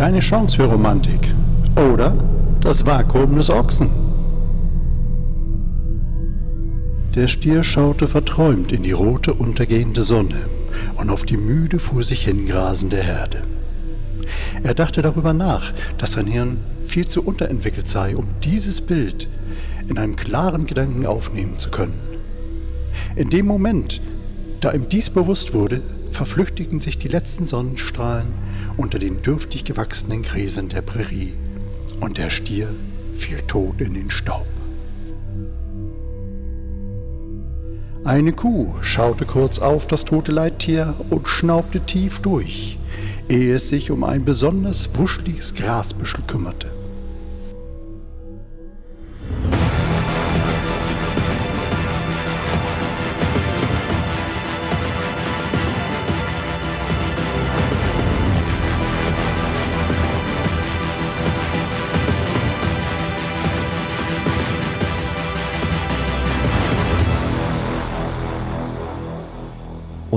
Keine Chance für Romantik. Oder das Vakuum des Ochsen. Der Stier schaute verträumt in die rote untergehende Sonne und auf die müde vor sich hingrasende Herde. Er dachte darüber nach, dass sein Hirn viel zu unterentwickelt sei, um dieses Bild in einem klaren Gedanken aufnehmen zu können. In dem Moment, da ihm dies bewusst wurde, verflüchtigten sich die letzten Sonnenstrahlen unter den dürftig gewachsenen Gräsern der Prärie und der Stier fiel tot in den Staub. Eine Kuh schaute kurz auf das tote Leittier und schnaubte tief durch, ehe es sich um ein besonders wuscheliges Grasbüschel kümmerte.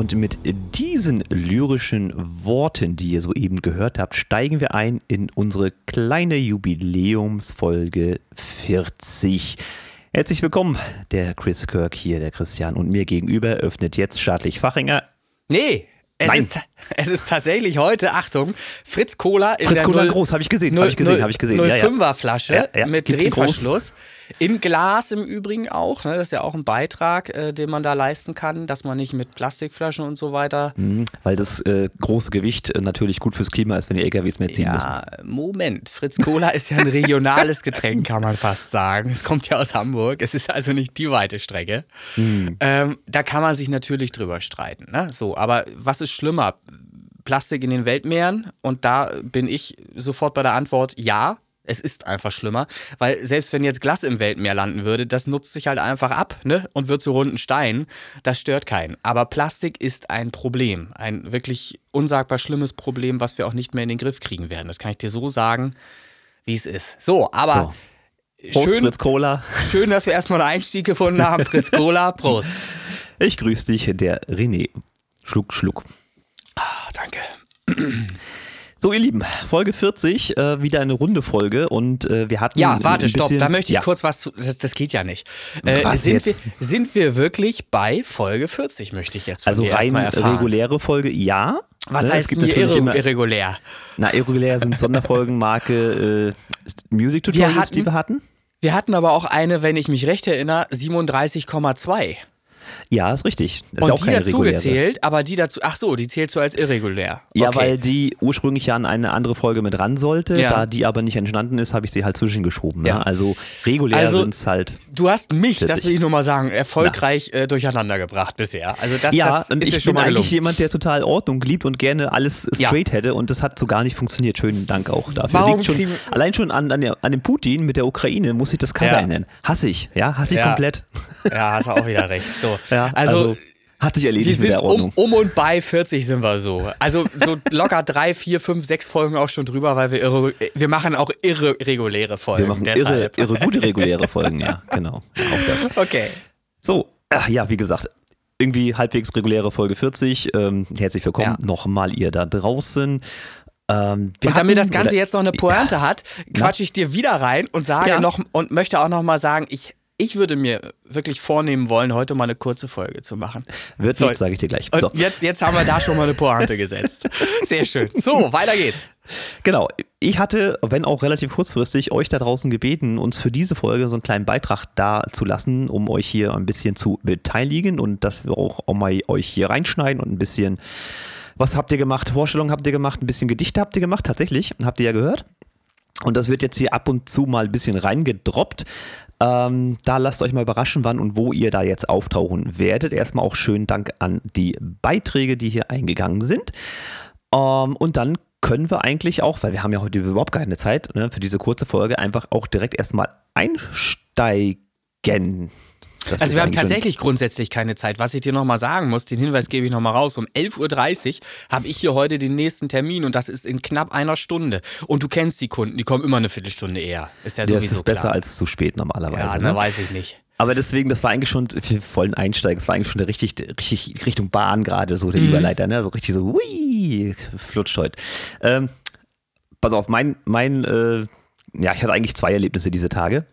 Und mit diesen lyrischen Worten, die ihr soeben gehört habt, steigen wir ein in unsere kleine Jubiläumsfolge 40. Herzlich willkommen, der Chris Kirk hier, der Christian. Und mir gegenüber öffnet jetzt Schadlich Fachinger. Nee, es Nein. ist, es ist tatsächlich heute, Achtung, Fritz Cola in Fritz der Cola null- groß, habe ich gesehen, habe ich gesehen, habe ich gesehen. Ja, ja. 05er Flasche Ja, ja. mit Gibt's? Drehverschluss. In Glas im Übrigen auch. Ne? Das ist ja auch ein Beitrag, äh, den man da leisten kann, dass man nicht mit Plastikflaschen und so weiter. Mhm, Weil das äh, große Gewicht äh, natürlich gut fürs Klima ist, wenn die LKWs mehr ziehen müssen. Ja, Moment. Fritz Cola ist ja ein regionales Getränk, kann man fast sagen. Es kommt ja aus Hamburg. Es ist also nicht die weite Strecke. Hm. Ähm, da kann man sich natürlich drüber streiten. Ne? So, aber was ist schlimmer? Plastik in den Weltmeeren? Und da bin ich sofort bei der Antwort ja. Es ist einfach schlimmer, weil selbst wenn jetzt Glas im Weltmeer landen würde, das nutzt sich halt einfach ab ne? und wird zu runden Steinen. Das stört keinen. Aber Plastik ist ein Problem. Ein wirklich unsagbar schlimmes Problem, was wir auch nicht mehr in den Griff kriegen werden. Das kann ich dir so sagen, wie es ist. So, aber Prost, schön, Fritz Cola. schön, dass wir erstmal einen Einstieg gefunden haben. Fritz Cola, Prost. Ich grüße dich, der René. Schluck, Schluck. Ah, danke. So, ihr Lieben, Folge 40, äh, wieder eine runde Folge und äh, wir hatten. Ja, warte, stopp, da möchte ich ja. kurz was, zu- das, das geht ja nicht. Äh, sind, wir, sind wir wirklich bei Folge 40, möchte ich jetzt von Also rein reguläre Folge, ja. Was Ne, heißt gibt hier irre, immer, irregulär? Na, irregulär sind Sonderfolgenmarke äh, Music Tutorials, hatten- die wir hatten. Wir hatten aber auch eine, wenn ich mich recht erinnere, 37,2. Ja, ist richtig. Das ist Und auch die keine dazu reguläre. gezählt, aber die dazu, ach so, die zählt so als irregulär. Ja, okay. weil die ursprünglich ja an eine andere Folge mit ran sollte. Ja. Da die aber nicht entstanden ist, habe ich sie halt zwischengeschoben. Ja. Ne? Also regulär Also, sind es halt. Du hast mich, das 40. will ich nur mal sagen, erfolgreich äh, durcheinander gebracht bisher. Also das, Ja, das und ist ich bin eigentlich gelungen. jemand, der total Ordnung liebt und gerne alles Ja. straight hätte und das hat so gar nicht funktioniert. Schönen Dank auch dafür. Warum schon, allein schon an, an, der, an dem Putin mit der Ukraine muss ich das Cover Ja. ändern. Hasse ich, ja, hasse ich Ja. komplett. Ja, hast du auch wieder recht. So. Ja, also, hat sich erledigt mit sind der um, Ordnung. um und bei 40 sind wir so. Also so locker drei, vier, fünf, sechs Folgen auch schon drüber, weil wir irre, wir machen auch irreguläre Folgen. Wir machen irre, deshalb. irre gute reguläre Folgen, ja, genau. Auch das. Okay. So, ach, ja, wie gesagt, irgendwie halbwegs reguläre Folge 40. Ähm, herzlich willkommen Ja. nochmal ihr da draußen. Ähm, Und damit das Ganze jetzt noch eine Pointe hat, quatsche ich dir wieder rein und sage Ja. noch und möchte auch noch mal sagen, ich, ich würde mir wirklich vornehmen wollen, heute mal eine kurze Folge zu machen. Wird So. nichts, sage ich dir gleich. So. jetzt, jetzt haben wir da schon mal eine Pointe gesetzt. Sehr schön. So, weiter geht's. Genau. Ich hatte, wenn auch relativ kurzfristig, euch da draußen gebeten, uns für diese Folge so einen kleinen Beitrag da zu lassen, um euch hier ein bisschen zu beteiligen und dass wir auch, auch mal euch hier reinschneiden und ein bisschen, was habt ihr gemacht? Vorstellungen habt ihr gemacht, ein bisschen Gedichte habt ihr gemacht, tatsächlich, habt ihr ja gehört. Und das wird jetzt hier ab und zu mal ein bisschen reingedroppt. Ähm, da lasst euch mal überraschen, wann und wo ihr da jetzt auftauchen werdet. Erstmal auch schönen Dank an die Beiträge, die hier eingegangen sind. Ähm, und dann können wir eigentlich auch, weil wir haben ja heute überhaupt keine Zeit ne, für diese kurze Folge, einfach auch direkt erstmal einsteigen. Das Also wir haben tatsächlich grundsätzlich keine Zeit. Was ich dir nochmal sagen muss, den Hinweis gebe ich nochmal raus. Um 11.30 Uhr habe ich hier heute den nächsten Termin und das ist in knapp einer Stunde. Und du kennst die Kunden, die kommen immer eine Viertelstunde eher. Ist ja Das sowieso ist besser klar. als zu spät normalerweise. Ja, ne? na, weiß ich nicht. Aber deswegen, das war eigentlich schon, wir wollen einsteigen, das war eigentlich schon der richtig, richtig Richtung Bahn gerade, so der Mhm. Überleiter, ne? So richtig so, hui, flutscht heute. Ähm, pass auf, mein, mein äh, ja, ich hatte eigentlich zwei Erlebnisse diese Tage,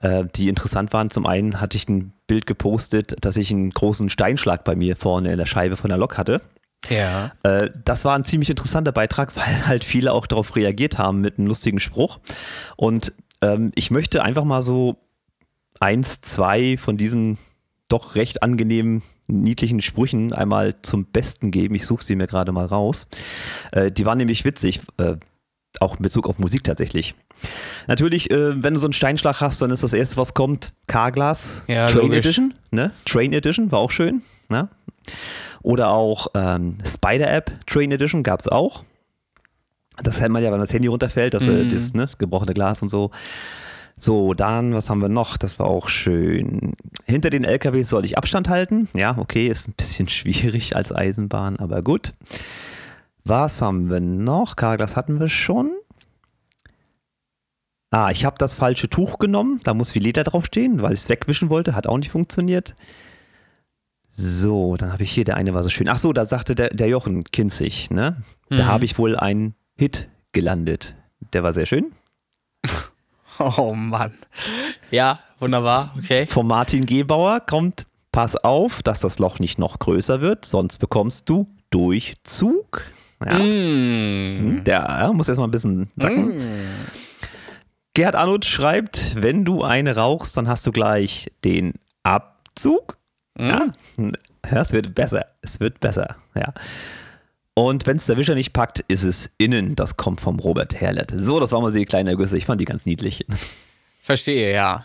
äh, die interessant waren. Zum einen hatte ich ein Bild gepostet, dass ich einen großen Steinschlag bei mir vorne in der Scheibe von der Lok hatte. Ja. Äh, das war ein ziemlich interessanter Beitrag, weil halt viele auch darauf reagiert haben mit einem lustigen Spruch. Und ähm, ich möchte einfach mal so eins, zwei von diesen doch recht angenehmen, niedlichen Sprüchen einmal zum Besten geben. Ich suche sie mir gerade mal raus. Äh, die waren nämlich witzig, äh, auch in Bezug auf Musik tatsächlich. Natürlich, äh, wenn du so einen Steinschlag hast, dann ist das erste, was kommt, Carglass Ja, Train logisch. Edition. Ne? Train Edition war auch schön. Ne? Oder auch ähm, Spider-App Train Edition gab es auch. Das kennt man ja, wenn das Handy runterfällt, das, äh, Mhm. das ne, gebrochene Glas und so. So, dann, was haben wir noch? Das war auch schön. Hinter den LKWs soll ich Abstand halten. Ja, okay, ist ein bisschen schwierig als Eisenbahn, aber gut. Was haben wir noch? Carglass hatten wir schon. Ah, ich habe das falsche Tuch genommen. Da muss viel Leder draufstehen, weil ich es wegwischen wollte. Hat auch nicht funktioniert. So, dann habe ich hier, der eine war so schön. Ach so, da sagte der, der Jochen Kinzig, ne? Da Mhm. habe ich wohl einen Hit gelandet. Der war sehr schön. Oh Mann. Ja, wunderbar. Okay. Vom Martin Gebauer kommt, pass auf, dass das Loch nicht noch größer wird, sonst bekommst du Durchzug. Ja, Mm. der ja, muss erstmal ein bisschen sacken. Gerhard Arnold schreibt, wenn du eine rauchst, dann hast du gleich den Abzug. Ja, ja es wird besser. Es wird besser. Ja. Und wenn es der Wischer nicht packt, ist es innen. Das kommt vom Robert Herlet. So, das war mal so die kleine Ergüsse. Ich fand die ganz niedlich. Verstehe, ja.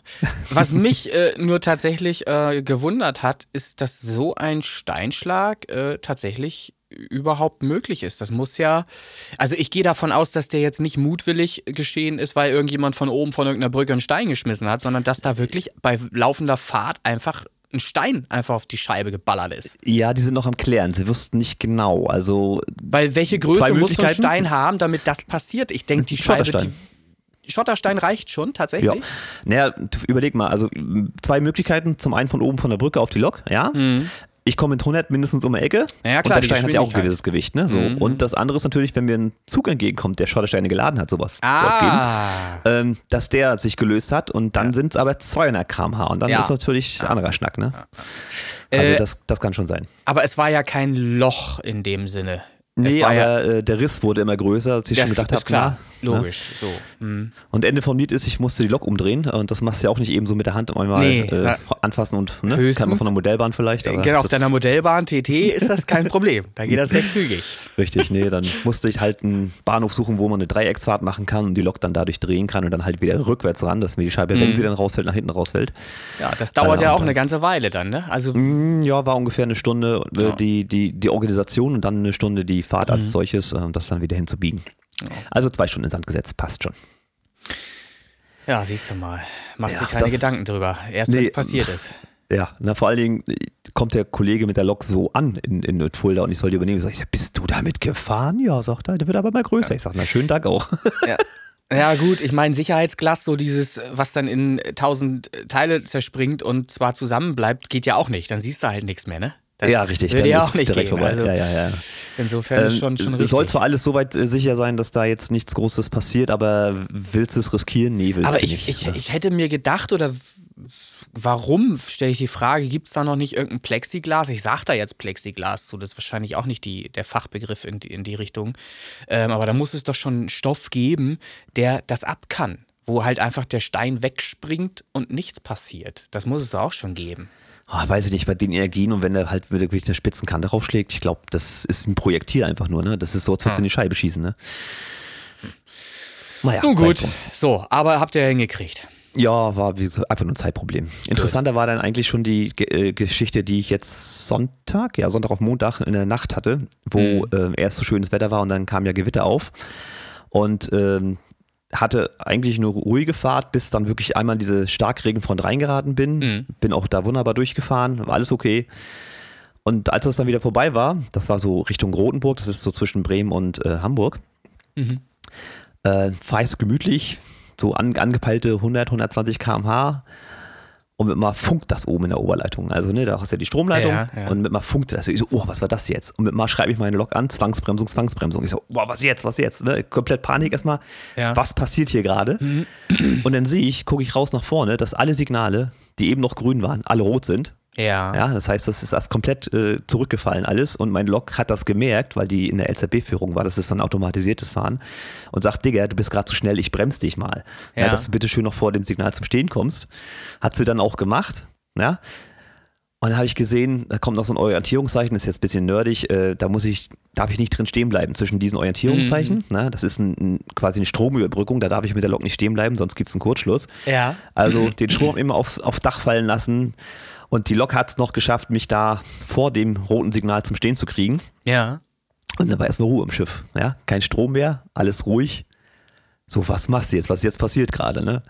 Was mich äh, nur tatsächlich äh, gewundert hat, ist, dass so ein Steinschlag äh, tatsächlich überhaupt möglich ist. Das muss ja, also ich gehe davon aus, dass der jetzt nicht mutwillig geschehen ist, weil irgendjemand von oben von irgendeiner Brücke einen Stein geschmissen hat, sondern dass da wirklich bei laufender Fahrt einfach ein Stein einfach auf die Scheibe geballert ist. Ja, die sind noch am Klären. Sie wussten nicht genau. Also, Weil welche Größe muss so ein. Stein haben, damit das passiert? Ich denke, die Scheibe, Schotterstein. die Schotterstein reicht schon tatsächlich. ja. Naja, überleg mal. Also, zwei Möglichkeiten. Zum einen von oben von der Brücke auf die Lok. Ja. Ich komme in 100 mindestens um die Ecke. Ja, klar, und der Stein hat ja auch ein gewisses Gewicht. Ne? So. Und das andere ist natürlich, wenn mir ein Zug entgegenkommt, der Schottersteine geladen hat, sowas. Ah, ähm, dass der sich gelöst hat und dann sind es aber 200 km/h und dann Ja. ist natürlich anderer Schnack, ne? Also Äh, das, das kann schon sein. aber es war ja kein Loch in dem Sinne. Nee, war ja, aber äh, der Riss wurde immer größer, als ich schon gedacht habe. klar, na, logisch. So. Hm. Und Ende vom Lied ist, ich musste die Lok umdrehen und das machst du ja auch nicht eben so mit der Hand einmal Nee, äh, na, anfassen und ne? höchstens- kann man von der Modellbahn vielleicht. Aber Genau, auf deiner Modellbahn TT ist das kein Problem. Da geht das recht zügig. Richtig, nee, dann musste ich halt einen Bahnhof suchen, wo man eine Dreiecksfahrt machen kann und die Lok dann dadurch drehen kann und dann halt wieder rückwärts ran, dass mir die Scheibe, Mhm. wenn sie dann rausfällt, nach hinten rausfällt. Ja, das dauert Ja, ja und auch eine ganze Weile dann, ne? Also, Mm, Ja, war ungefähr eine Stunde äh, Ja. die, die, die Organisation und dann eine Stunde die Fahrt als Mhm. solches, äh, das dann wieder hinzubiegen. Also zwei Stunden in Sand gesetzt, passt schon. ja, siehst du mal. Machst Ja, dir keine das- Gedanken drüber. Erst wenn Nee, es passiert ist. Ja, na, vor allen Dingen äh, kommt der Kollege mit der Lok so an in, in Fulda und ich soll die übernehmen. Ich, bist du damit gefahren? Ja, sagt er, der wird aber mal größer. Ich sag, na, schönen Dank auch. Ja, gut, ich meine, Sicherheitsglas, so dieses, was dann in tausend Teile zerspringt und zwar zusammenbleibt, geht ja auch nicht. Dann siehst du halt nichts mehr, ne? Das ja, richtig. Würde ja auch nicht direkt gehen. vorbei. Also ja, ja, ja. insofern ist Ähm, schon, schon es richtig. Soll zwar alles soweit äh, sicher sein, dass da jetzt nichts Großes passiert, aber willst du es riskieren? Nee, willst Aber du ich, nicht. ich, ne? ich hätte mir gedacht, oder warum, stelle ich die Frage, gibt es da noch nicht irgendein Plexiglas? Ich sage da jetzt Plexiglas zu, das ist wahrscheinlich auch nicht die, der Fachbegriff in, die- in die Richtung. Ähm, aber da muss es doch schon einen Stoff geben, der das ab kann. Wo halt einfach der Stein wegspringt und nichts passiert. Das muss es doch auch schon geben. Ah, weiß ich nicht, bei den Energien und wenn der halt wirklich eine Spitzenkante draufschlägt, ich glaube, das ist ein Projektil einfach nur, ne? Das ist so, als würdest du in die Scheibe schießen, ne? Naja, Nun gut, so, aber habt ihr hingekriegt. Ja, war gesagt, einfach nur ein Zeitproblem. Interessanter war dann eigentlich schon die äh, Geschichte, die ich jetzt Sonntag, ja, Sonntag auf Montag in der Nacht hatte, wo Mhm. äh, erst so schönes Wetter war und dann kam ja Gewitter auf. Und ähm, hatte eigentlich eine ruhige Fahrt, bis dann wirklich einmal in diese Starkregenfront reingeraten bin. Mhm. Bin auch da wunderbar durchgefahren, war alles okay. Und als das dann wieder vorbei war, das war so Richtung Rothenburg, das ist so zwischen Bremen und äh, Hamburg, äh, fahre ich so gemütlich, so an, angepeilte 100, 120 km/h und mit mal funkt das oben in der Oberleitung. Also, ne, da hast du ja die Stromleitung Ja, ja. und mit mal funkte das. Ich so, oh, was war das jetzt? Und mit mal schreibe ich meine Lok an, Zwangsbremsung, Zwangsbremsung. Ich so, boah, was jetzt, was jetzt? Ne? Komplett Panik erstmal. Ja. Mhm. Was passiert hier gerade? Und dann sehe ich, gucke ich raus nach vorne, dass alle Signale, die eben noch grün waren, alle rot sind. Ja. Ja, das heißt, das ist erst komplett äh, zurückgefallen alles und mein Lok hat das gemerkt, weil die in der LZB-Führung war, das ist so ein automatisiertes Fahren und sagt, Digga, du bist gerade zu schnell, ich bremse dich mal. Ja. Ja. dass du bitte schön noch vor dem Signal zum Stehen kommst. Hat sie dann auch gemacht, ja. Und dann habe ich gesehen, da kommt noch so ein Orientierungszeichen, das ist jetzt ein bisschen nerdig, äh, da muss ich, darf ich nicht drin stehen bleiben zwischen diesen Orientierungszeichen. Ne? Das ist ein, ein, quasi eine Stromüberbrückung, da darf ich mit der Lok nicht stehen bleiben, sonst gibt es einen Kurzschluss. Ja. Also den Strom immer aufs, aufs Dach fallen lassen. Und die Lok hat es noch geschafft, mich da vor dem roten Signal zum Stehen zu kriegen. Ja. Und dann war erstmal Ruhe im Schiff. Ja? Kein Strom mehr, alles ruhig. So, was machst du jetzt? Was ist jetzt passiert gerade? Ne?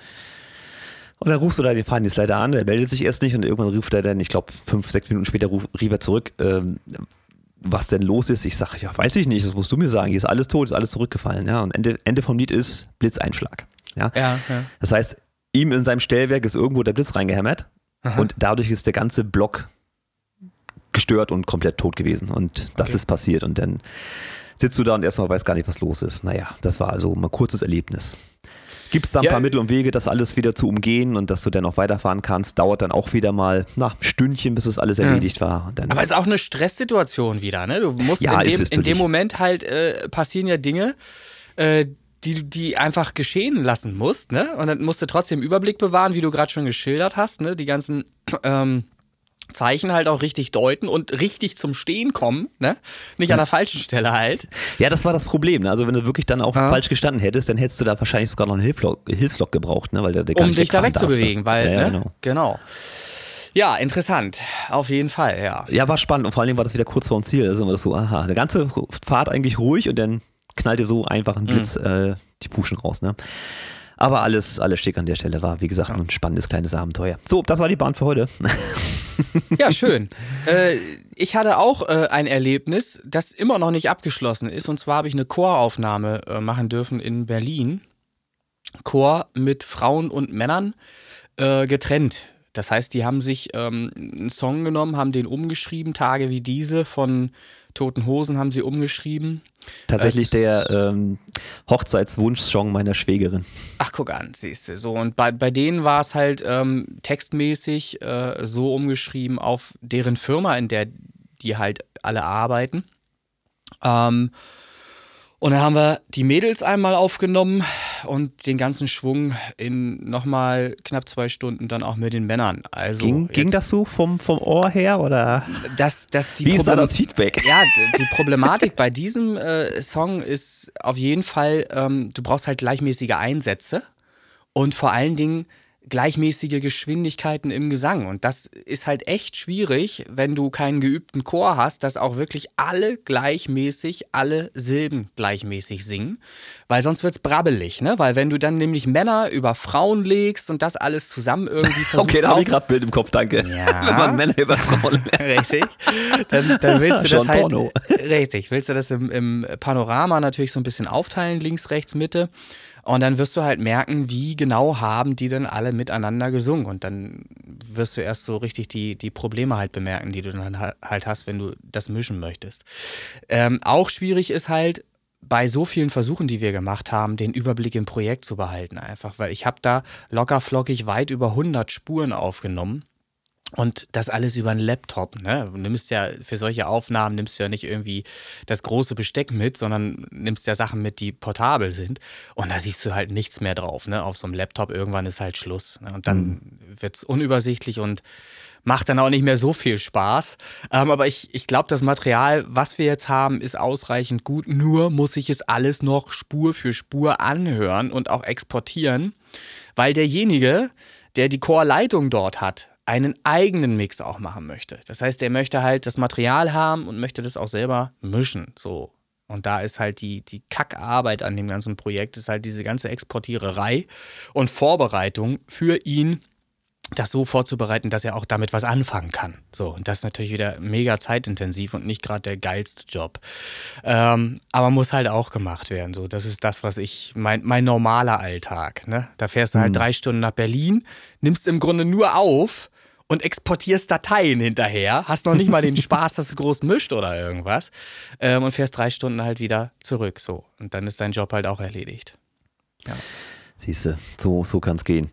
Und dann rufst du da den Fahrdienstleiter an, der meldet sich erst nicht und irgendwann ruft er dann, ich glaube, fünf, sechs Minuten später ruf, rief er zurück, ähm, was denn los ist. Ich sage, ja, weiß ich nicht, das musst du mir sagen. Hier ist alles tot, ist alles zurückgefallen. Ja? Und Ende, Ende vom Lied ist Blitzeinschlag. Ja? Ja, ja. Das heißt, ihm in seinem Stellwerk ist irgendwo der Blitz reingehämmert und dadurch ist der ganze Block gestört und komplett tot gewesen. Und das Okay. ist passiert. Und dann sitzt du da und erstmal weißt gar nicht, was los ist. Naja, das war also mal ein kurzes Erlebnis. Gibt es da ein Ja. paar Mittel und Wege, das alles wieder zu umgehen und dass du dann auch weiterfahren kannst? Dauert dann auch wieder mal na, ein Stündchen, bis es alles erledigt war. Und dann, Aber es ist auch eine Stresssituation wieder, ne? Du musst Ja, in, dem, in dem. Moment halt äh, passieren ja Dinge, äh, die du die einfach geschehen lassen musst, ne? Und dann musst du trotzdem Überblick bewahren, wie du gerade schon geschildert hast, ne? Die ganzen ähm, Zeichen halt auch richtig deuten und richtig zum Stehen kommen, ne? Nicht an der falschen Stelle halt. ja, das war das Problem. Ne? Also wenn du wirklich dann auch Ja. falsch gestanden hättest, dann hättest du da wahrscheinlich sogar noch einen Hilflock, Hilfslock gebraucht, ne? weil der, der Um dich da ne? wegzubewegen, weil, ja, ja, ne? genau. genau. Ja, interessant. Auf jeden Fall, ja. Ja, war spannend und vor allem war das wieder kurz vor dem Ziel. Da sind wir das so, aha, eine ganze Fahrt eigentlich ruhig und dann knallt dir so einfach ein Blitz äh, die Puschen raus. Ne? Aber alles, alles schick an der Stelle war, wie gesagt, ein spannendes kleines Abenteuer. So, das war die Bahn für heute. Ja, schön. äh, ich hatte auch äh, ein Erlebnis, das immer noch nicht abgeschlossen ist. Und zwar habe ich eine Choraufnahme äh, machen dürfen in Berlin. Chor mit Frauen und Männern äh, getrennt. Das heißt, die haben sich ähm, einen Song genommen, haben den umgeschrieben. Tage wie diese von Toten Hosen haben sie umgeschrieben. Tatsächlich Als- der ähm, Hochzeitswunsch-Song meiner Schwägerin. Ach, guck an, siehst du. So, und bei, bei denen war es halt ähm, textmäßig äh, so umgeschrieben auf deren Firma, in der die halt alle arbeiten. Ähm, und dann haben wir die Mädels einmal aufgenommen und den ganzen Schwung in nochmal knapp zwei Stunden dann auch mit den Männern. Also ging, ging jetzt- das so vom, vom Ohr her oder Das, das, die wie ist da das Feedback? ja, die Problematik bei diesem äh, Song ist auf jeden Fall, ähm, du brauchst halt gleichmäßige Einsätze und vor allen Dingen gleichmäßige Geschwindigkeiten im Gesang. Und das ist halt echt schwierig, wenn du keinen geübten Chor hast, dass auch wirklich alle gleichmäßig, alle Silben gleichmäßig singen. Weil sonst wird's brabbelig, ne? Weil wenn du dann nämlich Männer über Frauen legst und das alles zusammen irgendwie versuchst Okay, da habe ich gerade Bild im Kopf, danke. Ja. Wenn man Männer über Frauen Richtig. Dann, dann willst du das halt. Porno. Richtig. Willst du das im, im Panorama natürlich so ein bisschen aufteilen, links, rechts, Mitte. Und dann wirst du halt merken, wie genau haben die denn alle miteinander gesungen. Und dann wirst du erst so richtig die, die Probleme halt bemerken, die du dann ha- halt hast, wenn du das mischen möchtest. Ähm, auch schwierig ist halt, bei so vielen Versuchen, die wir gemacht haben, den Überblick im Projekt zu behalten einfach, weil ich habe da locker flockig weit über 100 Spuren aufgenommen und das alles über einen Laptop. Ne? Du nimmst ja für solche Aufnahmen nimmst du ja nicht irgendwie das große Besteck mit, sondern nimmst ja Sachen mit, die portabel sind. Und da siehst du halt nichts mehr drauf. Ne? Auf so einem Laptop irgendwann ist halt Schluss. Ne? Und dann wird es unübersichtlich und macht dann auch nicht mehr so viel Spaß. Ähm, aber ich, ich glaube, das Material, was wir jetzt haben, ist ausreichend gut. Nur muss ich es alles noch Spur für Spur anhören und auch exportieren, weil derjenige, der die Chorleitung dort hat, einen eigenen Mix auch machen möchte. Das heißt, er möchte halt das Material haben und möchte das auch selber mischen. So. Und da ist halt die, die Kackarbeit an dem ganzen Projekt, ist halt diese ganze Exportiererei und Vorbereitung für ihn das so vorzubereiten, dass er auch damit was anfangen kann. So, und das ist natürlich wieder mega zeitintensiv und nicht gerade der geilste Job. Ähm, aber muss halt auch gemacht werden. So, das ist das, was ich, mein, mein normaler Alltag. Ne? Da fährst du halt mhm. drei Stunden nach Berlin, nimmst im Grunde nur auf und exportierst Dateien hinterher, hast noch nicht mal den Spaß, dass es groß mischt oder irgendwas ähm, und fährst drei Stunden halt wieder zurück. So, und dann ist dein Job halt auch erledigt. Ja. Siehst du, so, so kann es gehen.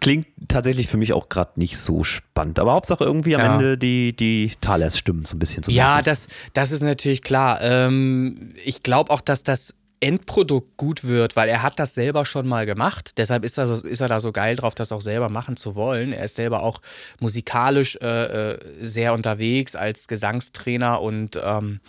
Klingt tatsächlich für mich auch gerade nicht so spannend. Aber Hauptsache irgendwie am ja. Ende die, die Talers stimmen so ein bisschen. Ja, das, das ist natürlich klar. Ähm, ich glaube auch, dass das Endprodukt gut wird, weil er hat das selber schon mal gemacht. Deshalb ist er, so, ist er da so geil drauf, das auch selber machen zu wollen. Er ist selber auch musikalisch äh, äh sehr unterwegs als Gesangstrainer und ähm,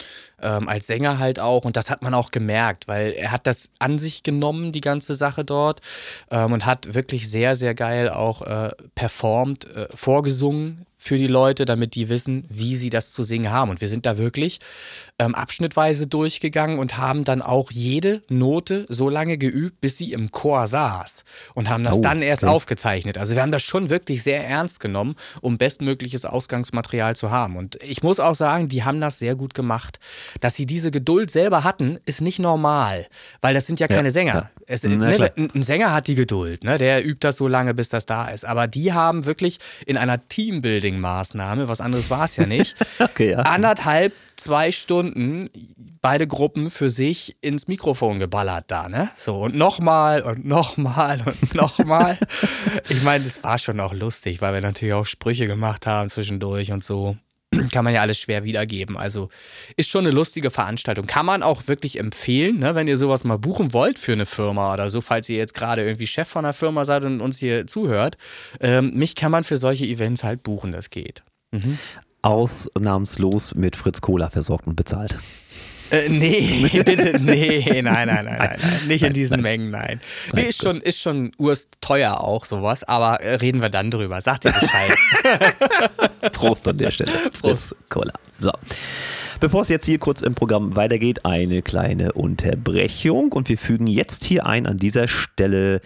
ähm, als Sänger halt auch. Und das hat man auch gemerkt, weil er hat das an sich genommen, die ganze Sache dort, ähm, und hat wirklich sehr, sehr geil auch äh, performt, äh, vorgesungen für die Leute, damit die wissen, wie sie das zu singen haben. Und wir sind da wirklich ähm, abschnittweise durchgegangen und haben dann auch jede Note so lange geübt, bis sie im Chor saß und haben das oh, dann erst okay. aufgezeichnet. Also wir haben das schon wirklich sehr ernst genommen, um bestmögliches Ausgangsmaterial zu haben. Und ich muss auch sagen, die haben das sehr gut gemacht. Dass sie diese Geduld selber hatten, ist nicht normal, weil das sind ja keine ja, Sänger. Ja. Es, ne, ein Sänger hat die Geduld, ne? der übt das so lange, bis das da ist. Aber die haben wirklich in einer Teambuilding-Maßnahme, was anderes war es ja nicht, okay, ja. anderthalb, zwei Stunden beide Gruppen für sich ins Mikrofon geballert da, ne? So, und nochmal und nochmal und nochmal. ich meine, das war schon auch lustig, weil wir natürlich auch Sprüche gemacht haben zwischendurch und so kann man ja alles schwer wiedergeben. Also ist schon eine lustige Veranstaltung. Kann man auch wirklich empfehlen, ne, wenn ihr sowas mal buchen wollt für eine Firma oder so, falls ihr jetzt gerade irgendwie Chef von einer Firma seid und uns hier zuhört. Ähm, mich kann man für solche Events halt buchen, das geht. Mhm. Ausnahmslos mit Fritz Cola versorgt und bezahlt. Äh, nee, bitte, nee, nein, nein, nein, nein, nein. nicht in diesen Mengen, nein. Nee, ist schon, ist schon ursteuer auch sowas, aber äh, reden wir dann drüber. Sagt ihr Bescheid. Prost an der Stelle. Prost. Cola. So. Bevor es jetzt hier kurz im Programm weitergeht, eine kleine Unterbrechung und wir fügen jetzt hier ein an dieser Stelle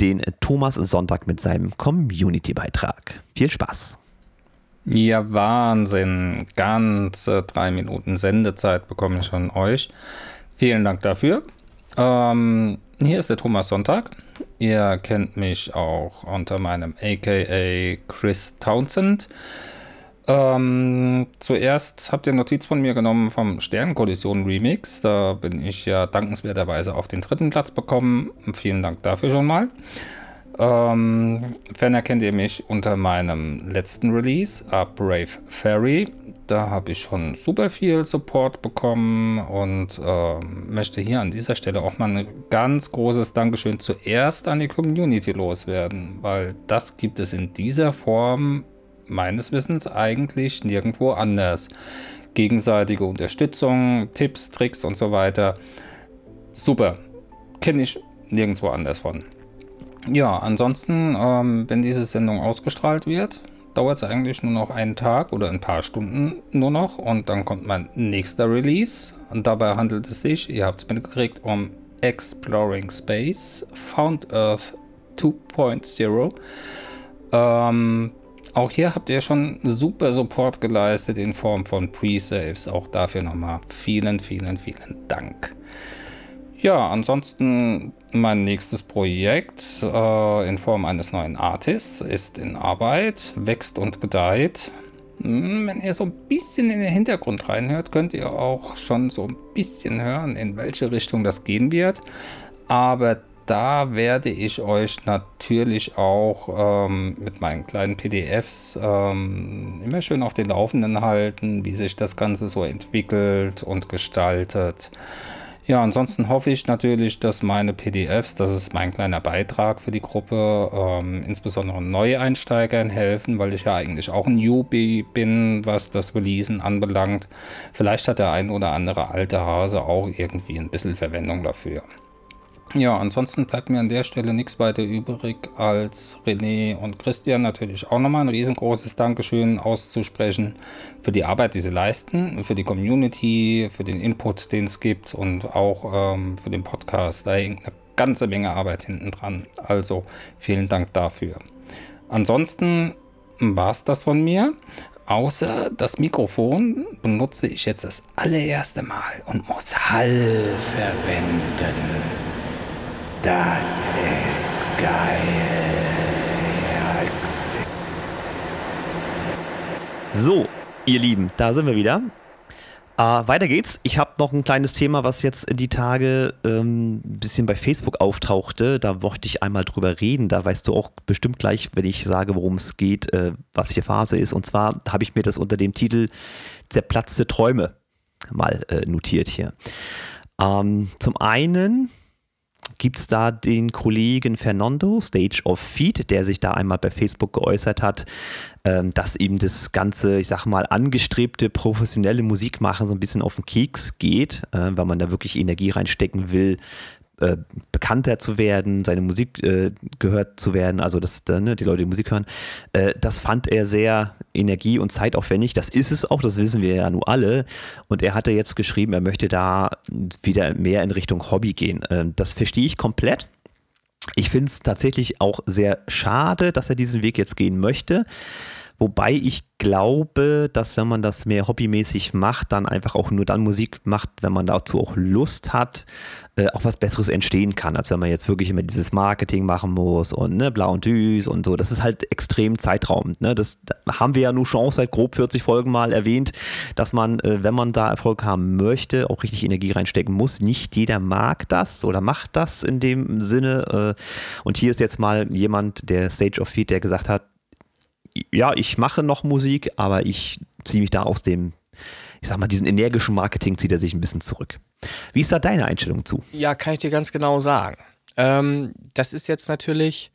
den Thomas Sonntag mit seinem Community-Beitrag. Viel Spaß. Ja, Wahnsinn. Ganze drei Minuten Sendezeit bekomme ich von euch. Vielen Dank dafür. Ähm, hier ist der Thomas Sonntag. Ihr kennt mich auch unter meinem AKA Chris Townsend. Ähm, zuerst habt ihr Notiz von mir genommen vom Sternkollision Remix. Da bin ich ja dankenswerterweise auf den dritten Platz bekommen. Vielen Dank dafür schon mal. Ähm, ferner kennt ihr mich unter meinem letzten Release, A Brave Fairy. Da habe ich schon super viel Support bekommen und äh, möchte hier an dieser Stelle auch mal ein ganz großes Dankeschön zuerst an die Community loswerden, weil das gibt es in dieser Form meines Wissens eigentlich nirgendwo anders. Gegenseitige Unterstützung, Tipps, Tricks und so weiter. Super. Kenne ich nirgendwo anders von. Ja, ansonsten, ähm, wenn diese Sendung ausgestrahlt wird, dauert es eigentlich nur noch einen Tag oder ein paar Stunden nur noch und dann kommt mein nächster Release. Und dabei handelt es sich, ihr habt es mitgekriegt, um Exploring Space Found Earth 2.0. Ähm, auch hier habt ihr schon super Support geleistet in Form von Pre-Saves. Auch dafür nochmal vielen, vielen, vielen Dank. Ja, ansonsten mein nächstes Projekt äh, in Form eines neuen Artists ist in Arbeit, wächst und gedeiht. Hm, wenn ihr so ein bisschen in den Hintergrund reinhört, könnt ihr auch schon so ein bisschen hören, in welche Richtung das gehen wird. Aber da werde ich euch natürlich auch ähm, mit meinen kleinen PDFs ähm, immer schön auf den Laufenden halten, wie sich das Ganze so entwickelt und gestaltet. Ja, ansonsten hoffe ich natürlich, dass meine PDFs, das ist mein kleiner Beitrag für die Gruppe, ähm, insbesondere Neueinsteigern helfen, weil ich ja eigentlich auch ein Newbie bin, was das Releasen anbelangt. Vielleicht hat der ein oder andere alte Hase auch irgendwie ein bisschen Verwendung dafür. Ja, ansonsten bleibt mir an der Stelle nichts weiter übrig, als René und Christian natürlich auch nochmal ein riesengroßes Dankeschön auszusprechen für die Arbeit, die sie leisten, für die Community, für den Input, den es gibt und auch ähm, für den Podcast. Da hängt eine ganze Menge Arbeit hinten dran. Also vielen Dank dafür. Ansonsten war es das von mir. Außer das Mikrofon benutze ich jetzt das allererste Mal und muss Hall verwenden. Das ist geil. So, ihr Lieben, da sind wir wieder. Äh, weiter geht's. Ich habe noch ein kleines Thema, was jetzt die Tage ähm, ein bisschen bei Facebook auftauchte. Da wollte ich einmal drüber reden. Da weißt du auch bestimmt gleich, wenn ich sage, worum es geht, äh, was hier Phase ist. Und zwar habe ich mir das unter dem Titel Zerplatzte Träume mal äh, notiert hier. Ähm, zum einen gibt es da den Kollegen Fernando, Stage of Feed, der sich da einmal bei Facebook geäußert hat, ähm, dass eben das ganze, ich sag mal, angestrebte professionelle Musikmachen so ein bisschen auf den Keks geht, äh, weil man da wirklich Energie reinstecken will, äh, bekannter zu werden, seine Musik äh, gehört zu werden, also dass äh, ne, die Leute die Musik hören, äh, das fand er sehr energie- und zeitaufwendig. Das ist es auch, das wissen wir ja nun alle. Und er hatte jetzt geschrieben, er möchte da wieder mehr in Richtung Hobby gehen. Ähm, das verstehe ich komplett. Ich finde es tatsächlich auch sehr schade, dass er diesen Weg jetzt gehen möchte. Wobei ich glaube, dass wenn man das mehr hobbymäßig macht, dann einfach auch nur dann Musik macht, wenn man dazu auch Lust hat, äh, auch was Besseres entstehen kann, als wenn man jetzt wirklich immer dieses Marketing machen muss und ne, blau und düs und so. Das ist halt extrem zeitraubend. Ne? Das haben wir ja nur schon auch seit grob 40 Folgen mal erwähnt, dass man, äh, wenn man da Erfolg haben möchte, auch richtig Energie reinstecken muss. Nicht jeder mag das oder macht das in dem Sinne. Äh, und hier ist jetzt mal jemand, der Stage of Feed, der gesagt hat, ja, ich mache noch Musik, aber ich ziehe mich da aus dem, ich sag mal, diesen energischen Marketing zieht er sich ein bisschen zurück. Wie ist da deine Einstellung zu? Ja, kann ich dir ganz genau sagen. Ähm, das ist jetzt natürlich,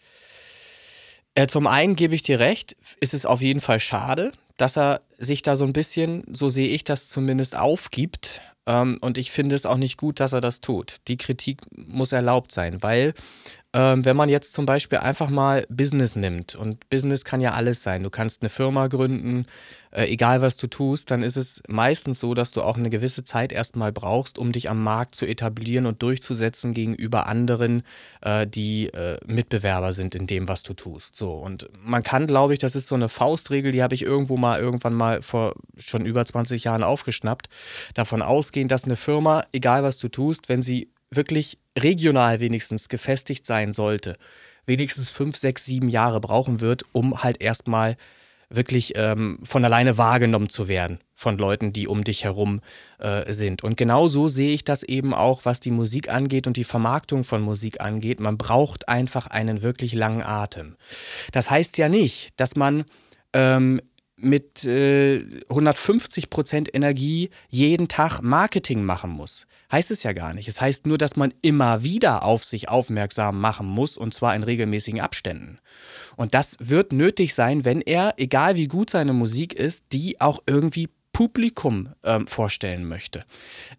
äh, zum einen gebe ich dir recht, ist es auf jeden Fall schade, dass er sich da so ein bisschen, so sehe ich das zumindest, aufgibt. Ähm, und ich finde es auch nicht gut, dass er das tut. Die Kritik muss erlaubt sein, weil ähm, wenn man jetzt zum Beispiel einfach mal Business nimmt und Business kann ja alles sein. Du kannst eine Firma gründen, äh, egal was du tust, dann ist es meistens so, dass du auch eine gewisse Zeit erstmal brauchst, um dich am Markt zu etablieren und durchzusetzen gegenüber anderen, äh, die äh, Mitbewerber sind in dem, was du tust. So und man kann, glaube ich, das ist so eine Faustregel, die habe ich irgendwo mal irgendwann mal vor schon über 20 Jahren aufgeschnappt. Davon ausgehen, dass eine Firma, egal was du tust, wenn sie wirklich regional wenigstens gefestigt sein sollte, wenigstens fünf, sechs, sieben Jahre brauchen wird, um halt erstmal wirklich ähm, von alleine wahrgenommen zu werden von Leuten, die um dich herum äh, sind. Und genau so sehe ich das eben auch, was die Musik angeht und die Vermarktung von Musik angeht. Man braucht einfach einen wirklich langen Atem. Das heißt ja nicht, dass man ähm, mit äh, 150 Prozent Energie jeden Tag Marketing machen muss. Heißt es ja gar nicht. Es heißt nur, dass man immer wieder auf sich aufmerksam machen muss und zwar in regelmäßigen Abständen. Und das wird nötig sein, wenn er, egal wie gut seine Musik ist, die auch irgendwie Publikum ähm, vorstellen möchte.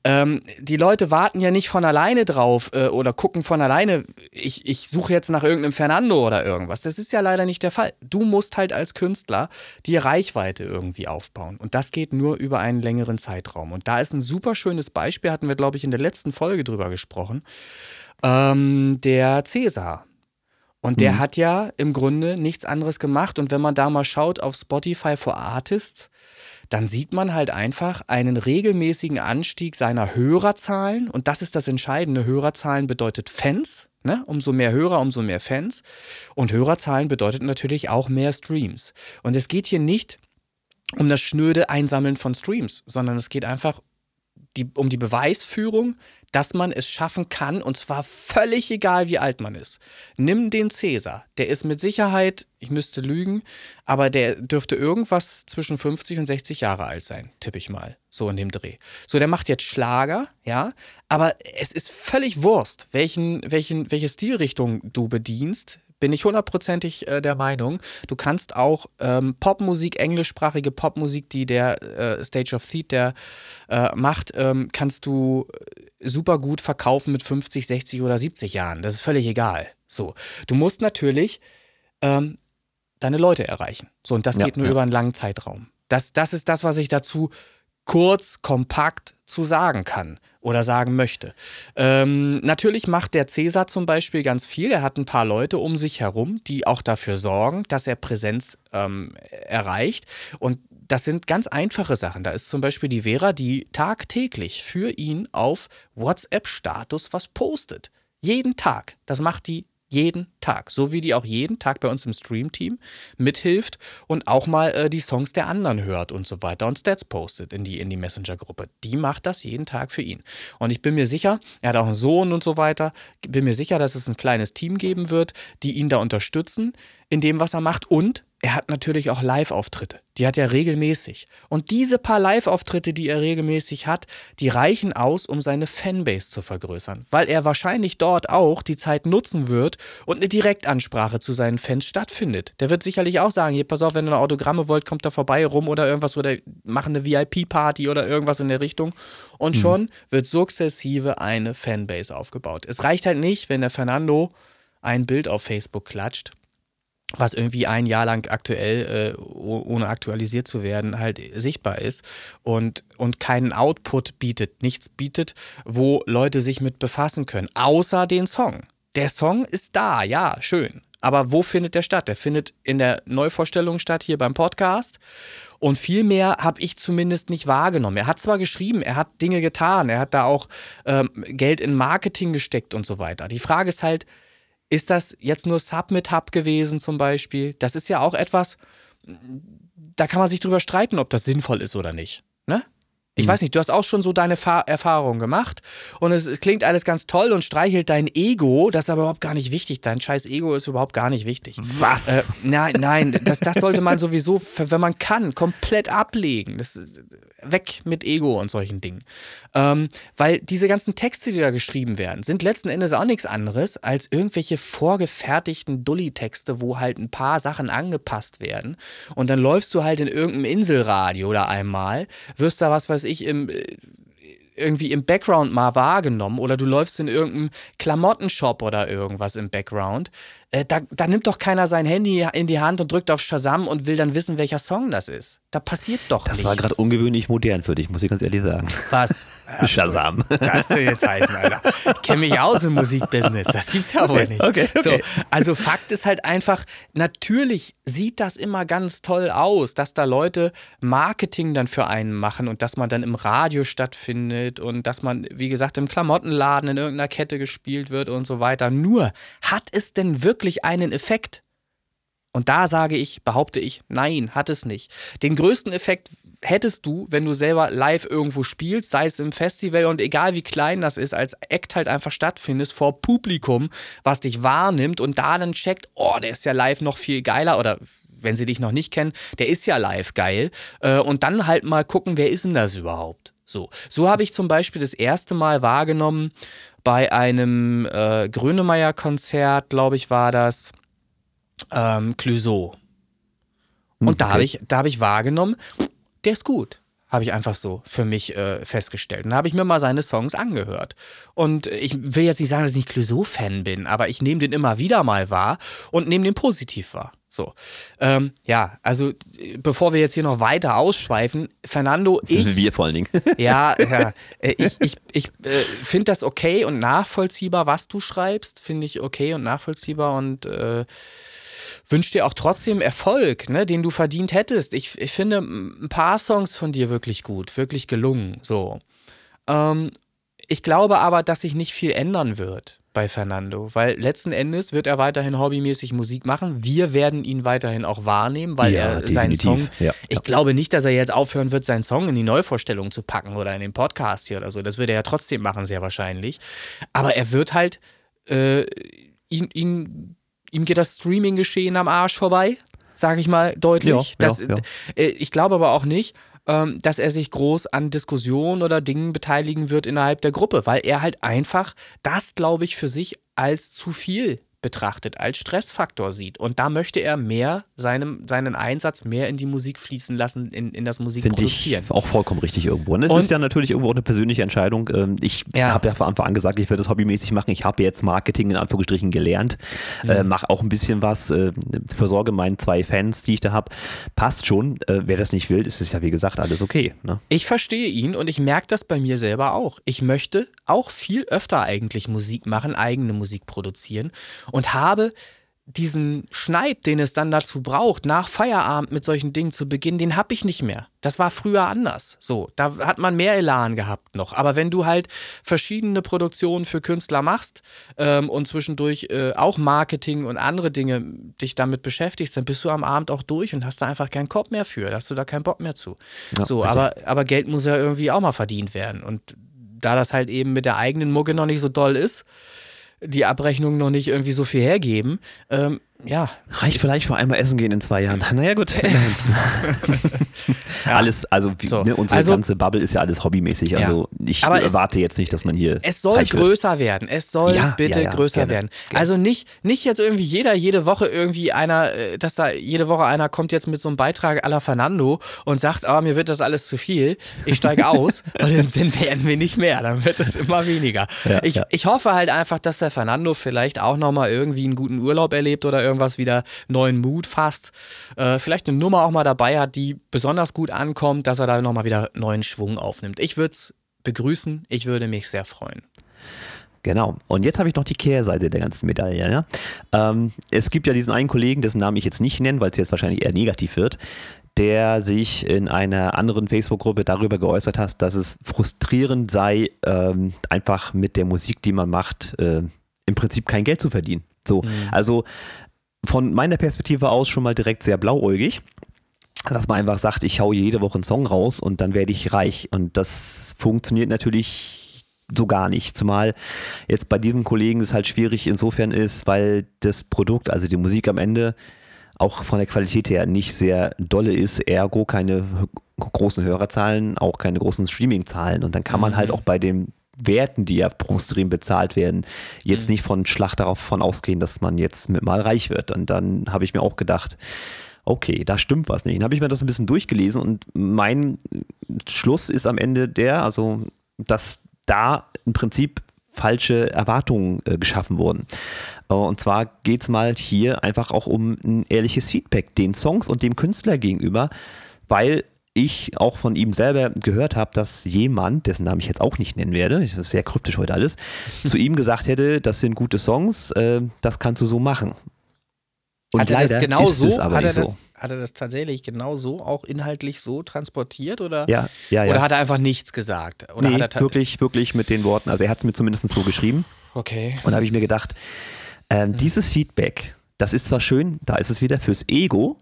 Ähm, die Leute warten ja nicht von alleine drauf äh, oder gucken von alleine, ich, ich suche jetzt nach irgendeinem Fernando oder irgendwas. Das ist ja leider nicht der Fall. Du musst halt als Künstler die Reichweite irgendwie aufbauen. Und das geht nur über einen längeren Zeitraum. Und da ist ein super schönes Beispiel, hatten wir, glaube ich, in der letzten Folge drüber gesprochen. Ähm, der Cäsar. Und der mhm. hat ja im Grunde nichts anderes gemacht. Und wenn man da mal schaut auf Spotify for Artists, dann sieht man halt einfach einen regelmäßigen Anstieg seiner Hörerzahlen. Und das ist das Entscheidende. Hörerzahlen bedeutet Fans. Ne? Umso mehr Hörer, umso mehr Fans. Und Hörerzahlen bedeutet natürlich auch mehr Streams. Und es geht hier nicht um das schnöde Einsammeln von Streams, sondern es geht einfach die, um die Beweisführung, dass man es schaffen kann, und zwar völlig egal, wie alt man ist. Nimm den Cäsar. Der ist mit Sicherheit, ich müsste lügen, aber der dürfte irgendwas zwischen 50 und 60 Jahre alt sein, tippe ich mal, so in dem Dreh. So, der macht jetzt Schlager, ja, aber es ist völlig Wurst, welchen, welchen, welche Stilrichtung du bedienst bin ich hundertprozentig äh, der Meinung. Du kannst auch ähm, Popmusik, englischsprachige Popmusik, die der äh, Stage of Theat der äh, macht, ähm, kannst du super gut verkaufen mit 50, 60 oder 70 Jahren. Das ist völlig egal. So, du musst natürlich ähm, deine Leute erreichen. So, und das ja, geht nur ja. über einen langen Zeitraum. Das, das ist das, was ich dazu kurz, kompakt zu sagen kann oder sagen möchte. Ähm, natürlich macht der Cäsar zum Beispiel ganz viel. Er hat ein paar Leute um sich herum, die auch dafür sorgen, dass er Präsenz ähm, erreicht. Und das sind ganz einfache Sachen. Da ist zum Beispiel die Vera, die tagtäglich für ihn auf WhatsApp-Status was postet. Jeden Tag. Das macht die jeden Tag. So wie die auch jeden Tag bei uns im Stream-Team mithilft und auch mal äh, die Songs der anderen hört und so weiter und Stats postet in die, in die Messenger-Gruppe. Die macht das jeden Tag für ihn. Und ich bin mir sicher, er hat auch einen Sohn und so weiter, bin mir sicher, dass es ein kleines Team geben wird, die ihn da unterstützen in dem, was er macht und er hat natürlich auch Live-Auftritte. Die hat er regelmäßig. Und diese paar Live-Auftritte, die er regelmäßig hat, die reichen aus, um seine Fanbase zu vergrößern. Weil er wahrscheinlich dort auch die Zeit nutzen wird und eine Direktansprache zu seinen Fans stattfindet. Der wird sicherlich auch sagen: Hier, pass auf, wenn ihr Autogramme wollt, kommt da vorbei rum oder irgendwas oder machen eine VIP-Party oder irgendwas in der Richtung. Und mhm. schon wird sukzessive eine Fanbase aufgebaut. Es reicht halt nicht, wenn der Fernando ein Bild auf Facebook klatscht was irgendwie ein Jahr lang aktuell, äh, ohne aktualisiert zu werden, halt sichtbar ist und, und keinen Output bietet, nichts bietet, wo Leute sich mit befassen können, außer den Song. Der Song ist da, ja, schön. Aber wo findet der statt? Der findet in der Neuvorstellung statt, hier beim Podcast. Und viel mehr habe ich zumindest nicht wahrgenommen. Er hat zwar geschrieben, er hat Dinge getan, er hat da auch ähm, Geld in Marketing gesteckt und so weiter. Die Frage ist halt, ist das jetzt nur Submit Hub gewesen zum Beispiel? Das ist ja auch etwas, da kann man sich drüber streiten, ob das sinnvoll ist oder nicht. Ne? Ich mhm. weiß nicht, du hast auch schon so deine Fa Erfahrungen gemacht und es klingt alles ganz toll und streichelt dein Ego, das ist aber überhaupt gar nicht wichtig. Dein scheiß Ego ist überhaupt gar nicht wichtig. Was? Äh, nein, nein, das, das sollte man sowieso, wenn man kann, komplett ablegen. Das ist, weg mit Ego und solchen Dingen. Ähm, weil diese ganzen Texte, die da geschrieben werden, sind letzten Endes auch nichts anderes als irgendwelche vorgefertigten Dulli-Texte, wo halt ein paar Sachen angepasst werden. Und dann läufst du halt in irgendeinem Inselradio oder einmal, wirst da was weiß ich im äh, irgendwie im Background mal wahrgenommen oder du läufst in irgendeinem Klamottenshop oder irgendwas im Background äh, da, da, nimmt doch keiner sein Handy in die Hand und drückt auf Shazam und will dann wissen, welcher Song das ist. Da passiert doch das nichts. Das war gerade ungewöhnlich modern für dich, muss ich ganz ehrlich sagen. Was? Shazam. Das soll jetzt heißen, Alter. Ich kenne mich aus im Musikbusiness. Das gibt's ja wohl nicht. Okay, okay. So, also Fakt ist halt einfach, natürlich sieht das immer ganz toll aus, dass da Leute Marketing dann für einen machen und dass man dann im Radio stattfindet und dass man, wie gesagt, im Klamottenladen in irgendeiner Kette gespielt wird und so weiter. Nur, hat es denn wirklich wirklich einen Effekt? Und da sage ich, behaupte ich, nein, hat es nicht. Den größten Effekt hättest du, wenn du selber live irgendwo spielst, sei es im Festival und egal wie klein das ist, als Act halt einfach stattfindest vor Publikum, was dich wahrnimmt und da dann checkt, oh, der ist ja live noch viel geiler oder wenn sie dich noch nicht kennen, der ist ja live geil. Äh, und dann halt mal gucken, wer ist denn das überhaupt? So, so habe ich zum Beispiel das erste Mal wahrgenommen, bei einem äh, Grönemeyer-Konzert, glaube ich, war das ähm, Clouseau. Und okay. da habe ich, hab ich wahrgenommen, der ist gut. Habe ich einfach so für mich äh, festgestellt. Und da habe ich mir mal seine Songs angehört. Und ich will jetzt nicht sagen, dass ich nicht Clouseau-Fan bin, aber ich nehme den immer wieder mal wahr und nehme den positiv wahr. So. Ähm, ja, also bevor wir jetzt hier noch weiter ausschweifen, Fernando, ich. Wir vor allen Dingen. ja, ja äh, ich, ich, ich äh, finde das okay und nachvollziehbar, was du schreibst, finde ich okay und nachvollziehbar und äh, wünsche dir auch trotzdem Erfolg, ne, den du verdient hättest. Ich, ich finde ein paar Songs von dir wirklich gut, wirklich gelungen. So. Ähm, ich glaube aber, dass sich nicht viel ändern wird bei Fernando, weil letzten Endes wird er weiterhin hobbymäßig Musik machen. Wir werden ihn weiterhin auch wahrnehmen, weil ja, er seinen Song. Ja, ich ja. glaube nicht, dass er jetzt aufhören wird, seinen Song in die Neuvorstellung zu packen oder in den Podcast hier oder so. Das wird er ja trotzdem machen, sehr wahrscheinlich. Aber er wird halt äh, ihn, ihn, ihm geht das Streaming-Geschehen am Arsch vorbei, sage ich mal deutlich. Das, äh, ich glaube aber auch nicht, ähm, dass er sich groß an Diskussionen oder Dingen beteiligen wird innerhalb der Gruppe, weil er halt einfach das, glaube ich, für sich als zu viel betrachtet, als Stressfaktor sieht. Und da möchte er mehr seinem, seinen Einsatz mehr in die Musik fließen lassen, in, in das Musikproduzieren. Finde ich auch vollkommen richtig irgendwo. Und es Und- ist ja natürlich irgendwo auch eine persönliche Entscheidung. Ähm, Ich Ja. habe ja von Anfang an gesagt, ich werde das hobbymäßig machen. Ich habe jetzt Marketing in Anführungsstrichen gelernt, Mhm. äh, mache auch ein bisschen was, äh, versorge meinen zwei Fans, die ich da habe. Passt schon. Äh, wer das nicht will, ist es ja wie gesagt alles okay. Ne? Ich verstehe ihn und ich merke das bei mir selber auch. Ich möchte auch viel öfter eigentlich Musik machen, eigene Musik produzieren und habe diesen Schneid, den es dann dazu braucht, nach Feierabend mit solchen Dingen zu beginnen, den habe ich nicht mehr. Das war früher anders. So, da hat man mehr Elan gehabt noch. Aber wenn du halt verschiedene Produktionen für Künstler machst ähm, und zwischendurch äh, auch Marketing und andere Dinge dich damit beschäftigst, dann bist du am Abend auch durch und hast da einfach keinen Kopf mehr für. Da hast du da keinen Bock mehr zu. Ja, so, aber, aber Geld muss ja irgendwie auch mal verdient werden. Und da das halt eben mit der eigenen Mucke noch nicht so doll ist, die Abrechnungen noch nicht irgendwie so viel hergeben, ähm, ja. Reicht vielleicht für einmal essen gehen in zwei Jahren. Naja, gut. Alles, also, wie, So. ne, unsere Also- ganze Bubble ist ja alles hobbymäßig. Ja. Also ich Aber es- erwarte jetzt nicht, dass man hier. Es soll reich wird. größer werden. Es soll Ja, bitte ja, ja, größer gerne, werden. gerne. Also nicht, nicht jetzt irgendwie jeder, jede Woche irgendwie einer, äh, dass da jede Woche einer kommt jetzt mit so einem Beitrag à la Fernando und sagt, ah, mir wird das alles zu viel, ich steige aus und dann, werden wir nicht mehr, dann wird es immer weniger. Ja, ich, ja. ich hoffe halt einfach, dass der Fernando vielleicht auch nochmal irgendwie einen guten Urlaub erlebt oder irgendwas wieder neuen Mut fasst. Äh, vielleicht eine Nummer auch mal dabei hat, die besonders gut ankommt, dass er da nochmal wieder neuen Schwung aufnimmt. Ich würde es begrüßen, ich würde mich sehr freuen. Genau. Und jetzt habe ich noch die Kehrseite der ganzen Medaille. Ja? Ähm, es gibt ja diesen einen Kollegen, dessen Namen ich jetzt nicht nenne, weil es jetzt wahrscheinlich eher negativ wird, der sich in einer anderen Facebook-Gruppe darüber geäußert hat, dass es frustrierend sei, ähm, einfach mit der Musik, die man macht, äh, im Prinzip kein Geld zu verdienen. So, also von meiner Perspektive aus schon mal direkt sehr blauäugig. Dass man einfach sagt, ich hau jede Woche einen Song raus und dann werde ich reich. Und das funktioniert natürlich so gar nicht. Zumal jetzt bei diesem Kollegen es halt schwierig insofern ist, weil das Produkt, also die Musik am Ende, auch von der Qualität her nicht sehr dolle ist, ergo keine großen Hörerzahlen, auch keine großen Streaming-Zahlen. Und dann kann man halt auch bei den Werten, die ja pro Stream bezahlt werden, jetzt nicht von Schlag darauf von ausgehen, dass man jetzt mit mal reich wird. Und dann habe ich mir auch gedacht, okay, da stimmt was nicht. Dann habe ich mir das ein bisschen durchgelesen und mein Schluss ist am Ende der, also dass da im Prinzip falsche Erwartungen äh, geschaffen wurden. Äh, und zwar geht es mal hier einfach auch um ein ehrliches Feedback den Songs und dem Künstler gegenüber, weil ich auch von ihm selber gehört habe, dass jemand, dessen Namen ich jetzt auch nicht nennen werde, das ist sehr kryptisch heute alles, zu ihm gesagt hätte, das sind gute Songs, äh, das kannst du so machen. Und hat er das genau so? hat, er das, so. hat er das tatsächlich genau so auch inhaltlich so transportiert oder, Ja, ja, ja. oder hat er einfach nichts gesagt? Oder nee, er wirklich, wirklich mit den Worten, also er hat es mir zumindest so geschrieben. Okay. Und da habe ich mir gedacht, ähm, dieses Feedback, das ist zwar schön, da ist es wieder fürs Ego,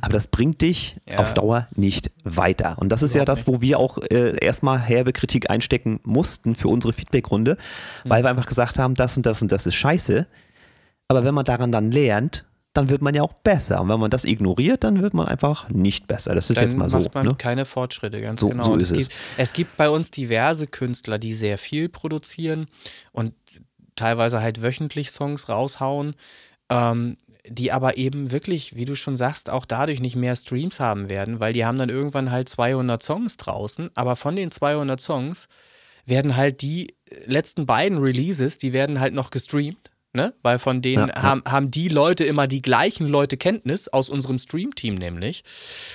aber das bringt dich Ja. auf Dauer nicht weiter. Und das ist ja das, wo wir auch äh, erstmal herbe Kritik einstecken mussten für unsere Feedbackrunde, weil wir einfach gesagt haben, das und das und das ist scheiße. Aber wenn man daran dann lernt, dann wird man ja auch besser. Und wenn man das ignoriert, dann wird man einfach nicht besser. Das ist Dann jetzt mal so. macht man Ne? keine Fortschritte, ganz So- genau. so ist es, es. Gibt, es gibt bei uns diverse Künstler, die sehr viel produzieren und teilweise halt wöchentlich Songs raushauen, ähm, die aber eben wirklich, wie du schon sagst, auch dadurch nicht mehr Streams haben werden, weil die haben dann irgendwann halt 200 Songs draußen, aber von den 200 Songs werden halt die letzten beiden Releases, die werden halt noch gestreamt. Ne? Weil von denen Ja, ja. haben, haben die Leute immer die gleichen Leute Kenntnis, aus unserem Stream-Team nämlich.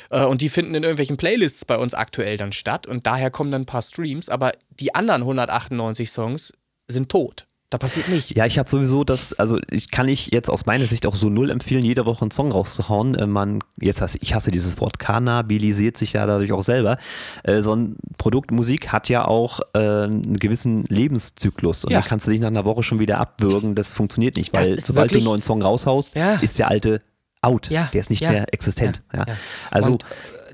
Äh, und die finden in irgendwelchen Playlists bei uns aktuell dann statt. Und daher kommen dann ein paar Streams, aber die anderen 198 Songs sind tot. Da passiert nichts. Ja, ich habe sowieso das, also ich kann ich jetzt aus meiner Sicht auch so null empfehlen, jede Woche einen Song rauszuhauen. Äh, Man, jetzt hasse, ich hasse dieses Wort, kannabilisiert sich ja dadurch auch selber. Äh, so ein Produkt Musik hat ja auch äh, einen gewissen Lebenszyklus und Ja. dann kannst du dich nach einer Woche schon wieder abwürgen. Das funktioniert nicht, weil sobald du wirklich- einen neuen Song raushaust, Ja. ist der alte out. Ja, Der ist nicht ja, mehr existent. Ja, ja. Also Und,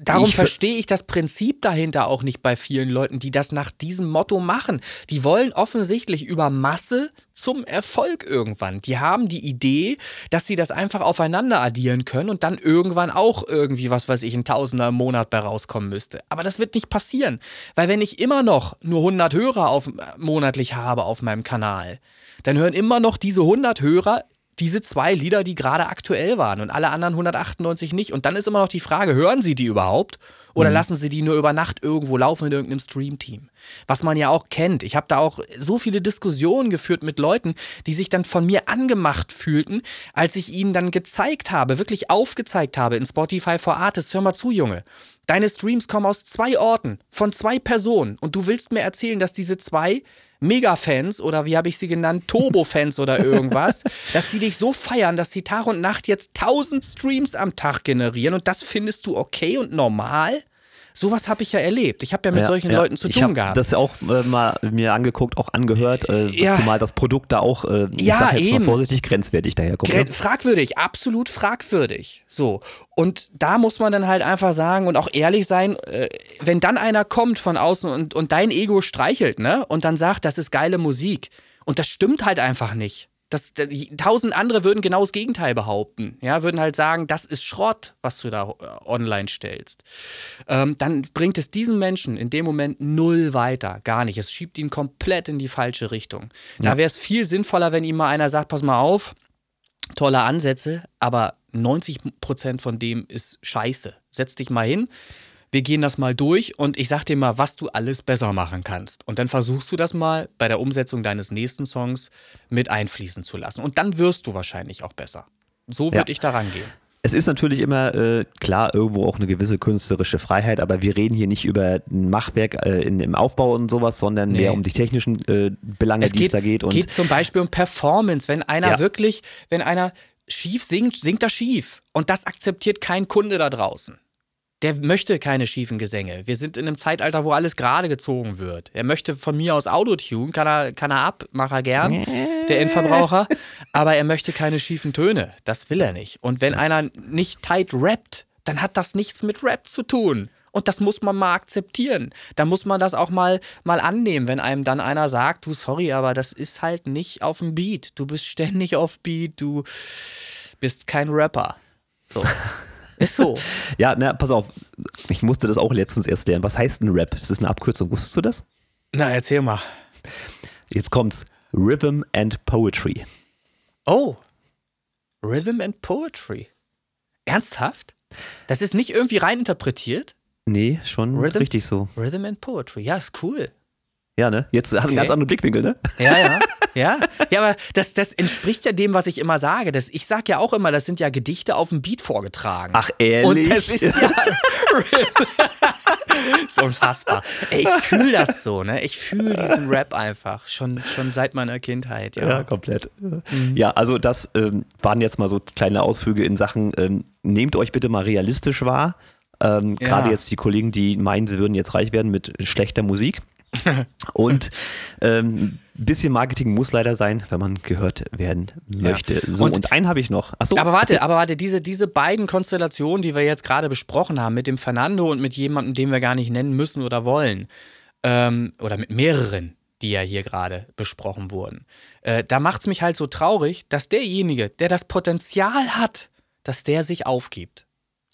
Darum verstehe ich das Prinzip dahinter auch nicht bei vielen Leuten, die das nach diesem Motto machen. Die wollen offensichtlich über Masse zum Erfolg irgendwann. Die haben die Idee, dass sie das einfach aufeinander addieren können und dann irgendwann auch irgendwie, was weiß ich, ein Tausender im Monat bei rauskommen müsste. Aber das wird nicht passieren, weil wenn ich immer noch nur 100 Hörer auf, monatlich habe auf meinem Kanal, dann hören immer noch diese 100 Hörer diese zwei Lieder, die gerade aktuell waren und alle anderen 198 nicht. Und dann ist immer noch die Frage, hören Sie die überhaupt? Oder mhm. lassen Sie die nur über Nacht irgendwo laufen in irgendeinem Streamteam? Was man ja auch kennt. Ich habe da auch so viele Diskussionen geführt mit Leuten, die sich dann von mir angemacht fühlten, als ich ihnen dann gezeigt habe, wirklich aufgezeigt habe in Spotify for Artists. Hör mal zu, Junge. Deine Streams kommen aus zwei Orten, von zwei Personen. Und du willst mir erzählen, dass diese zwei Mega-Fans oder wie habe ich sie genannt, Turbo-Fans oder irgendwas, dass die dich so feiern, dass sie Tag und Nacht jetzt 1000 Streams am Tag generieren und das findest du okay und normal? Sowas habe ich ja erlebt. Ich habe ja mit ja, solchen ja. Leuten zu ich tun gehabt. Das auch äh, mal mir angeguckt, auch angehört, äh, ja. zumal das Produkt da auch, äh, ich ja, sag jetzt eben. mal vorsichtig, grenzwertig daherkommt. Gren fragwürdig, absolut fragwürdig. So. Und da muss man dann halt einfach sagen und auch ehrlich sein, äh, wenn dann einer kommt von außen und, und dein Ego streichelt, ne? Und dann sagt, das ist geile Musik. Und das stimmt halt einfach nicht. Das, tausend andere würden genau das Gegenteil behaupten. Ja, würden halt sagen, das ist Schrott, was du da äh, online stellst. Ähm, dann bringt es diesen Menschen in dem Moment null weiter. Gar nicht. Es schiebt ihn komplett in die falsche Richtung. Ja. Da wäre es viel sinnvoller, wenn ihm mal einer sagt: Pass mal auf, tolle Ansätze, aber 90 Prozent von dem ist scheiße. Setz dich mal hin wir gehen das mal durch und ich sag dir mal, was du alles besser machen kannst. Und dann versuchst du das mal bei der Umsetzung deines nächsten Songs mit einfließen zu lassen. Und dann wirst du wahrscheinlich auch besser. So würde ja. ich da rangehen. Es ist natürlich immer äh, klar irgendwo auch eine gewisse künstlerische Freiheit, aber wir reden hier nicht über ein Machwerk äh, in, im Aufbau und sowas, sondern nee. mehr um die technischen äh, Belange, die es da geht. Es geht zum Beispiel um Performance. Wenn einer ja. wirklich, wenn einer schief singt, singt er schief. Und das akzeptiert kein Kunde da draußen der möchte keine schiefen Gesänge. Wir sind in einem Zeitalter, wo alles gerade gezogen wird. Er möchte von mir aus Autotune, kann er, kann er ab, macht er gern, der Endverbraucher, aber er möchte keine schiefen Töne. Das will er nicht. Und wenn einer nicht tight rappt, dann hat das nichts mit Rap zu tun. Und das muss man mal akzeptieren. Da muss man das auch mal, mal annehmen, wenn einem dann einer sagt, du, sorry, aber das ist halt nicht auf dem Beat. Du bist ständig auf Beat, du bist kein Rapper. So. Ist so. ja, na, pass auf. Ich musste das auch letztens erst lernen. Was heißt ein Rap? Das ist eine Abkürzung. Wusstest du das? Na, erzähl mal. Jetzt kommt's. Rhythm and Poetry. Oh. Rhythm and Poetry. Ernsthaft? Das ist nicht irgendwie rein interpretiert? Nee, schon Rhythm, richtig so. Rhythm and Poetry. Ja, ist cool. Ja, ne? Jetzt hat okay. einen ganz anderen Blickwinkel, ne? Ja, ja. Ja, ja aber das, das entspricht ja dem, was ich immer sage. Das, ich sage ja auch immer, das sind ja Gedichte auf dem Beat vorgetragen. Ach, ehrlich? Und das ist ja. ist unfassbar. Ey, ich fühle das so, ne? Ich fühle diesen Rap einfach. Schon, schon seit meiner Kindheit, ja. Ja, komplett. Mhm. Ja, also das ähm, waren jetzt mal so kleine Ausflüge in Sachen, ähm, nehmt euch bitte mal realistisch wahr. Ähm, ja. Gerade jetzt die Kollegen, die meinen, sie würden jetzt reich werden mit schlechter Musik. Und ähm, bisschen Marketing muss leider sein, wenn man gehört werden möchte. Ja. So, und, und einen habe ich noch. Achso, aber warte, aber warte, diese, diese beiden Konstellationen, die wir jetzt gerade besprochen haben, mit dem Fernando und mit jemandem, den wir gar nicht nennen müssen oder wollen, ähm, oder mit mehreren, die ja hier gerade besprochen wurden, äh, da macht es mich halt so traurig, dass derjenige, der das Potenzial hat, dass der sich aufgibt.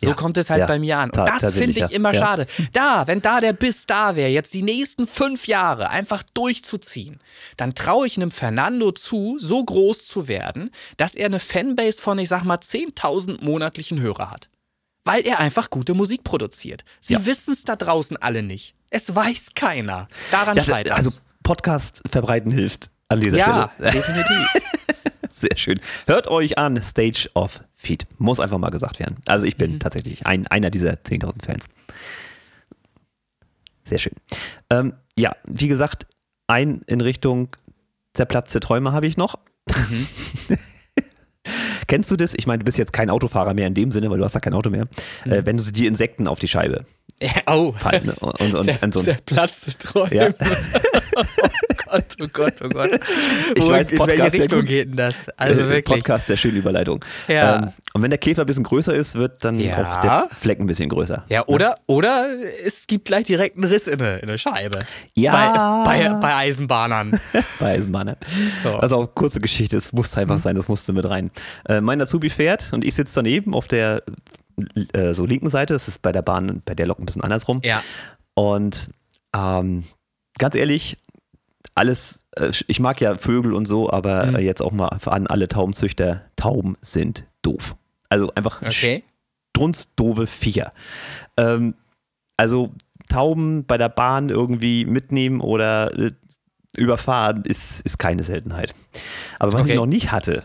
So ja, kommt es halt ja, bei mir an. Und das finde ich immer ja. schade. Da, wenn da der Biss da wäre, jetzt die nächsten fünf Jahre einfach durchzuziehen, dann traue ich einem Fernando zu, so groß zu werden, dass er eine Fanbase von, ich sag mal, 10.000 monatlichen Hörer hat. Weil er einfach gute Musik produziert. Sie wissen es da draußen alle nicht. Es weiß keiner. Daran scheitert es. Also Podcast verbreiten hilft an dieser ja, Stelle. Ja, definitiv. Sehr schön. Hört euch an Stage of Feed. Muss einfach mal gesagt werden. Also ich bin mhm. tatsächlich ein, einer dieser 10.000 Fans. Sehr schön. Ähm, ja, wie gesagt, ein in Richtung zerplatzte Träume habe ich noch. Mhm. Kennst du das? Ich meine, du bist jetzt kein Autofahrer mehr in dem Sinne, weil du hast ja kein Auto mehr. Mhm. Äh, wenn du die Insekten auf die Scheibe Oh. Fallen, ne? und, und, und, und so Zerplatzte Träume. Ja. oh Gott, oh Gott, oh Gott. Ich Wo, weiß, in welche Richtung geht denn das? Also äh, wirklich. Podcast der schönen Überleitung. Ja. Ähm, und wenn der Käfer ein bisschen größer ist, wird dann ja. auch der Fleck ein bisschen größer. Ja, oder, ja. oder es gibt gleich direkt einen Riss in der in eine Scheibe. Ja. Bei, bei, bei Eisenbahnern. bei Eisenbahnern. So. Also auch kurze Geschichte, es muss einfach mhm. sein, das musste mit rein. Äh, mein Azubi fährt und ich sitze daneben auf der äh, so linken Seite. Das ist bei der Bahn, bei der Lok ein bisschen andersrum. Ja. Und ähm, ganz ehrlich, alles, äh, ich mag ja Vögel und so, aber Mhm. äh, jetzt auch mal an alle Taubenzüchter, Tauben sind doof. Also einfach Okay. strunzdoofe Viecher. Ähm, also Tauben bei der Bahn irgendwie mitnehmen oder äh, überfahren ist, ist keine Seltenheit. Aber was Okay. ich noch nicht hatte,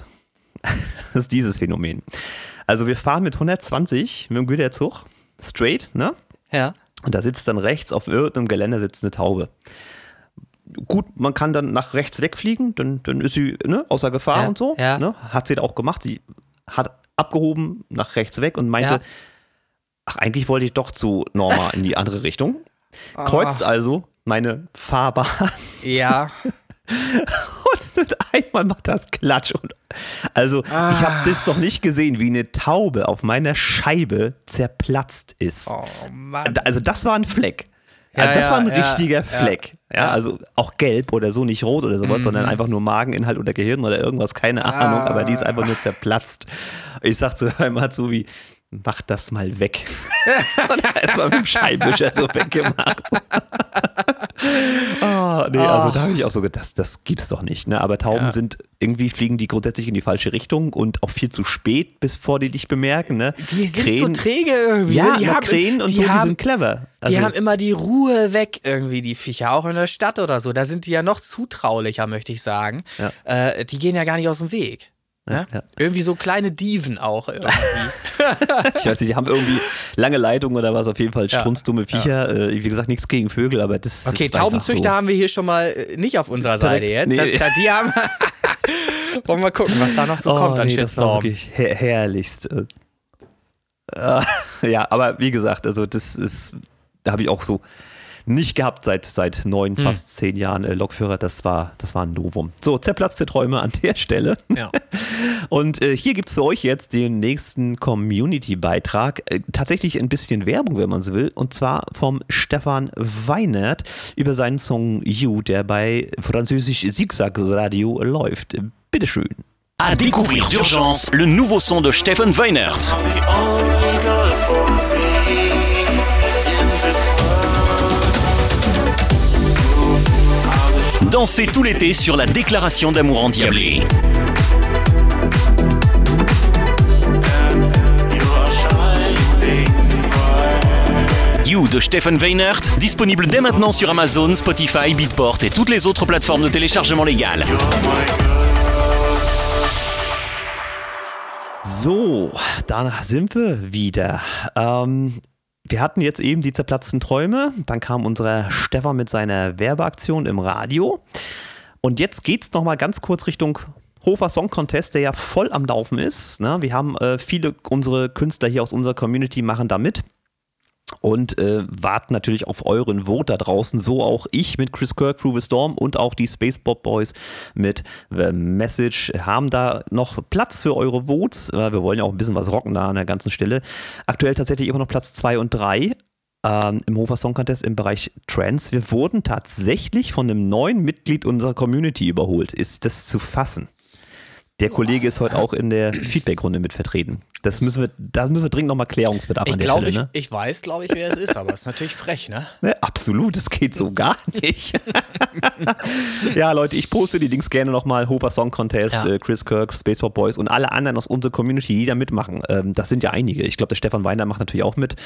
ist dieses Phänomen. Also wir fahren mit 120 mit dem Güterzug, straight, ne? Ja. Und da sitzt dann rechts auf irgendeinem Geländer sitzt eine Taube. Gut, man kann dann nach rechts wegfliegen, dann, dann ist sie ne, außer Gefahr Ja, und so. ja. Ne? Hat sie auch gemacht. Sie hat abgehoben nach rechts weg und meinte, Ja. ach, eigentlich wollte ich doch zu Norma in die andere Richtung. Kreuzt also meine Fahrbahn Ja. und mit einmal macht das Klatsch. Und also, ich habe das noch nicht gesehen, wie eine Taube auf meiner Scheibe zerplatzt ist. Oh Mann. Also das war ein Fleck. Ja, also das ja, war ein ja, richtiger Fleck. Ja, also auch gelb oder so, nicht rot oder sowas, sondern einfach nur Mageninhalt oder Gehirn oder irgendwas, keine Ahnung, aber die ist einfach nur zerplatzt. Ich sagte einmal so wie, mach das mal weg. Und erstmal mit dem Scheibenwischer so weggemacht. Oh, nee, also da habe ich auch so gedacht, das, das gibt's doch nicht. Ne? Aber Tauben Ja. sind, irgendwie fliegen die grundsätzlich in die falsche Richtung und auch viel zu spät, bevor die dich bemerken. Ne? Die sind Krähen- so träge irgendwie. Ja, ne? die haben, Krähen und die so, die haben, sind clever. Die Also- haben immer die Ruhe weg irgendwie, die Viecher, auch in der Stadt oder so. Da sind die ja noch zutraulicher, möchte ich sagen. Ja. Äh, die gehen ja gar nicht aus dem Weg. Ne? ja. Irgendwie so kleine Dieven auch irgendwie. Ich weiß nicht, die haben irgendwie lange Leitungen oder was, auf jeden Fall Ja. strunzdumme Viecher. Äh, wie gesagt, nichts gegen Vögel, aber das Okay, ist Taubenzüchter so. haben wir hier schon mal äh, nicht auf unserer Seite jetzt. Nee. Das, da, die haben. Wollen wir mal gucken, was da noch so Oh, kommt an nee, das war Shitstorm. wirklich her herrlichst. Äh, ja, aber wie gesagt, also das ist, da habe ich auch so nicht gehabt seit, seit neun, Hm. fast zehn Jahren äh, Lokführer. Das war, das war ein Novum. So, zerplatzte Träume an der Stelle. Ja. Und äh, hier gibt es für euch jetzt den nächsten Community-Beitrag. Äh, tatsächlich ein bisschen Werbung, wenn man so will. Und zwar vom Stefan Weinert über seinen Song You, der bei französisch Zigzag Radio läuft. Bitteschön. À découvrir d'urgence le nouveau son de Stephen Weinert. Dansez tout l'été sur la déclaration d'amour endiablée. You de Stephen Weinert, disponible dès maintenant sur Amazon, Spotify, Beatport et toutes les autres plateformes de téléchargement girl. So, da sind wieder. Ähm, wir hatten jetzt eben die zerplatzten Träume. Dann kam unser Stefan mit seiner Werbeaktion im Radio. Und jetzt geht es nochmal ganz kurz Richtung Hofer Song Contest, der ja voll am Laufen ist. Ne? Wir haben äh, viele unsere Künstler hier aus unserer Community machen da mit. Und äh, warten natürlich auf euren Vote da draußen. So auch ich mit Chris Kirk, Through the Storm und auch die Space Bob Boys mit The Message haben da noch Platz für eure Votes. Wir wollen ja auch ein bisschen was rocken da an der ganzen Stelle. Aktuell tatsächlich immer noch Platz 2 und 3 ähm, im Hofer Song Contest im Bereich Trance. Wir wurden tatsächlich von einem neuen Mitglied unserer Community überholt. Ist das zu fassen? Der Kollege ist heute auch in der Feedback-Runde mit vertreten. Das müssen wir, da müssen wir dringend nochmal Klärungsbedarf Ich an der glaube, Stelle. ich, Ne? ich weiß, glaube ich, wer es ist, aber es ist natürlich frech, ne? Ne, absolut, das geht so gar nicht. ja, Leute, ich poste die Links gerne nochmal. Hofer Song Contest, Ja. äh, Chris Kirk, Spaceport Boys und alle anderen aus unserer Community, die da mitmachen. Ähm, das sind ja einige. Ich glaube, der Stefan Weiner macht natürlich auch mit.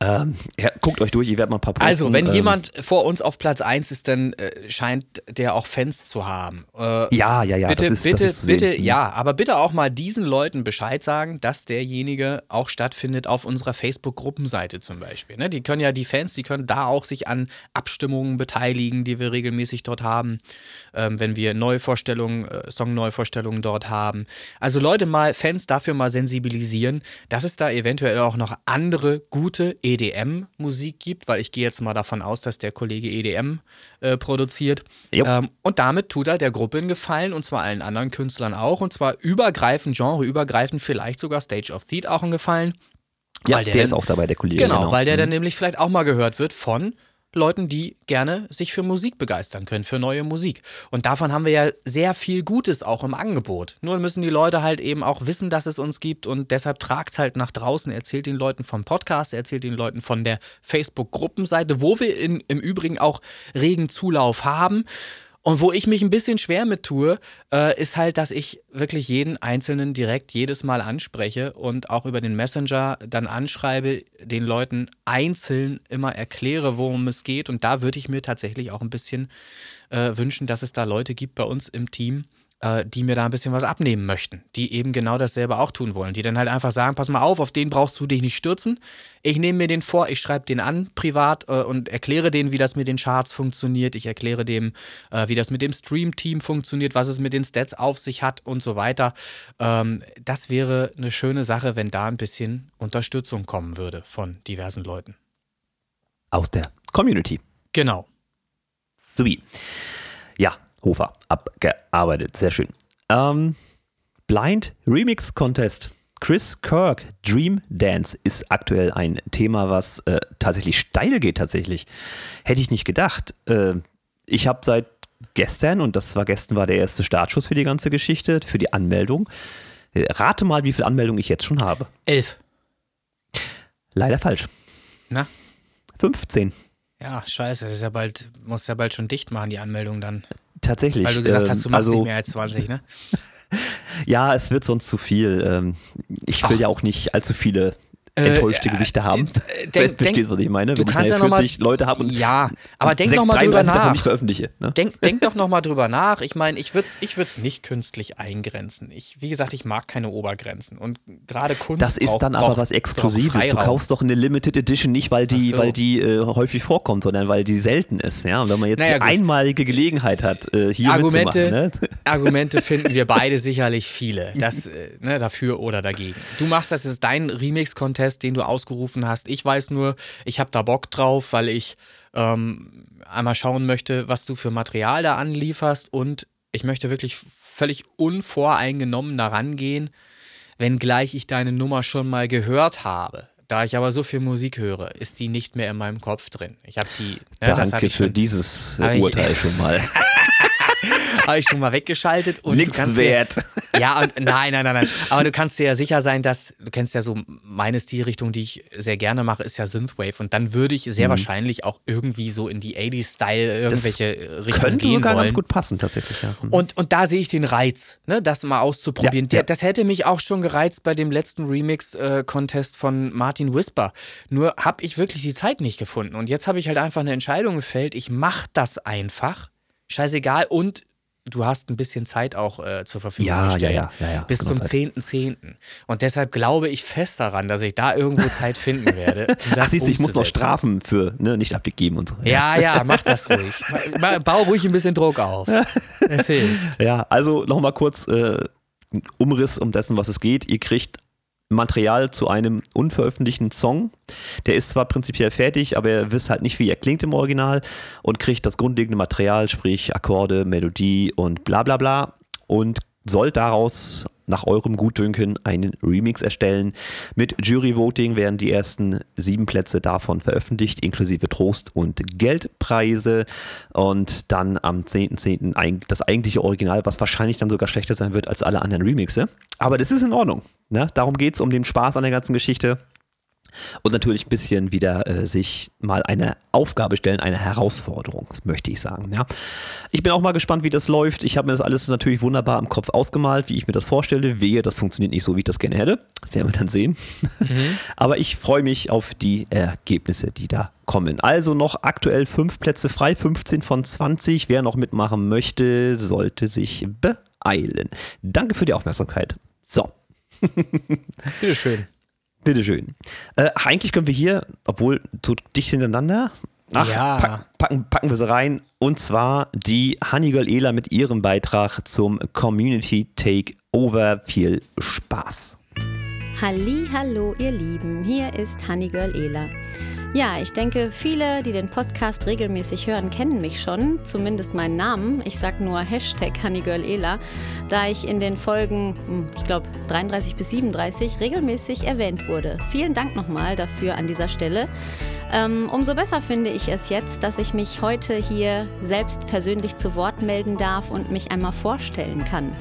Ähm, ja, guckt euch durch, ihr werdet mal ein paar posten. Also, wenn ähm, jemand vor uns auf Platz 1 ist, dann äh, scheint der auch Fans zu haben. Äh, Ja, ja, ja. bitte, das ist, bitte, bitte, ja, aber bitte auch mal diesen Leuten Bescheid sagen, dass derjenige auch stattfindet auf unserer Facebook-Gruppenseite zum Beispiel. Ne? Die können ja, die Fans, die können da auch sich an Abstimmungen beteiligen, die wir regelmäßig dort haben, ähm, wenn wir Neuvorstellungen, äh, Song-Neuvorstellungen dort haben. Also Leute mal, Fans dafür mal sensibilisieren, dass es da eventuell auch noch andere gute EDM-Musik gibt, weil ich gehe jetzt mal davon aus, dass der Kollege EDM äh, produziert. Ähm, und damit tut er der Gruppe einen Gefallen und zwar allen anderen Künstlern auch und zwar übergreifend, genreübergreifend, vielleicht sogar Stage of Theat auch einen Gefallen. Ja, weil der, der ist dann- auch dabei, der Kollege. Genau, weil der Mhm. dann nämlich vielleicht auch mal gehört wird von Leuten, die gerne sich für Musik begeistern können, für neue Musik. Und davon haben wir ja sehr viel Gutes auch im Angebot. Nur müssen die Leute halt eben auch wissen, dass es uns gibt und deshalb tragt es halt nach draußen, erzählt den Leuten vom Podcast, erzählt den Leuten von der Facebook-Gruppenseite, wo wir in, im Übrigen auch regen Zulauf haben. Und wo ich mich ein bisschen schwer mit tue, äh, ist halt, dass ich wirklich jeden Einzelnen direkt jedes Mal anspreche und auch über den Messenger dann anschreibe, den Leuten einzeln immer erkläre, worum es geht. Und da würde ich mir tatsächlich auch ein bisschen äh, wünschen, dass es da Leute gibt bei uns im Team, die mir da ein bisschen was abnehmen möchten, die eben genau dasselbe auch tun wollen, die dann halt einfach sagen, pass mal auf, auf den brauchst du dich nicht stürzen. Ich nehme mir den vor, ich schreibe den an privat äh, und erkläre denen, wie das mit den Charts funktioniert. Ich erkläre dem, äh, wie das mit dem Stream-Team funktioniert, was es mit den Stats auf sich hat und so weiter. Ähm, das wäre eine schöne Sache, wenn da ein bisschen Unterstützung kommen würde von diversen Leuten. Aus der Community. Genau. Sowie. Ja, Hofer, abgearbeitet. Sehr schön. Ähm, Blind Remix Contest. Chris Kirk, Dream Dance ist aktuell ein Thema, was äh, tatsächlich steil geht, tatsächlich. Hätte ich nicht gedacht. Äh, ich habe seit gestern, und das war gestern war der erste Startschuss für die ganze Geschichte, für die Anmeldung. Äh, rate mal, wie viele Anmeldungen ich jetzt schon habe. Elf. Leider falsch. Na? 15. Ja, scheiße, das ist ja bald, muss ja bald schon dicht machen, die Anmeldung dann. Tatsächlich. Weil du gesagt ähm, hast, du machst also, nicht mehr als 20, ne? Ja, es wird sonst zu viel. Ähm, Ich will ja auch nicht allzu viele Äh, enttäuschte Gesichter haben. äh, denk- du verstehst, was ich meine? du Wenn ich kannst nachher ja noch mal- 40 Leute habe und Ja, aber denk noch mal drüber 33 davon nach. nicht veröffentliche. Ne? Denk, denk doch nochmal drüber nach. Ich meine, ich würde es ich würd's nicht künstlich eingrenzen. Ich, wie gesagt, ich mag keine Obergrenzen. Und gerade Kunst. Das ist braucht- dann aber braucht- was Exklusives. Du kaufst doch eine Limited Edition nicht, weil die, so. weil die äh, häufig vorkommt, sondern weil die selten ist. Ja? Und wenn man jetzt Naja, die gut. einmalige Gelegenheit hat, äh, hier Argumente. Ne? Argumente finden wir beide sicherlich viele. Das, äh, ne, dafür oder dagegen. Du machst das, ist dein Remix-Contest, den du ausgerufen hast. Ich weiß nur, ich habe da Bock drauf, weil ich ähm, einmal schauen möchte, was du für Material da anlieferst und ich möchte wirklich völlig unvoreingenommen daran gehen, wenngleich ich deine Nummer schon mal gehört habe. Da ich aber so viel Musik höre, ist die nicht mehr in meinem Kopf drin. Ich habe die. Ne, das hab Danke ich für schon, dieses äh, ich- Urteil schon mal. habe ich schon mal weggeschaltet und Nix kannst dir, wert. Ja, und nein, nein, nein, nein. Aber du kannst dir ja sicher sein, dass, du kennst ja so meine Stilrichtung, die ich sehr gerne mache, ist ja Synthwave. Und dann würde ich Mhm. sehr wahrscheinlich auch irgendwie so in die 80s-Style irgendwelche Richtungen Könnte gehen sogar wollen. ganz gut passen, tatsächlich. Ja. Hm. Und, und da sehe ich den Reiz, ne, das mal auszuprobieren. Ja, Der, ja. Das hätte mich auch schon gereizt bei dem letzten Remix-Contest von Martin Whisper. Nur habe ich wirklich die Zeit nicht gefunden. Und jetzt habe ich halt einfach eine Entscheidung gefällt. Ich mache das einfach. Scheißegal. Und du hast ein bisschen Zeit auch äh, zur Verfügung Ja, ja, gestellt. ja, ja, ja, Bis ist zum genug 10.10. Und deshalb glaube ich fest daran, dass ich da irgendwo Zeit finden werde. um Ach, das siehst du, ich muss noch. Strafen für ne, nicht abgegeben und so. Ja, ja, mach das ruhig. Bau ruhig ein bisschen Druck auf. Es hilft. Ja, also nochmal kurz äh, Umriss um dessen, was es geht. Ihr kriegt Material zu einem unveröffentlichten Song. Der ist zwar prinzipiell fertig, aber ihr wisst halt nicht, wie er klingt im Original und kriegt das grundlegende Material, sprich Akkorde, Melodie und bla bla bla und sollt daraus nach eurem Gutdünken einen Remix erstellen. Mit Jury-Voting werden die ersten sieben Plätze davon veröffentlicht, inklusive Trost- und Geldpreise. Und dann am 10.10. eig- das eigentliche Original, was wahrscheinlich dann sogar schlechter sein wird als alle anderen Remixe. Aber das ist in Ordnung. Ne? Darum geht es um den Spaß an der ganzen Geschichte. Und natürlich ein bisschen wieder äh, sich mal eine Aufgabe stellen, eine Herausforderung, das möchte ich sagen. Ja. Ich bin auch mal gespannt, wie das läuft. Ich habe mir das alles natürlich wunderbar im Kopf ausgemalt, wie ich mir das vorstelle. Wehe, das funktioniert nicht so, wie ich das gerne hätte. Werden wir dann sehen. Aber ich freue mich auf die Ergebnisse, die da kommen. Also noch aktuell fünf Plätze frei, 15 von 20. Wer noch mitmachen möchte, sollte sich beeilen. Danke für die Aufmerksamkeit. So. Bitteschön. Bitteschön. Äh, eigentlich können wir hier, obwohl zu dicht hintereinander, ach, Ja. pack, packen, packen wir sie rein. Und zwar die Honeygirl Ela mit ihrem Beitrag zum Community Takeover. Viel Spaß. Halli, hallo ihr Lieben, hier ist Honeygirl Ela. Ja, ich denke, viele, die den Podcast regelmäßig hören, kennen mich schon, zumindest meinen Namen. Ich sag nur Hashtag Honeygirl Ela, da ich in den Folgen, hm, ich glaube 33 bis 37, regelmäßig erwähnt wurde. Vielen Dank nochmal dafür an dieser Stelle. Ähm, umso besser finde ich es jetzt, dass ich mich heute hier selbst persönlich zu Wort melden darf und mich einmal vorstellen kann.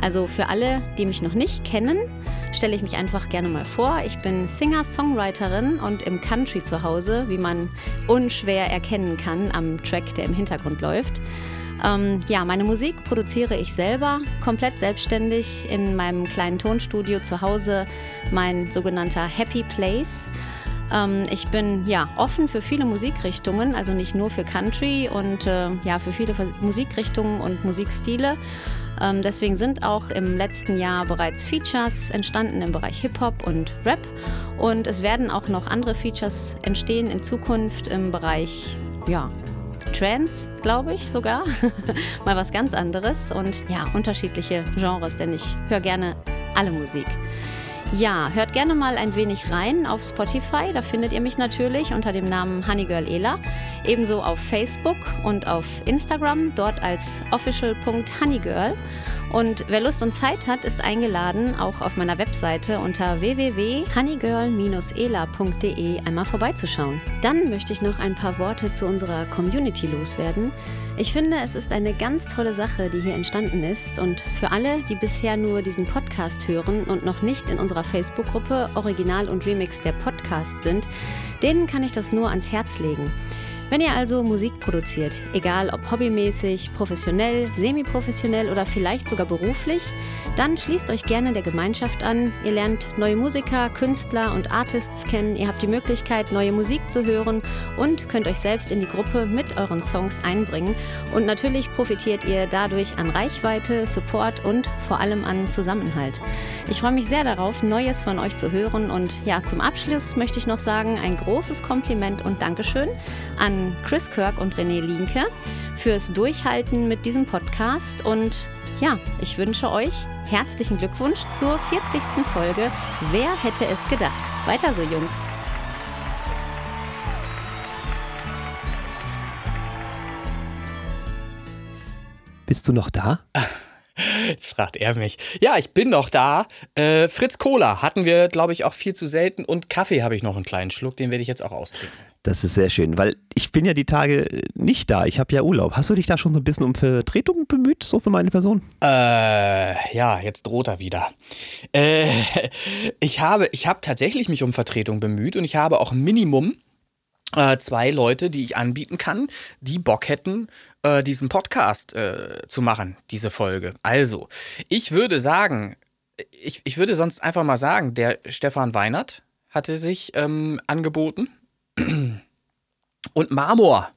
Also für alle, die mich noch nicht kennen, stelle ich mich einfach gerne mal vor. Ich bin Singer-Songwriterin und im Country zu Hause, wie man unschwer erkennen kann am Track, der im Hintergrund läuft. Ähm, ja, meine Musik produziere ich selber, komplett selbstständig in meinem kleinen Tonstudio zu Hause, mein sogenannter Happy Place. Ähm, ich bin ja offen für viele Musikrichtungen, also nicht nur für Country und äh, ja für viele Musikrichtungen und Musikstile. Ähm, deswegen sind auch im letzten Jahr bereits Features entstanden im Bereich Hip-Hop und Rap. Und es werden auch noch andere Features entstehen in Zukunft im Bereich ja, Trance, glaube ich sogar. Mal was ganz anderes und ja, unterschiedliche Genres, denn ich höre gerne alle Musik. Ja, hört gerne mal ein wenig rein auf Spotify. Da findet ihr mich natürlich unter dem Namen Honeygirl Ela. Ebenso auf Facebook und auf Instagram, dort als official.honeygirl. Und wer Lust und Zeit hat, ist eingeladen, auch auf meiner Webseite unter www.honeygirl-ela.de einmal vorbeizuschauen. Dann möchte ich noch ein paar Worte zu unserer Community loswerden. Ich finde, es ist eine ganz tolle Sache, die hier entstanden ist. Und für alle, die bisher nur diesen Podcast hören und noch nicht in unserer Facebook-Gruppe Original und Remix der Podcast sind, denen kann ich das nur ans Herz legen. Wenn ihr also Musik produziert, egal ob hobbymäßig, professionell, semi-professionell oder vielleicht sogar beruflich, dann schließt euch gerne der Gemeinschaft an. Ihr lernt neue Musiker, Künstler und Artists kennen. Ihr habt die Möglichkeit, neue Musik zu hören und könnt euch selbst in die Gruppe mit euren Songs einbringen. Und natürlich profitiert ihr dadurch an Reichweite, Support und vor allem an Zusammenhalt. Ich freue mich sehr darauf, Neues von euch zu hören. Und ja, zum Abschluss möchte ich noch sagen, ein großes Kompliment und Dankeschön an Chris Kirk und René Linke fürs Durchhalten mit diesem Podcast. Und ja, ich wünsche euch herzlichen Glückwunsch zur 40. Folge. Wer hätte es gedacht? Weiter so, Jungs. Bist du noch da? Jetzt fragt er mich. Ja, ich bin noch da. Äh, Fritz Cola hatten wir, glaube ich, auch viel zu selten. Und Kaffee habe ich noch einen kleinen Schluck, den werde ich jetzt auch austrinken. Das ist sehr schön, weil ich bin ja die Tage nicht da. Ich habe ja Urlaub. Hast du dich da schon so ein bisschen um Vertretung bemüht, so für meine Person? Äh, ja, jetzt droht er wieder. Äh, ich habe, ich habe tatsächlich mich um Vertretung bemüht und ich habe auch Minimum äh, zwei Leute, die ich anbieten kann, die Bock hätten, äh, diesen Podcast äh, zu machen, diese Folge. Also, ich würde sagen, ich, ich würde sonst einfach mal sagen, der Stefan Weinert hatte sich ähm, angeboten. Und Marmor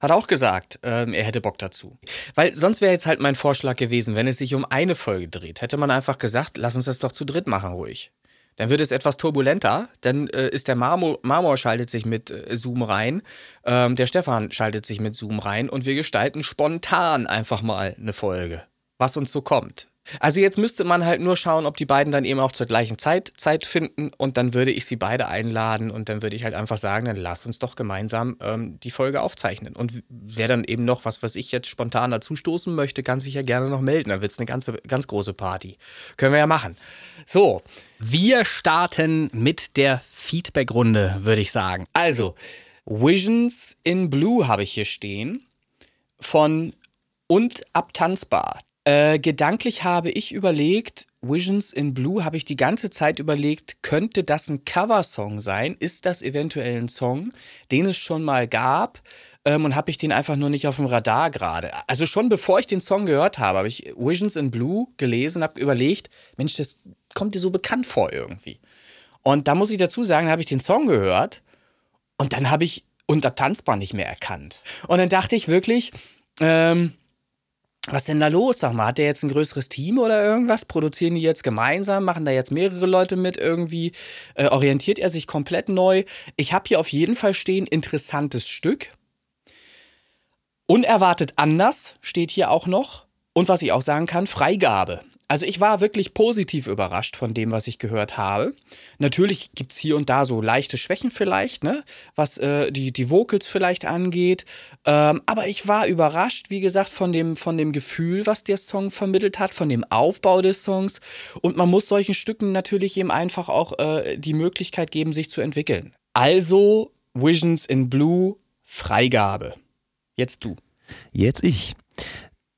hat auch gesagt, ähm, er hätte Bock dazu. Weil sonst wäre jetzt halt mein Vorschlag gewesen, wenn es sich um eine Folge dreht, hätte man einfach gesagt, lass uns das doch zu dritt machen, ruhig. Dann wird es etwas turbulenter, dann äh, ist der Marmor, Marmor schaltet sich mit äh, Zoom rein, ähm, der Stefan schaltet sich mit Zoom rein und wir gestalten spontan einfach mal eine Folge, was uns so kommt. Also jetzt müsste man halt nur schauen, ob die beiden dann eben auch zur gleichen Zeit Zeit finden und dann würde ich sie beide einladen und dann würde ich halt einfach sagen, dann lass uns doch gemeinsam ähm, die Folge aufzeichnen. Und wer dann eben noch was, was ich jetzt spontan dazustoßen möchte, kann sich ja gerne noch melden. Dann wird es eine ganze, ganz große Party. Können wir ja machen. So, wir starten mit der Feedback-Runde, würde ich sagen. Also, Visions in Blue habe ich hier stehen von und abtanzbar. Äh, gedanklich habe ich überlegt, Visions in Blue habe ich die ganze Zeit überlegt, könnte das ein Coversong sein? Ist das eventuell ein Song, den es schon mal gab? Ähm, und habe ich den einfach nur nicht auf dem Radar gerade. Also schon bevor ich den Song gehört habe, habe ich Visions in Blue gelesen, habe überlegt, Mensch, das kommt dir so bekannt vor irgendwie. Und da muss ich dazu sagen, habe ich den Song gehört und dann habe ich unter Tanzbar nicht mehr erkannt. Und dann dachte ich wirklich, ähm, was denn da los? Sag mal, hat der jetzt ein größeres Team oder irgendwas? Produzieren die jetzt gemeinsam? Machen da jetzt mehrere Leute mit irgendwie? Äh, orientiert er sich komplett neu? Ich habe hier auf jeden Fall stehen, interessantes Stück. Unerwartet anders steht hier auch noch. Und was ich auch sagen kann, Freigabe. Also ich war wirklich positiv überrascht von dem, was ich gehört habe. Natürlich gibt es hier und da so leichte Schwächen vielleicht, ne? was äh, die, die Vocals vielleicht angeht. Ähm, aber ich war überrascht, wie gesagt, von dem, von dem Gefühl, was der Song vermittelt hat, von dem Aufbau des Songs. Und man muss solchen Stücken natürlich eben einfach auch äh, die Möglichkeit geben, sich zu entwickeln. Also Visions in Blue, Freigabe. Jetzt du. Jetzt ich.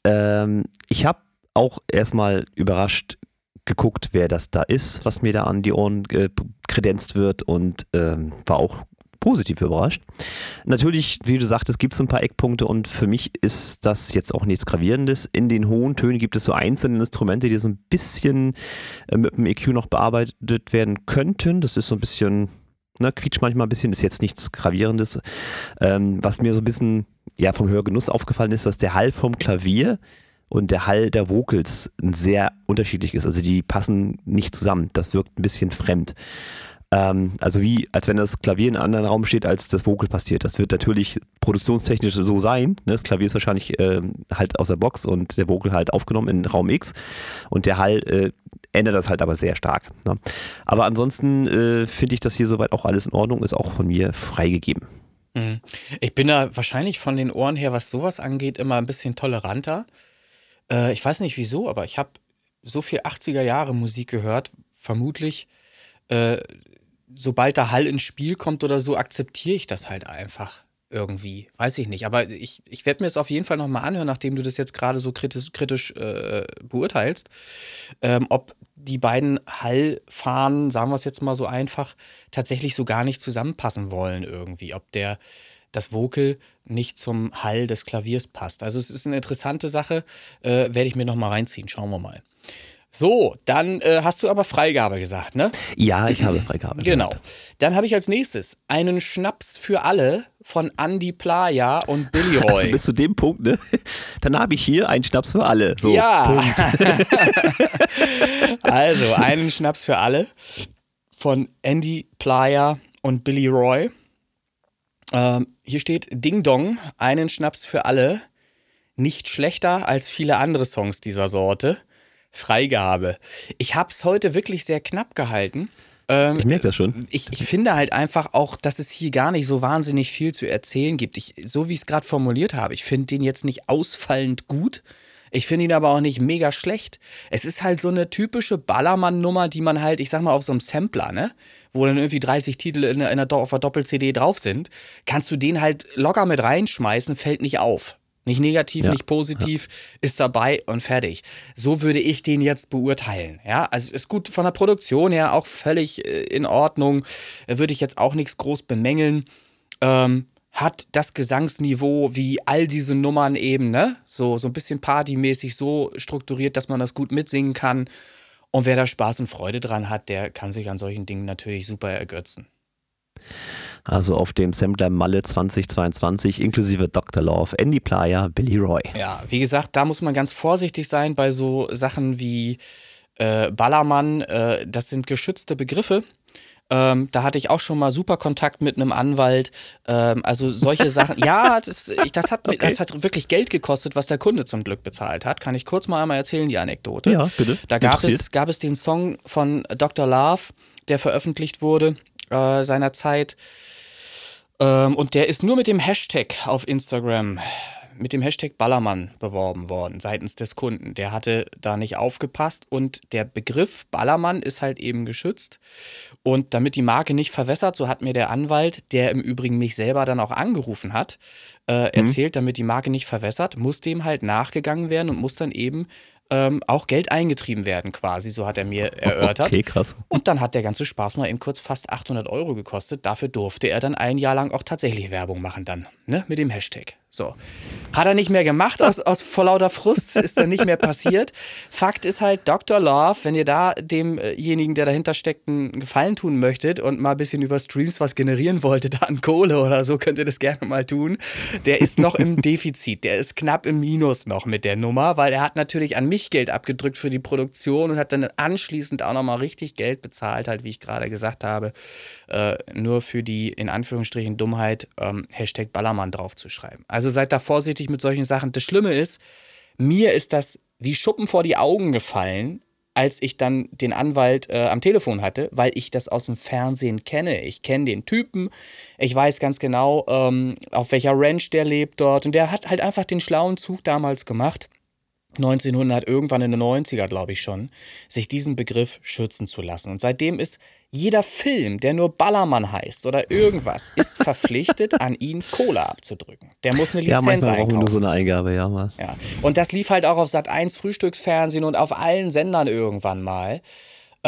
Ähm, ich habe auch erstmal überrascht geguckt, wer das da ist, was mir da an die Ohren kredenzt wird und ähm, war auch positiv überrascht. Natürlich, wie du sagtest, gibt es ein paar Eckpunkte und für mich ist das jetzt auch nichts Gravierendes. In den hohen Tönen gibt es so einzelne Instrumente, die so ein bisschen äh, mit dem EQ noch bearbeitet werden könnten. Das ist so ein bisschen, ne, quietscht manchmal ein bisschen, ist jetzt nichts Gravierendes. Ähm, was mir so ein bisschen ja, vom Hörgenuss aufgefallen ist, dass der Hall vom Klavier und der Hall der Vocals sehr unterschiedlich ist. Also die passen nicht zusammen. Das wirkt ein bisschen fremd. Ähm, also wie, als wenn das Klavier in einem anderen Raum steht, als das Vocal passiert. Das wird natürlich produktionstechnisch so sein. Ne? Das Klavier ist wahrscheinlich äh, halt aus der Box und der Vocal halt aufgenommen in Raum X. Und der Hall äh, ändert das halt aber sehr stark. Ne? Aber ansonsten äh, finde ich, dass hier soweit auch alles in Ordnung ist, auch von mir freigegeben. Mhm. Ich bin da wahrscheinlich von den Ohren her, was sowas angeht, immer ein bisschen toleranter. Äh, ich weiß nicht wieso, aber ich habe so viel 80er Jahre Musik gehört. Vermutlich, äh, sobald der Hall ins Spiel kommt oder so, akzeptiere ich das halt einfach irgendwie. Weiß ich nicht. Aber ich, ich werde mir es auf jeden Fall nochmal anhören, nachdem du das jetzt gerade so kritisch, kritisch äh, beurteilst, ähm, ob die beiden Hallfahnen, sagen wir es jetzt mal so einfach, tatsächlich so gar nicht zusammenpassen wollen irgendwie. Ob der das Vocal nicht zum Hall des Klaviers passt. Also es ist eine interessante Sache, äh, werde ich mir nochmal reinziehen. Schauen wir mal. So, dann äh, hast du aber Freigabe gesagt, ne? Ja, ich habe Freigabe. Genau. Dann habe ich als nächstes einen Schnaps für alle von Andy Playa und Billy Roy. Also bis zu dem Punkt, ne? Dann habe ich hier einen Schnaps für alle. So, ja. also, einen Schnaps für alle von Andy Playa und Billy Roy. Ähm, hier steht Ding Dong, einen Schnaps für alle. Nicht schlechter als viele andere Songs dieser Sorte. Freigabe. Ich habe es heute wirklich sehr knapp gehalten. Ähm, Ich merke das schon. ich, ich finde halt einfach auch, dass es hier gar nicht so wahnsinnig viel zu erzählen gibt. Ich, so wie ich es gerade formuliert habe, ich finde den jetzt nicht ausfallend gut. Ich finde ihn aber auch nicht mega schlecht. Es ist halt so eine typische Ballermann-Nummer, die man halt, ich sag mal, auf so einem Sampler, ne? Wo dann irgendwie 30 Titel in, einer- in einer, auf einer Doppel-CD drauf sind, kannst du den halt locker mit reinschmeißen, fällt nicht auf. Nicht negativ, Ja, nicht positiv, ist dabei und fertig. So würde ich den jetzt beurteilen. Ja, also ist gut von der Produktion her auch völlig äh, in Ordnung. Würde ich jetzt auch nichts groß bemängeln. Ähm, hat das Gesangsniveau wie all diese Nummern eben, ne? So, so ein bisschen partymäßig so strukturiert, dass man das gut mitsingen kann. Und wer da Spaß und Freude dran hat, der kann sich an solchen Dingen natürlich super ergötzen. Also auf dem Sampler Malle 2022 inklusive Dr. Love, Andy Playa, Billy Roy. Ja, wie gesagt, da muss man ganz vorsichtig sein bei so Sachen wie äh, Ballermann. Äh, das sind geschützte Begriffe. Ähm, da hatte ich auch schon mal super Kontakt mit einem Anwalt. Ähm, also solche Sachen. Ja, das, ich, das, hat, mir- das hat wirklich Geld gekostet, was der Kunde zum Glück bezahlt hat. Kann ich kurz mal einmal erzählen, die Anekdote. Ja, bitte. Da gab es, gab es den Song von Dr. Love, der veröffentlicht wurde äh, seinerzeit. Ähm, und der ist nur mit dem Hashtag auf Instagram, mit dem Hashtag Ballermann beworben worden seitens des Kunden. Der hatte da nicht aufgepasst und der Begriff Ballermann ist halt eben geschützt. Und damit die Marke nicht verwässert, so hat mir der Anwalt, der im Übrigen mich selber dann auch angerufen hat, äh, erzählt, damit die Marke nicht verwässert, muss dem halt nachgegangen werden und muss dann eben ähm, auch Geld eingetrieben werden quasi, so hat er mir erörtert. Okay, krass. Und dann hat der ganze Spaß mal eben kurz fast 800 Euro gekostet. Dafür durfte er dann ein Jahr lang auch tatsächlich Werbung machen dann, ne, mit dem Hashtag. So. Hat er nicht mehr gemacht, aus, aus vor lauter Frust ist dann nicht mehr passiert. Fakt ist halt, Dr. Love, wenn ihr da demjenigen, der dahinter steckt, einen Gefallen tun möchtet und mal ein bisschen über Streams was generieren wolltet an Kohle oder so, könnt ihr das gerne mal tun. Der ist noch im Defizit, der ist knapp im Minus noch mit der Nummer, weil er hat natürlich an mich Geld abgedrückt für die Produktion und hat dann anschließend auch nochmal richtig Geld bezahlt, halt wie ich gerade gesagt habe, äh, nur für die in Anführungsstrichen Dummheit ähm, Hashtag Ballermann draufzuschreiben. Also seid da vorsichtig mit solchen Sachen. Das Schlimme ist, mir ist das wie Schuppen vor die Augen gefallen, als ich dann den Anwalt äh, am Telefon hatte, weil ich das aus dem Fernsehen kenne. Ich kenne den Typen, ich weiß ganz genau, ähm, auf welcher Ranch der lebt dort. Und der hat halt einfach den schlauen Zug damals gemacht. 1900, irgendwann in den 90er, glaube ich schon, sich diesen Begriff schützen zu lassen. Und seitdem ist jeder Film, der nur Ballermann heißt oder irgendwas, ist verpflichtet, an ihn Kohle abzudrücken. Der muss eine Ja, Lizenz manchmal brauchen wir einkaufen. nur so eine Eingabe, ja. Mal. Ja. Und das lief halt auch auf Sat 1 Frühstücksfernsehen und auf allen Sendern irgendwann mal.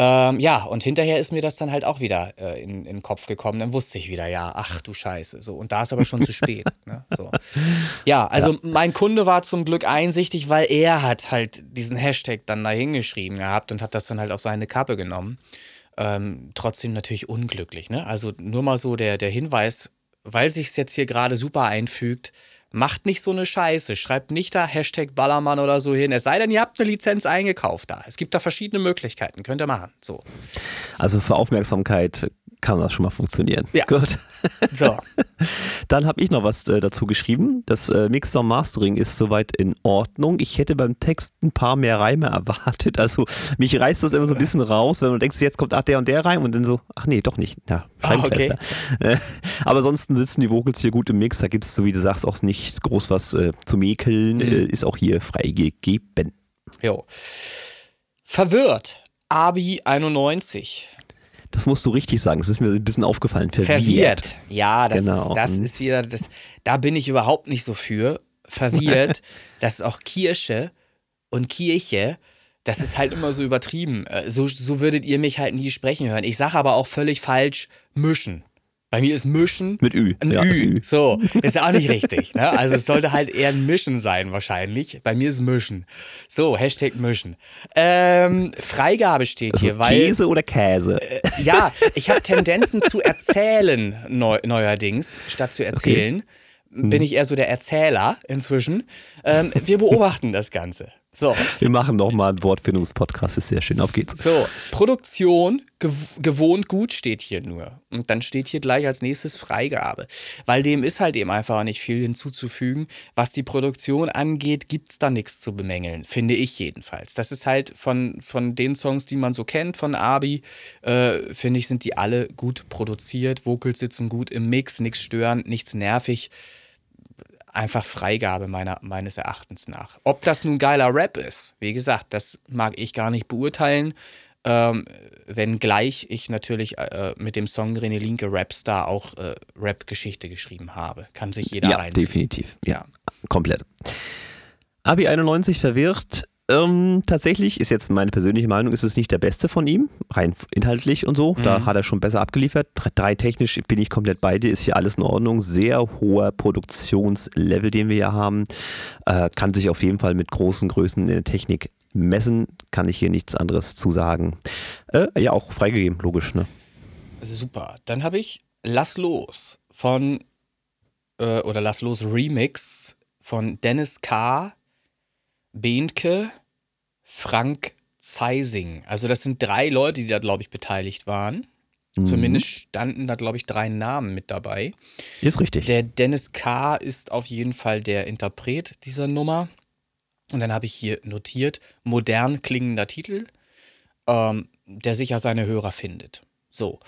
Ähm, ja, und hinterher ist mir das dann halt auch wieder äh, in, in den Kopf gekommen. Dann wusste ich wieder, ja, ach du Scheiße. So, und da ist aber schon zu spät. Ne? So. Ja, also mein Kunde war zum Glück einsichtig, weil er hat halt diesen Hashtag dann da hingeschrieben gehabt und hat das dann halt auf seine Kappe genommen. Ähm, trotzdem natürlich unglücklich. Ne? Also nur mal so der, der Hinweis, weil sich es jetzt hier gerade super einfügt, macht nicht so eine Scheiße. Schreibt nicht da Hashtag Ballermann oder so hin. Es sei denn, ihr habt eine Lizenz eingekauft da. Es gibt da verschiedene Möglichkeiten. Könnt ihr machen. So. Also für Aufmerksamkeit kann das schon mal funktionieren. Ja. Gut. So. Dann habe ich noch was äh, dazu geschrieben. Das äh, Mixer Mastering ist soweit in Ordnung. Ich hätte beim Text ein paar mehr Reime erwartet. Also mich reißt das immer so ein bisschen raus, wenn du denkst, jetzt kommt ach, der und der rein und dann so, ach nee, doch nicht. Ja, Ah, okay. Äh, Aber ansonsten sitzen die Vocals hier gut im Mix. Da gibt es, so wie du sagst, auch nicht groß was äh, zu mäkeln. Mhm. Äh, ist auch hier freigegeben. Jo. Verwirrt. Abi 91. Das musst du richtig sagen. Das ist mir ein bisschen aufgefallen. Verwirrt. Verwirrt. Ja, das, Genau. ist, das Mhm. ist wieder, das, da bin ich überhaupt nicht so für. Verwirrt. das ist auch Kirche und Kirche. Das ist halt immer so übertrieben. Äh, So, so würdet ihr mich halt nie sprechen hören. Ich sage aber auch völlig falsch mischen. Bei mir ist mischen Mit Ü. ein Ja, Ü. ist Ü. So, ist auch nicht richtig. Ne? Also es sollte halt eher ein Mischen sein wahrscheinlich. Bei mir ist Mischen. So, Hashtag Mischen. Ähm, Freigabe steht hier, weil... Also Käse oder Käse? Ja, ich habe Tendenzen zu erzählen neu, neuerdings, statt zu erzählen. Mhm. Bin ich eher so der Erzähler inzwischen. Ähm, wir beobachten das Ganze. So, Wir machen nochmal einen Wortfindungspodcast. Ist sehr schön. Auf geht's. so, Produktion gew gewohnt gut steht hier nur. Und dann steht hier gleich als nächstes Freigabe. Weil dem ist halt eben einfach nicht viel hinzuzufügen. Was die Produktion angeht, gibt es da nichts zu bemängeln. Finde ich jedenfalls. Das ist halt von, von den Songs, die man so kennt von Abi, äh, finde ich, sind die alle gut produziert. Vocals sitzen gut im Mix, nichts störend, nichts nervig einfach Freigabe meiner, meines Erachtens nach. Ob das nun geiler Rap ist, wie gesagt, das mag ich gar nicht beurteilen. Ähm, wenngleich ich natürlich äh, mit dem Song René Linke Rapstar auch äh, Rap-Geschichte geschrieben habe. Kann sich jeder Ja, reinziehen. definitiv. Ja. Komplett. Abi 91 verwirrt. Ähm, tatsächlich ist jetzt meine persönliche Meinung, ist es nicht der beste von ihm, rein inhaltlich und so. Mhm. Da hat er schon besser abgeliefert. Drei technisch bin ich komplett bei dir, ist hier alles in Ordnung. Sehr hoher Produktionslevel, den wir hier haben. Äh, kann sich auf jeden Fall mit großen Größen in der Technik messen. Kann ich hier nichts anderes zu sagen. Äh, ja, auch freigegeben, logisch. Ne? Super. Dann habe ich Lass los von, äh, oder Lass los Remix von Dennis K., Behnke, Frank Zeising. Also das sind drei Leute, die da, glaube ich, beteiligt waren. Zumindest standen da, glaube ich, drei Namen mit dabei. Ist richtig. Der Dennis K. ist auf jeden Fall der Interpret dieser Nummer. Und dann habe ich hier notiert, modern klingender Titel, ähm, der sicher seine Hörer findet. So.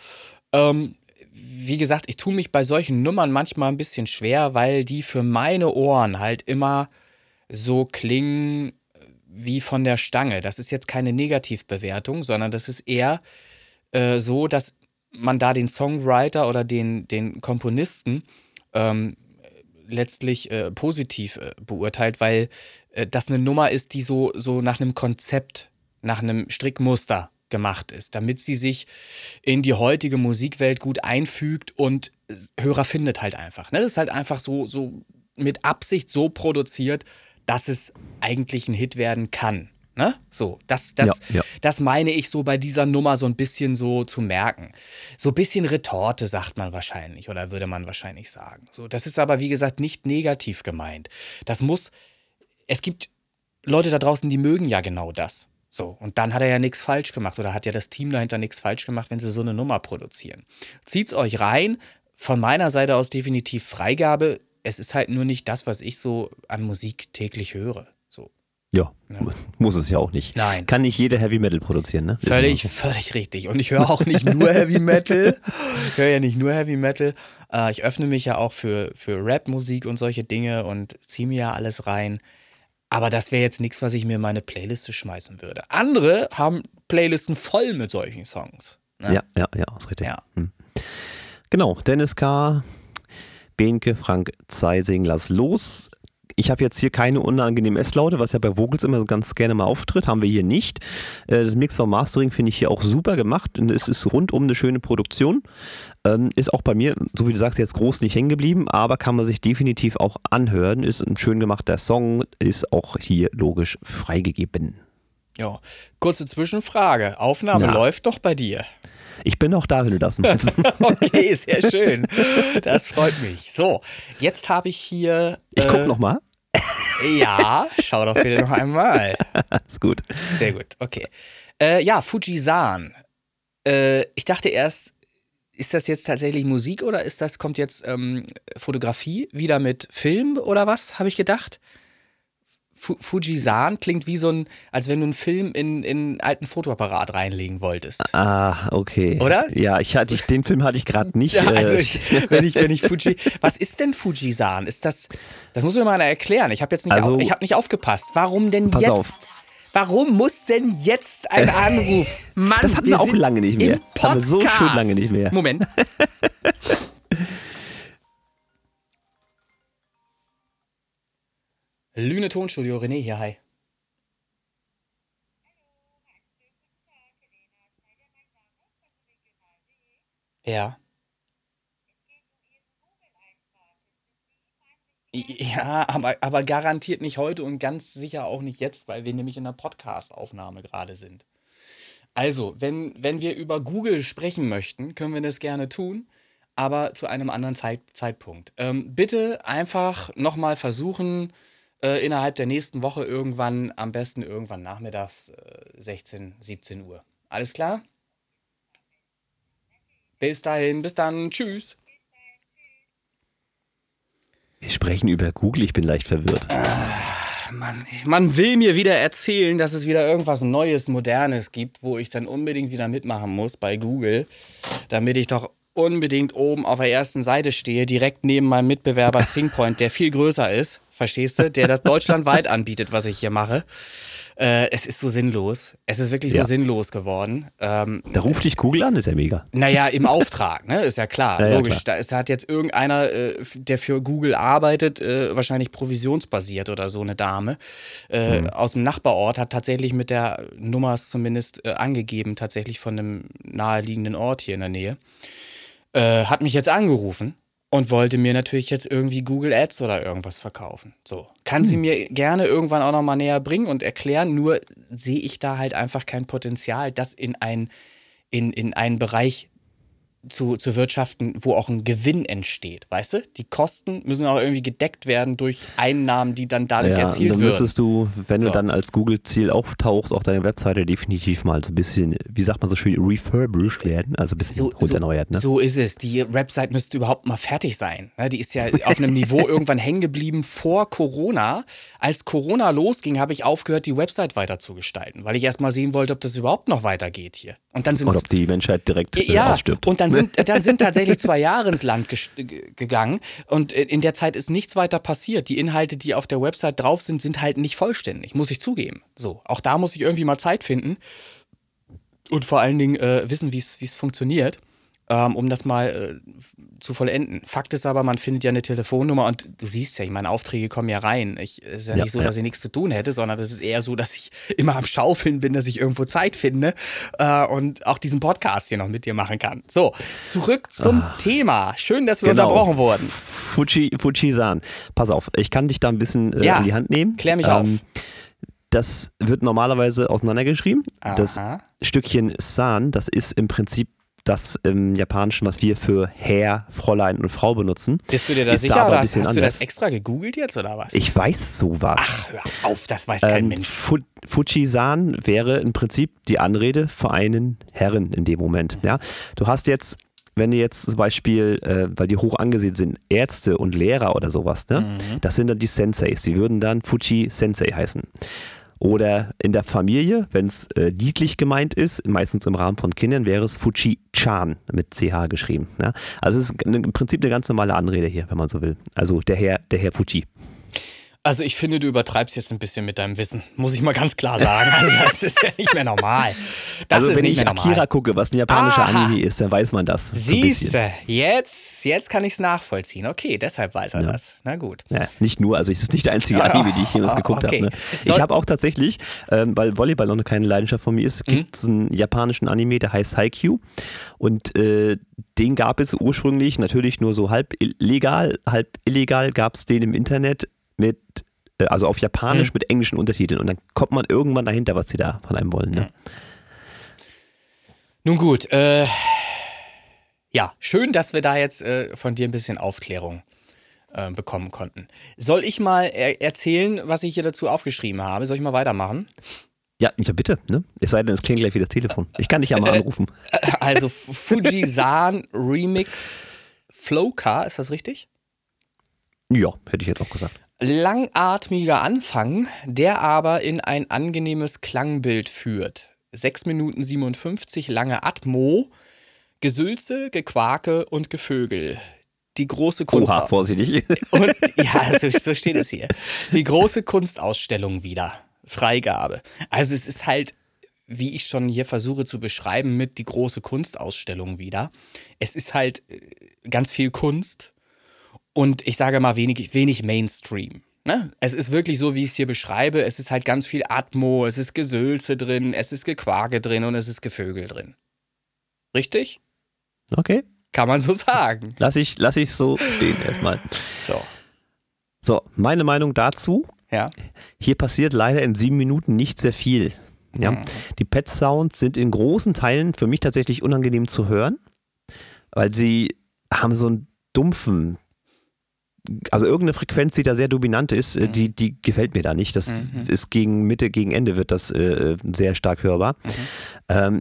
Ähm, wie gesagt, ich tue mich bei solchen Nummern manchmal ein bisschen schwer, weil die für meine Ohren halt immer so klingen wie von der Stange. Das ist jetzt keine Negativbewertung, sondern das ist eher äh, so, dass man da den Songwriter oder den, den Komponisten ähm, letztlich äh, positiv äh, beurteilt, weil äh, das eine Nummer ist, die so, so nach einem Konzept, nach einem Strickmuster gemacht ist, damit sie sich in die heutige Musikwelt gut einfügt und Hörer findet halt einfach. Ne? Das ist halt einfach so, so mit Absicht so produziert, dass es eigentlich ein Hit werden kann. Ne? So, das, das, Ja, ja. das meine ich so bei dieser Nummer so ein bisschen so zu merken. So ein bisschen Retorte, sagt man wahrscheinlich, oder würde man wahrscheinlich sagen. So, das ist aber, wie gesagt, nicht negativ gemeint. Das muss, es gibt Leute da draußen, die mögen ja genau das. So, und dann hat er ja nichts falsch gemacht oder hat ja das Team dahinter nichts falsch gemacht, wenn sie so eine Nummer produzieren. Zieht's euch rein. Von meiner Seite aus definitiv Freigabe. Es ist halt nur nicht das, was ich so an Musik täglich höre. So. Ja, muss es ja auch nicht. Nein. Kann nicht jeder Heavy Metal produzieren, ne? Völlig, völlig richtig. Und ich höre auch nicht nur Heavy Metal. Ich höre ja nicht nur Heavy Metal. Äh, ich öffne mich ja auch für, für Rap-Musik und solche Dinge und ziehe mir ja alles rein. Aber das wäre jetzt nichts, was ich mir in meine Playliste schmeißen würde. Andere haben Playlisten voll mit solchen Songs. Ne? Ja, ja, ja, ist richtig. Ja. Hm. Genau, Dennis K., Behnke, Frank Zeising, lass los. Ich habe jetzt hier keine unangenehmen S-Laute, was ja bei Vocals immer ganz gerne mal auftritt. Haben wir hier nicht. Äh, Das Mixer und Mastering finde ich hier auch super gemacht. Und es ist rundum eine schöne Produktion. Ähm, ist auch bei mir, so wie du sagst, jetzt groß nicht hängen geblieben, aber kann man sich definitiv auch anhören. Ist ein schön gemachter Song, ist auch hier logisch freigegeben. Ja. Kurze Zwischenfrage. Aufnahme Ja. läuft doch bei dir. Ich bin auch da, wenn du das meinst. Okay, sehr schön. Das freut mich. So, jetzt habe ich hier. Ich guck äh, noch mal. Ja, schau doch bitte noch einmal. Ist gut. Sehr gut, okay. Äh, ja, Fujisan. Äh, ich dachte erst, ist das jetzt tatsächlich Musik oder ist das, kommt jetzt ähm, Fotografie wieder mit Film oder was, habe ich gedacht? Fu Fujisan klingt wie so ein, als wenn du einen Film in, in einen alten Fotoapparat reinlegen wolltest. Ah, okay. Oder? Ja, ich hatte, ich, den Film hatte ich gerade nicht. Ja, also äh, ich, wenn ich, wenn ich Fuji. Was ist denn Fujisan? Ist das. Das muss mir mal einer erklären. Ich habe jetzt nicht, Also- auf, ich hab nicht aufgepasst. Warum denn jetzt? auf. Warum muss denn jetzt ein Anruf? Mann, Das hatten wir auch sind lange nicht mehr. Im Haben wir so Podcast. schön lange nicht mehr. Moment. Lüne Tonstudio, René hier, hi. Ja. Ja, aber, aber garantiert nicht heute und ganz sicher auch nicht jetzt, weil wir nämlich in einer Podcast-Aufnahme gerade sind. Also, wenn, wenn wir über Google sprechen möchten, können wir das gerne tun, aber zu einem anderen Zeit, Zeitpunkt. Ähm, bitte einfach nochmal versuchen, äh, innerhalb der nächsten Woche irgendwann, am besten irgendwann nachmittags, äh, 16, 17 Uhr. Alles klar? Bis dahin, bis dann, tschüss. Wir sprechen über Google, ich bin leicht verwirrt. Man, man will mir wieder erzählen, dass es wieder irgendwas Neues, Modernes gibt, wo ich dann unbedingt wieder mitmachen muss bei Google, damit ich doch unbedingt oben auf der ersten Seite stehe, direkt neben meinem Mitbewerber Singpoint, der viel größer ist, verstehst du, der das deutschlandweit anbietet, was ich hier mache. Äh, es ist so sinnlos. Es ist wirklich so Ja. sinnlos geworden. Ähm, Da ruft dich Google an, ist ja mega. naja, im Auftrag, ne? Ist ja klar. Ja, ja, Logisch. klar. Da ist, hat jetzt irgendeiner, äh, der für Google arbeitet, äh, wahrscheinlich provisionsbasiert oder so eine Dame, äh, Mhm. aus dem Nachbarort, hat tatsächlich mit der Nummer zumindest äh, angegeben, tatsächlich von einem naheliegenden Ort hier in der Nähe. Äh, hat mich jetzt angerufen und wollte mir natürlich jetzt irgendwie Google Ads oder irgendwas verkaufen. So. Kann Hm. sie mir gerne irgendwann auch nochmal näher bringen und erklären, nur sehe ich da halt einfach kein Potenzial, das in, ein, in, in einen Bereich zu, zu wirtschaften, wo auch ein Gewinn entsteht, weißt du? Die Kosten müssen auch irgendwie gedeckt werden durch Einnahmen, die dann dadurch ja, und erzielt dann werden. müsstest du, wenn So. du dann als Google-Ziel auftauchst, auf deiner Webseite definitiv mal so ein bisschen, wie sagt man so schön, refurbished werden, also ein bisschen So, runtererneuert, ne? so ist es. Die Website müsste überhaupt mal fertig sein. Ne, Die ist ja auf einem Niveau irgendwann hängen geblieben vor Corona. Als Corona losging, habe ich aufgehört, die Website weiter zu gestalten, weil ich erst mal sehen wollte, ob das überhaupt noch weitergeht hier. Und dann sind Oder ob die Menschheit direkt äh, ja, ausstirbt. und dann sind, dann sind tatsächlich zwei Jahre ins Land gegangen und in der Zeit ist nichts weiter passiert. Die Inhalte, die auf der Website drauf sind, sind halt nicht vollständig, muss ich zugeben. So, auch da muss ich irgendwie mal Zeit finden und vor allen Dingen äh, wissen, wie es funktioniert, ähm, um das mal äh, zu vollenden. Fakt ist aber, man findet ja eine Telefonnummer und du siehst ja, ich meine, Aufträge kommen ja rein. Ich, es ist ja, Ja, nicht so, dass ich nichts zu tun hätte, sondern es ist eher so, dass ich immer am Schaufeln bin, dass ich irgendwo Zeit finde äh, und auch diesen Podcast hier noch mit dir machen kann. So, zurück zum Thema. Schön, dass wir Genau. unterbrochen wurden. Fuji, Fujisan. Pass auf, ich kann dich da ein bisschen äh, Ja, an die Hand nehmen. Ähm, klär mich auf. Das wird normalerweise auseinandergeschrieben. Das Aha. Stückchen San, das ist im Prinzip das im Japanischen, was wir für Herr, Fräulein und Frau benutzen. Bist du dir da sicher aber oder ein hast, hast du das extra gegoogelt jetzt oder was? Ich weiß sowas. Ach, hör auf, das weiß kein Ähm, Mensch. Fu Fujisan wäre im Prinzip die Anrede für einen Herren in dem Moment. Ja? Du hast jetzt, wenn du jetzt zum Beispiel, äh, weil die hoch angesehen sind, Ärzte und Lehrer oder sowas, ne? Mhm. das sind dann die Senseis. Die würden dann Fuji Sensei heißen. Oder in der Familie, wenn es äh, niedlich gemeint ist, meistens im Rahmen von Kindern, wäre es Fuji-chan mit CH geschrieben. Ja? Also es ist im Prinzip eine ganz normale Anrede hier, wenn man so will. Also der Herr, der Herr Fuji. Also ich finde, du übertreibst jetzt ein bisschen mit deinem Wissen, muss ich mal ganz klar sagen. Also das ist ja nicht mehr normal. Das also ist wenn nicht ich mehr normal. Akira gucke, was ein japanischer Aha. Anime ist, dann weiß man das. so. Siehste, jetzt, jetzt kann ich es nachvollziehen. Okay, deshalb weiß er das. Na gut. Ja, nicht nur, also es ist nicht der einzige Anime, die ich jemals geguckt Okay. habe. Ne? Ich habe auch tatsächlich, ähm, weil Volleyball noch keine Leidenschaft von mir ist, Mhm. gibt es einen japanischen Anime, der heißt Haikyuu. Und äh, den gab es ursprünglich natürlich nur so halb legal, halb illegal gab es den im Internet mit, äh, also auf Japanisch Mhm. mit englischen Untertiteln. Und dann kommt man irgendwann dahinter, was sie da von einem wollen. Ne? Nun gut, äh, ja, schön, dass wir da jetzt äh, von dir ein bisschen Aufklärung äh, bekommen konnten. Soll ich mal er erzählen, was ich hier dazu aufgeschrieben habe? Soll ich mal weitermachen? Ja, ja, bitte. Ne? Es sei denn, es klingt gleich wie das Telefon. Ich kann dich ja Äh, mal anrufen. Also Fujisan Remix Flowcar, ist das richtig? Ja, hätte ich jetzt auch gesagt. Langatmiger Anfang, der aber in ein angenehmes Klangbild führt. 6 Minuten 57 lange Atmo, Gesülze, Gequake und Gevögel. Die große Kunst. Oha, vorsichtig. Und ja, so, so steht es hier. Die große Kunstausstellung wieder. Freigabe. Also es ist halt, wie ich schon hier versuche zu beschreiben, mit die große Kunstausstellung wieder. Es ist halt äh, ganz viel Kunst und ich sage mal wenig, wenig Mainstream. Ne? Es ist wirklich so, wie ich es hier beschreibe. Es ist halt ganz viel Atmo, es ist Gesülze drin, es ist Gequake drin und es ist Gevögel drin. Richtig? Okay, Kann man so sagen. lass ich, lass ich so stehen erstmal. So, So, meine Meinung dazu. ja. Hier passiert leider in sieben Minuten nicht sehr viel. Ja? Mhm. Die Pet-Sounds sind in großen Teilen für mich tatsächlich unangenehm zu hören, weil sie haben so einen dumpfen, also irgendeine Frequenz, die da sehr dominant ist, äh, die, die gefällt mir da nicht. Das Mhm. ist gegen Mitte, gegen Ende wird das äh, sehr stark hörbar. Mhm. Ähm,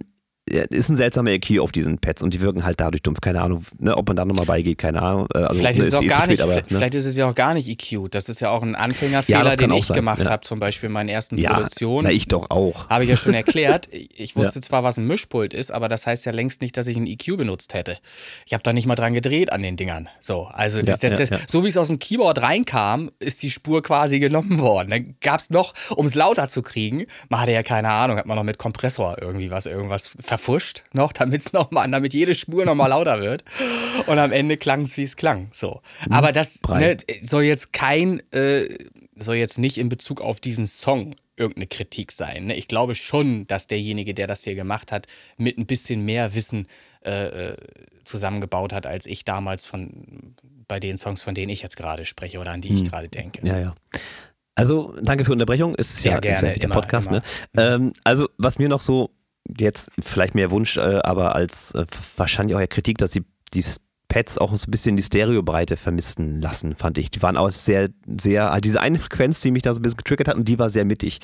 ist ein seltsamer EQ auf diesen Pads und die wirken halt dadurch dumpf. Keine Ahnung, ne, ob man da nochmal beigeht, keine Ahnung. Äh, Also, vielleicht ne, ist es auch eh spät, nicht, aber, ne? vielleicht ist es ja auch gar nicht EQ. Das ist ja auch ein Ja, Anfängerfehler, kann den ich sein, gemacht ja. habe, zum Beispiel in meinen ersten ja, Produktionen. na, ich doch auch. Habe ich ja schon erklärt. Ich wusste zwar, was ein Mischpult ist, aber das heißt ja längst nicht, dass ich ein EQ benutzt hätte. Ich habe da nicht mal dran gedreht an den Dingern. So, also das, Ja, das, ja, das, ja. so wie es aus dem Keyboard reinkam, ist die Spur quasi genommen worden. Dann gab es noch, um es lauter zu kriegen, man hatte ja keine Ahnung, hat man noch mit Kompressor irgendwie was, irgendwas verfuscht noch, damit es noch mal, damit jede Spur noch mal lauter wird. Und am Ende klang es, wie es klang. So. Aber das ne, soll jetzt kein, äh, soll jetzt nicht in Bezug auf diesen Song irgendeine Kritik sein. Ne? Ich glaube schon, dass derjenige, der das hier gemacht hat, mit ein bisschen mehr Wissen äh, äh, zusammengebaut hat, als ich damals von bei den Songs, von denen ich jetzt gerade spreche oder an die ich gerade denke. Hm. Ja, ja. Also, danke für die Unterbrechung. Es ist Sehr ja, ist gerne, ja der immer, Podcast. immer. Ne? Ähm, also, was mir noch so jetzt vielleicht mehr Wunsch, äh, aber als äh, wahrscheinlich auch ja Kritik, dass die, die Pads auch so ein bisschen die Stereobreite vermissten lassen, fand ich. Die waren auch sehr, sehr, halt diese eine Frequenz, die mich da so ein bisschen getriggert hat und die war sehr mittig.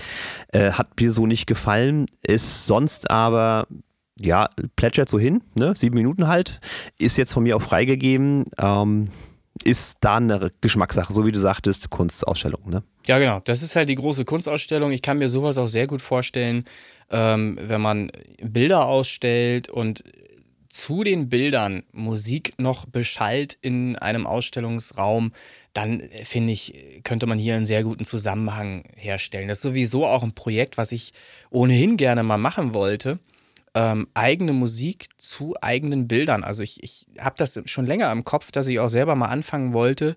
Äh, hat mir so nicht gefallen, ist sonst aber ja, plätschert so hin, ne? Sieben Minuten halt. Ist jetzt von mir auch freigegeben. Ähm, ist da eine Geschmackssache, so wie du sagtest, Kunstausstellung, ne? Ja, genau. Das ist halt die große Kunstausstellung. Ich kann mir sowas auch sehr gut vorstellen, ähm, wenn man Bilder ausstellt und zu den Bildern Musik noch beschallt in einem Ausstellungsraum, dann äh, finde ich, könnte man hier einen sehr guten Zusammenhang herstellen. Das ist sowieso auch ein Projekt, was ich ohnehin gerne mal machen wollte. Ähm, eigene Musik zu eigenen Bildern. Also ich, ich habe das schon länger im Kopf, dass ich auch selber mal anfangen wollte,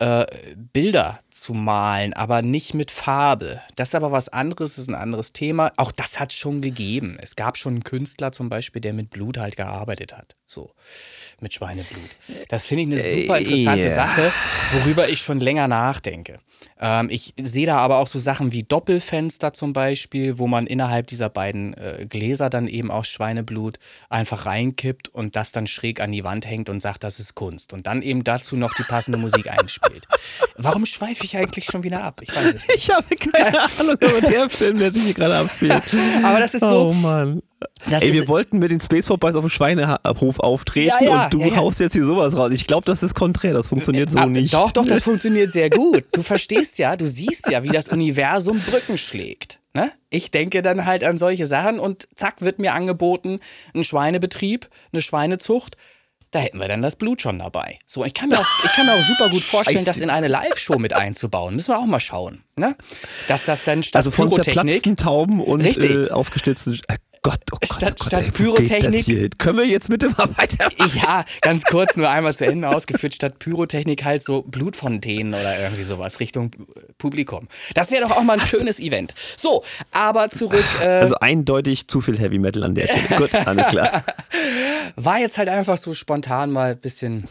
äh, Bilder zu malen, aber nicht mit Farbe. Das ist aber was anderes, ist ein anderes Thema. Auch das hat es schon gegeben. Es gab schon einen Künstler zum Beispiel, der mit Blut halt gearbeitet hat. So, mit Schweineblut. Das finde ich eine super interessante ja. Sache, worüber ich schon länger nachdenke. Ähm, ich sehe da aber auch so Sachen wie Doppelfenster zum Beispiel, wo man innerhalb dieser beiden äh, Gläser dann eben auch Schweineblut einfach reinkippt und das dann schräg an die Wand hängt und sagt, das ist Kunst. Und dann eben dazu noch die passende Musik einspielt. Warum schweife ich eigentlich schon wieder ab? Ich weiß es nicht. Ich habe keine Ahnung über der Film, der sich hier gerade abspielt. Aber das ist Oh so. Mann. Das Ey, wir wollten mit den Space Boys auf dem Schweinehof auftreten Ja, ja, und du ja, haust jetzt hier sowas raus. Ich glaube, das ist konträr, das funktioniert so Ah, nicht. Doch, doch, das funktioniert sehr gut. Du verstehst ja, du siehst ja, wie das Universum Brücken schlägt. Ne? Ich denke dann halt an solche Sachen und zack wird mir angeboten, ein Schweinebetrieb, eine Schweinezucht. Da hätten wir dann das Blut schon dabei. So, ich kann mir auch, ich kann mir auch super gut vorstellen, das in eine Live-Show mit einzubauen. Müssen wir auch mal schauen. Ne? Dass das dann statt also von Pyrotechnik. Tauben und äh, aufgeschlitzten. Äh, Gott, oh Gott, Statt- oh Gott, statt ey, Pyrotechnik-? Können wir jetzt bitte mal weitermachen? Ja, ganz kurz nur einmal zu Ende ausgeführt, statt Pyrotechnik halt so Blutfontänen oder irgendwie sowas Richtung Publikum. Das wäre doch auch mal ein schönes Event. So, aber zurück, äh, Also eindeutig zu viel Heavy Metal an der Stelle. Gut, alles klar. war jetzt halt einfach so spontan mal ein bisschen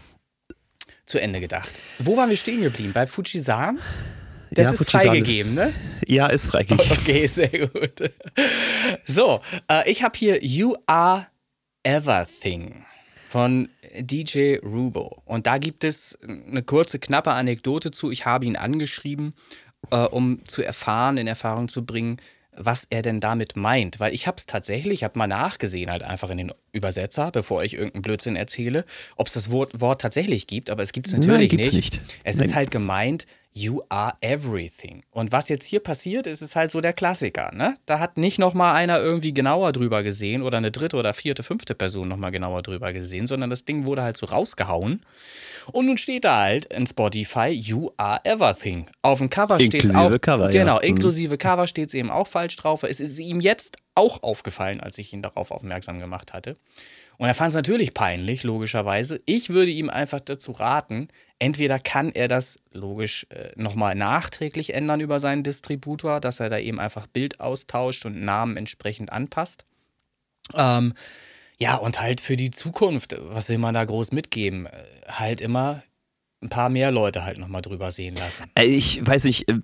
zu Ende gedacht. Wo waren wir stehen geblieben? Bei Fujisan? Das Ja, ist Fujisan freigegeben, ist- ne? Ja, ist freigegeben. Okay, sehr gut. So, äh, ich habe hier You Are Everything von DJ Rubo. Und da gibt es eine kurze, knappe Anekdote zu. Ich habe ihn angeschrieben, äh, um zu erfahren, in Erfahrung zu bringen, was er denn damit meint. Weil ich habe es tatsächlich, ich habe mal nachgesehen, halt einfach in den Übersetzer, bevor ich irgendeinen Blödsinn erzähle, ob es das Wort, Wort tatsächlich gibt. Aber es gibt es Nein, natürlich gibt's nicht. nicht. Es Nein. ist halt gemeint, you are everything. Und was jetzt hier passiert, ist es halt so der Klassiker. Ne? Da hat nicht nochmal einer irgendwie genauer drüber gesehen oder eine dritte oder vierte, fünfte Person nochmal genauer drüber gesehen, sondern das Ding wurde halt so rausgehauen. Und nun steht da halt in Spotify, you are everything. Auf dem Cover steht es auch. Cover, ja. Genau, Mhm. inklusive Cover steht es eben auch falsch drauf. Es ist ihm jetzt auch aufgefallen, als ich ihn darauf aufmerksam gemacht hatte. Und er fand es natürlich peinlich, logischerweise. Ich würde ihm einfach dazu raten, entweder kann er das logisch äh, nochmal nachträglich ändern über seinen Distributor, dass er da eben einfach Bild austauscht und Namen entsprechend anpasst. Ähm, ja, und halt für die Zukunft, was will man da groß mitgeben? Äh, Halt immer ein paar mehr Leute halt nochmal drüber sehen lassen. Ey, Ich weiß nicht, äh,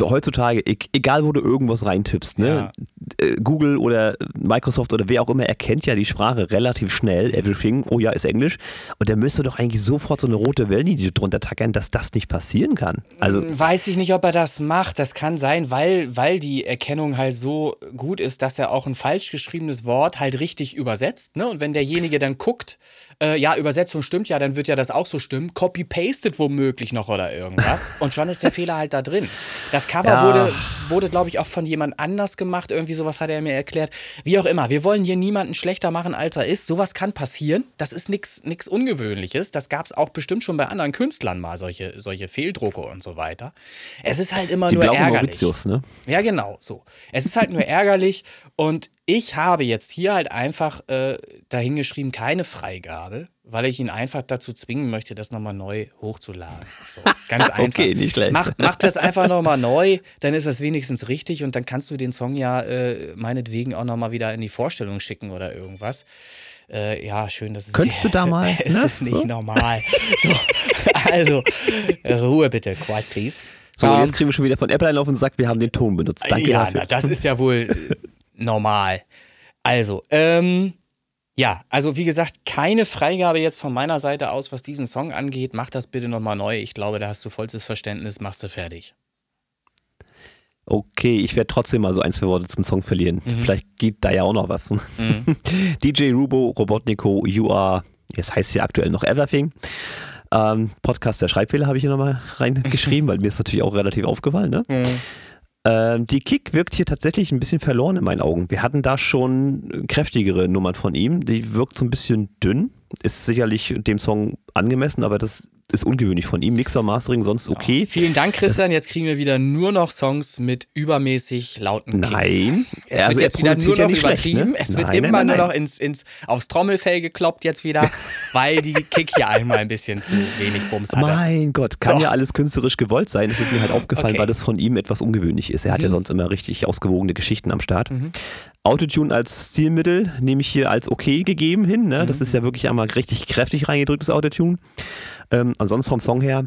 heutzutage, e- egal wo du irgendwas reintippst, ne? Äh, Google oder Microsoft oder wer auch immer erkennt ja die Sprache relativ schnell, everything, oh ja, ist Englisch. Und der müsste doch eigentlich sofort so eine rote Wellenlinie drunter tackern, dass das nicht passieren kann. Also, Weiß ich nicht, ob er das macht. Das kann sein, weil, weil die Erkennung halt so gut ist, dass er auch ein falsch geschriebenes Wort halt richtig übersetzt. Ne? Und wenn derjenige dann guckt, äh, ja, Übersetzung stimmt ja, dann wird ja das auch so stimmen. Copy-pastet womöglich noch oder irgendwas. Und schon ist der Fehler halt da drin. Das Cover Ja. wurde, wurde glaube ich, auch von jemand anders gemacht. Irgendwie sowas hat er mir erklärt. Wie auch immer, wir wollen hier niemanden schlechter machen, als er ist. Sowas kann passieren. Das ist nichts Ungewöhnliches. Das gab es auch bestimmt schon bei anderen Künstlern mal, solche, solche Fehldrucke und so weiter. Es ist halt immer die nur ärgerlich. Mauritius, ne? Ja, genau, so. Es ist halt nur ärgerlich und ich habe jetzt hier halt einfach äh, dahingeschrieben, keine Freigabe, weil ich ihn einfach dazu zwingen möchte, das nochmal neu hochzuladen. So, ganz einfach. Okay, nicht schlecht. Mach, mach das einfach nochmal neu, dann ist das wenigstens richtig und dann kannst du den Song ja äh, meinetwegen auch nochmal wieder in die Vorstellung schicken oder irgendwas. Äh, ja, schön, dass es. Könntest du da mal, Es ne? ist nicht So. normal. So, also, Ruhe bitte, quiet please. So, Ähm, jetzt kriegen wir schon wieder von Apple einen auf und sagt, wir haben den Ton benutzt. Danke ja, dafür. na, das ist ja wohl äh, normal. Also, ähm, ja, also wie gesagt, keine Freigabe jetzt von meiner Seite aus, was diesen Song angeht. Mach das bitte nochmal neu. Ich glaube, da hast du vollstes Verständnis, machst du fertig. Okay, ich werde trotzdem mal so ein, zwei Worte zum Song verlieren. Mhm. Vielleicht geht da ja auch noch was. DJ Rubo, Robotnico, You Are, jetzt heißt hier aktuell noch Everything. Ähm, Podcast der Schreibfehler habe ich hier nochmal reingeschrieben, weil mir ist natürlich auch relativ aufgefallen. Ne? Ähm, die Kick wirkt hier tatsächlich ein bisschen verloren in meinen Augen. Wir hatten da schon kräftigere Nummern von ihm. Die wirkt so ein bisschen dünn. Ist sicherlich dem Song angemessen, aber das ist ungewöhnlich von ihm. Mixer, Mastering, sonst okay. Vielen Dank, Christian. Jetzt kriegen wir wieder nur noch Songs mit übermäßig lauten Kicks. Nein. Es Also wird jetzt wieder nur ja noch nicht schlecht, übertrieben. ne? Es wird Nein, immer nein, nur noch ins, ins, aufs Trommelfell gekloppt jetzt wieder, weil die Kick hier einmal ein bisschen zu wenig Bums hatte. Mein Gott, kann So. ja alles künstlerisch gewollt sein. Das ist mir halt aufgefallen, Okay. Mhm. weil das von ihm etwas ungewöhnlich ist. Er hat ja sonst immer richtig ausgewogene Geschichten am Start. Autotune als Stilmittel nehme ich hier als okay gegeben hin. Ne? Mhm. Das ist ja wirklich einmal richtig kräftig reingedrücktes Autotune. Ähm, ansonsten vom Song her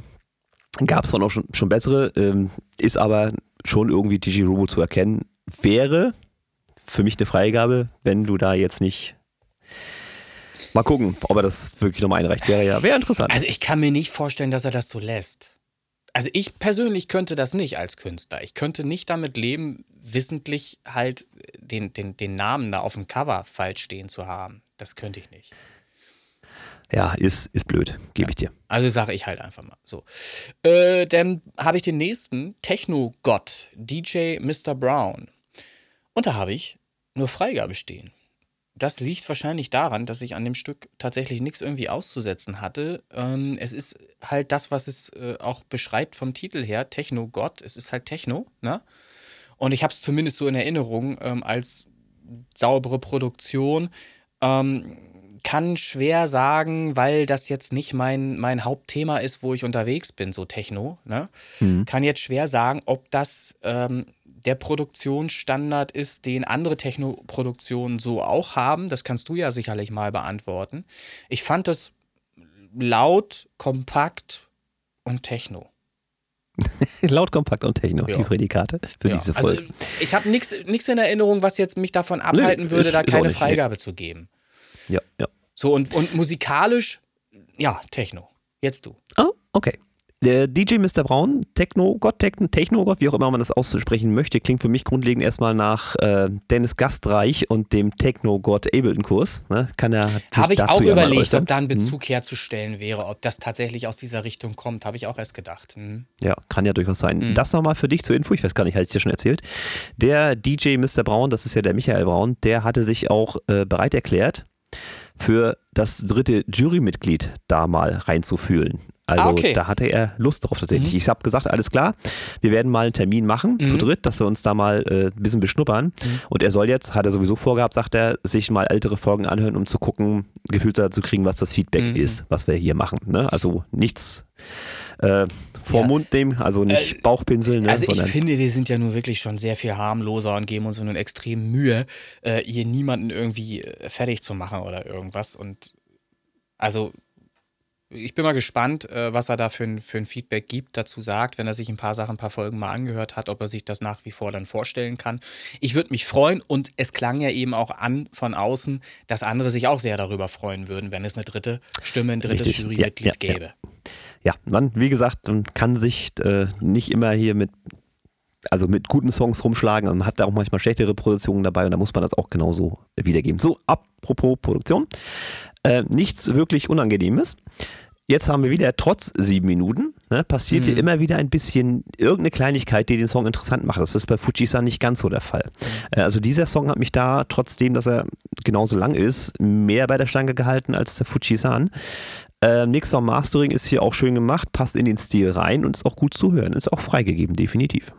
gab es auch schon, schon bessere, ähm, ist aber schon irgendwie DJ Robo zu erkennen. Wäre für mich eine Freigabe, wenn du da jetzt nicht. Mal gucken, ob er das wirklich nochmal einreicht. Wäre ja, wäre interessant. Also ich kann mir nicht vorstellen, dass er das so lässt. Also ich persönlich könnte das nicht als Künstler. Ich könnte nicht damit leben, wissentlich halt den, den, den Namen da auf dem Cover falsch stehen zu haben. Das könnte ich nicht. Ja, ist, ist blöd, gebe ich dir. Also sage ich halt einfach mal so. Äh, dann habe ich den nächsten Techno-Gott, DJ Mr. Brown. Und da habe ich nur Freigabe stehen. Das liegt wahrscheinlich daran, dass ich an dem Stück tatsächlich nichts irgendwie auszusetzen hatte. Ähm, es ist halt das, was es äh, auch beschreibt vom Titel her, Techno-Gott. Es ist halt Techno, ne? Und ich habe es zumindest so in Erinnerung ähm, als saubere Produktion. Ähm, kann schwer sagen, weil das jetzt nicht mein, mein Hauptthema ist, wo ich unterwegs bin, so Techno. Ne? Kann jetzt schwer sagen, ob das ähm, der Produktionsstandard ist, den andere Techno-Produktionen so auch haben. Das kannst du ja sicherlich mal beantworten. Ich fand das laut, kompakt und Techno. Laut, kompakt und Techno, Ja. die Prädikate für Ja, diese also Folge. ich habe nichts in Erinnerung, was jetzt mich davon abhalten würde, ist- da keine nicht, nee. Freigabe zu geben. Ja, ja. So, und, und musikalisch, ja, Techno. Jetzt du. Oh, okay. Der DJ Mr. Braun, Techno-Gott, Techno- Techno-Gott, wie auch immer man das auszusprechen möchte, klingt für mich grundlegend erstmal nach äh, Dennis Gastreich und dem Techno-Gott Ableton-Kurs. Ne? Kann er Habe ich auch überlegt, ob da ein Hm. Bezug herzustellen wäre, ob das tatsächlich aus dieser Richtung kommt. Habe ich auch erst gedacht. Hm. Ja, kann ja durchaus sein. Mhm. Das nochmal für dich zur Info, ich weiß gar nicht, hatte ich dir schon erzählt. Der DJ Mr. Braun, das ist ja der Michael Braun, der hatte sich auch äh, bereit erklärt, für das dritte Jurymitglied da mal reinzufühlen. Also Ah, okay. da hatte er Lust drauf tatsächlich. Mhm. Ich habe gesagt, alles klar, wir werden mal einen Termin machen, zu Mhm. dritt, dass wir uns da mal äh, ein bisschen beschnuppern. Und er soll jetzt, hat er sowieso vorgehabt, sagt er, sich mal ältere Folgen anhören, um zu gucken, Gefühl dazu kriegen, was das Feedback Mhm. ist, was wir hier machen. Ne? Also nichts äh, vor Ja. Mund nehmen, also nicht Äh, Bauchpinseln, ne, Also ich finde, wir sind ja nun wirklich schon sehr viel harmloser und geben uns nun extrem Mühe, äh, hier niemanden irgendwie äh, fertig zu machen oder irgendwas. Und also ich bin mal gespannt, äh, was er da für ein, für ein Feedback gibt, dazu sagt, wenn er sich ein paar Sachen, ein paar Folgen mal angehört hat, ob er sich das nach wie vor dann vorstellen kann. Ich würde mich freuen und es klang ja eben auch an von außen, dass andere sich auch sehr darüber freuen würden, wenn es eine dritte Stimme, ein drittes Richtig. Jurymitglied ja, ja. gäbe. ja, man, wie gesagt, kann sich äh, nicht immer hier mit also mit guten Songs rumschlagen. Man hat da auch manchmal schlechtere Produktionen dabei und da muss man das auch genauso wiedergeben. So, apropos Produktion. Äh, nichts wirklich Unangenehmes. Jetzt haben wir wieder trotz sieben Minuten, ne, passiert hier immer wieder ein bisschen irgendeine Kleinigkeit, die den Song interessant macht. Das ist bei Fujisan nicht ganz so der Fall. Äh, also dieser Song hat mich da, trotzdem, dass er genauso lang ist, mehr bei der Stange gehalten als der Fujisan. Äh, Mixer Mastering ist hier auch schön gemacht, passt in den Stil rein und ist auch gut zu hören. Ist auch freigegeben, definitiv.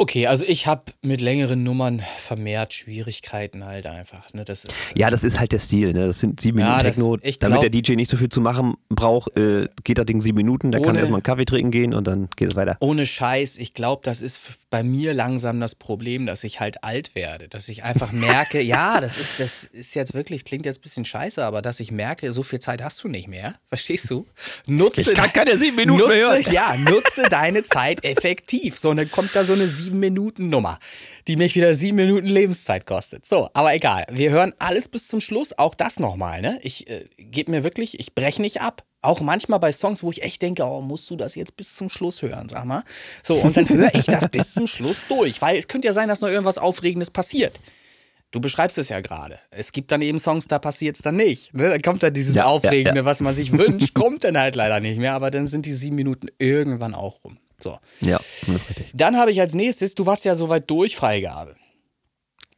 Okay, also ich habe mit längeren Nummern vermehrt Schwierigkeiten halt einfach. Ne? Das ist, Ja, das ist halt der Stil. Ne? Das sind sieben Ja, Minuten das- Techno. Damit glaub- der DJ nicht so viel zu machen braucht, äh, geht das Ding sieben Minuten. Der kann Ohne- erstmal einen Kaffee trinken gehen und dann geht es weiter. Ohne Scheiß, ich glaube, das ist bei mir langsam das Problem, dass ich halt alt werde. Dass ich einfach merke, ja, das ist, das ist jetzt wirklich, klingt jetzt ein bisschen scheiße, aber dass ich merke, so viel Zeit hast du nicht mehr. Verstehst du? Nutze, Ich kann keine sieben Minuten nutze, mehr hören. Ja, nutze deine Zeit effektiv. So, dann kommt da so eine sieben-Minuten-Nummer, die mich wieder sieben Minuten Lebenszeit kostet. So, aber egal. Wir hören alles bis zum Schluss. Auch das nochmal, ne? Ich äh, gebe mir wirklich, ich breche nicht ab. Auch manchmal bei Songs, wo ich echt denke, oh, musst du das jetzt bis zum Schluss hören, sag mal. So, und dann höre ich das bis zum Schluss durch, weil es könnte ja sein, dass noch irgendwas Aufregendes passiert. Du beschreibst es ja gerade. Es gibt dann eben Songs, da passiert es dann nicht. Ne? Dann kommt da dieses Ja, ja, Aufregende, ja. was man sich wünscht, kommt dann halt leider nicht mehr, aber dann sind die sieben Minuten irgendwann auch rum. So. Ja, das ist richtig. Dann habe ich als nächstes, du warst ja soweit durch, Freigabe.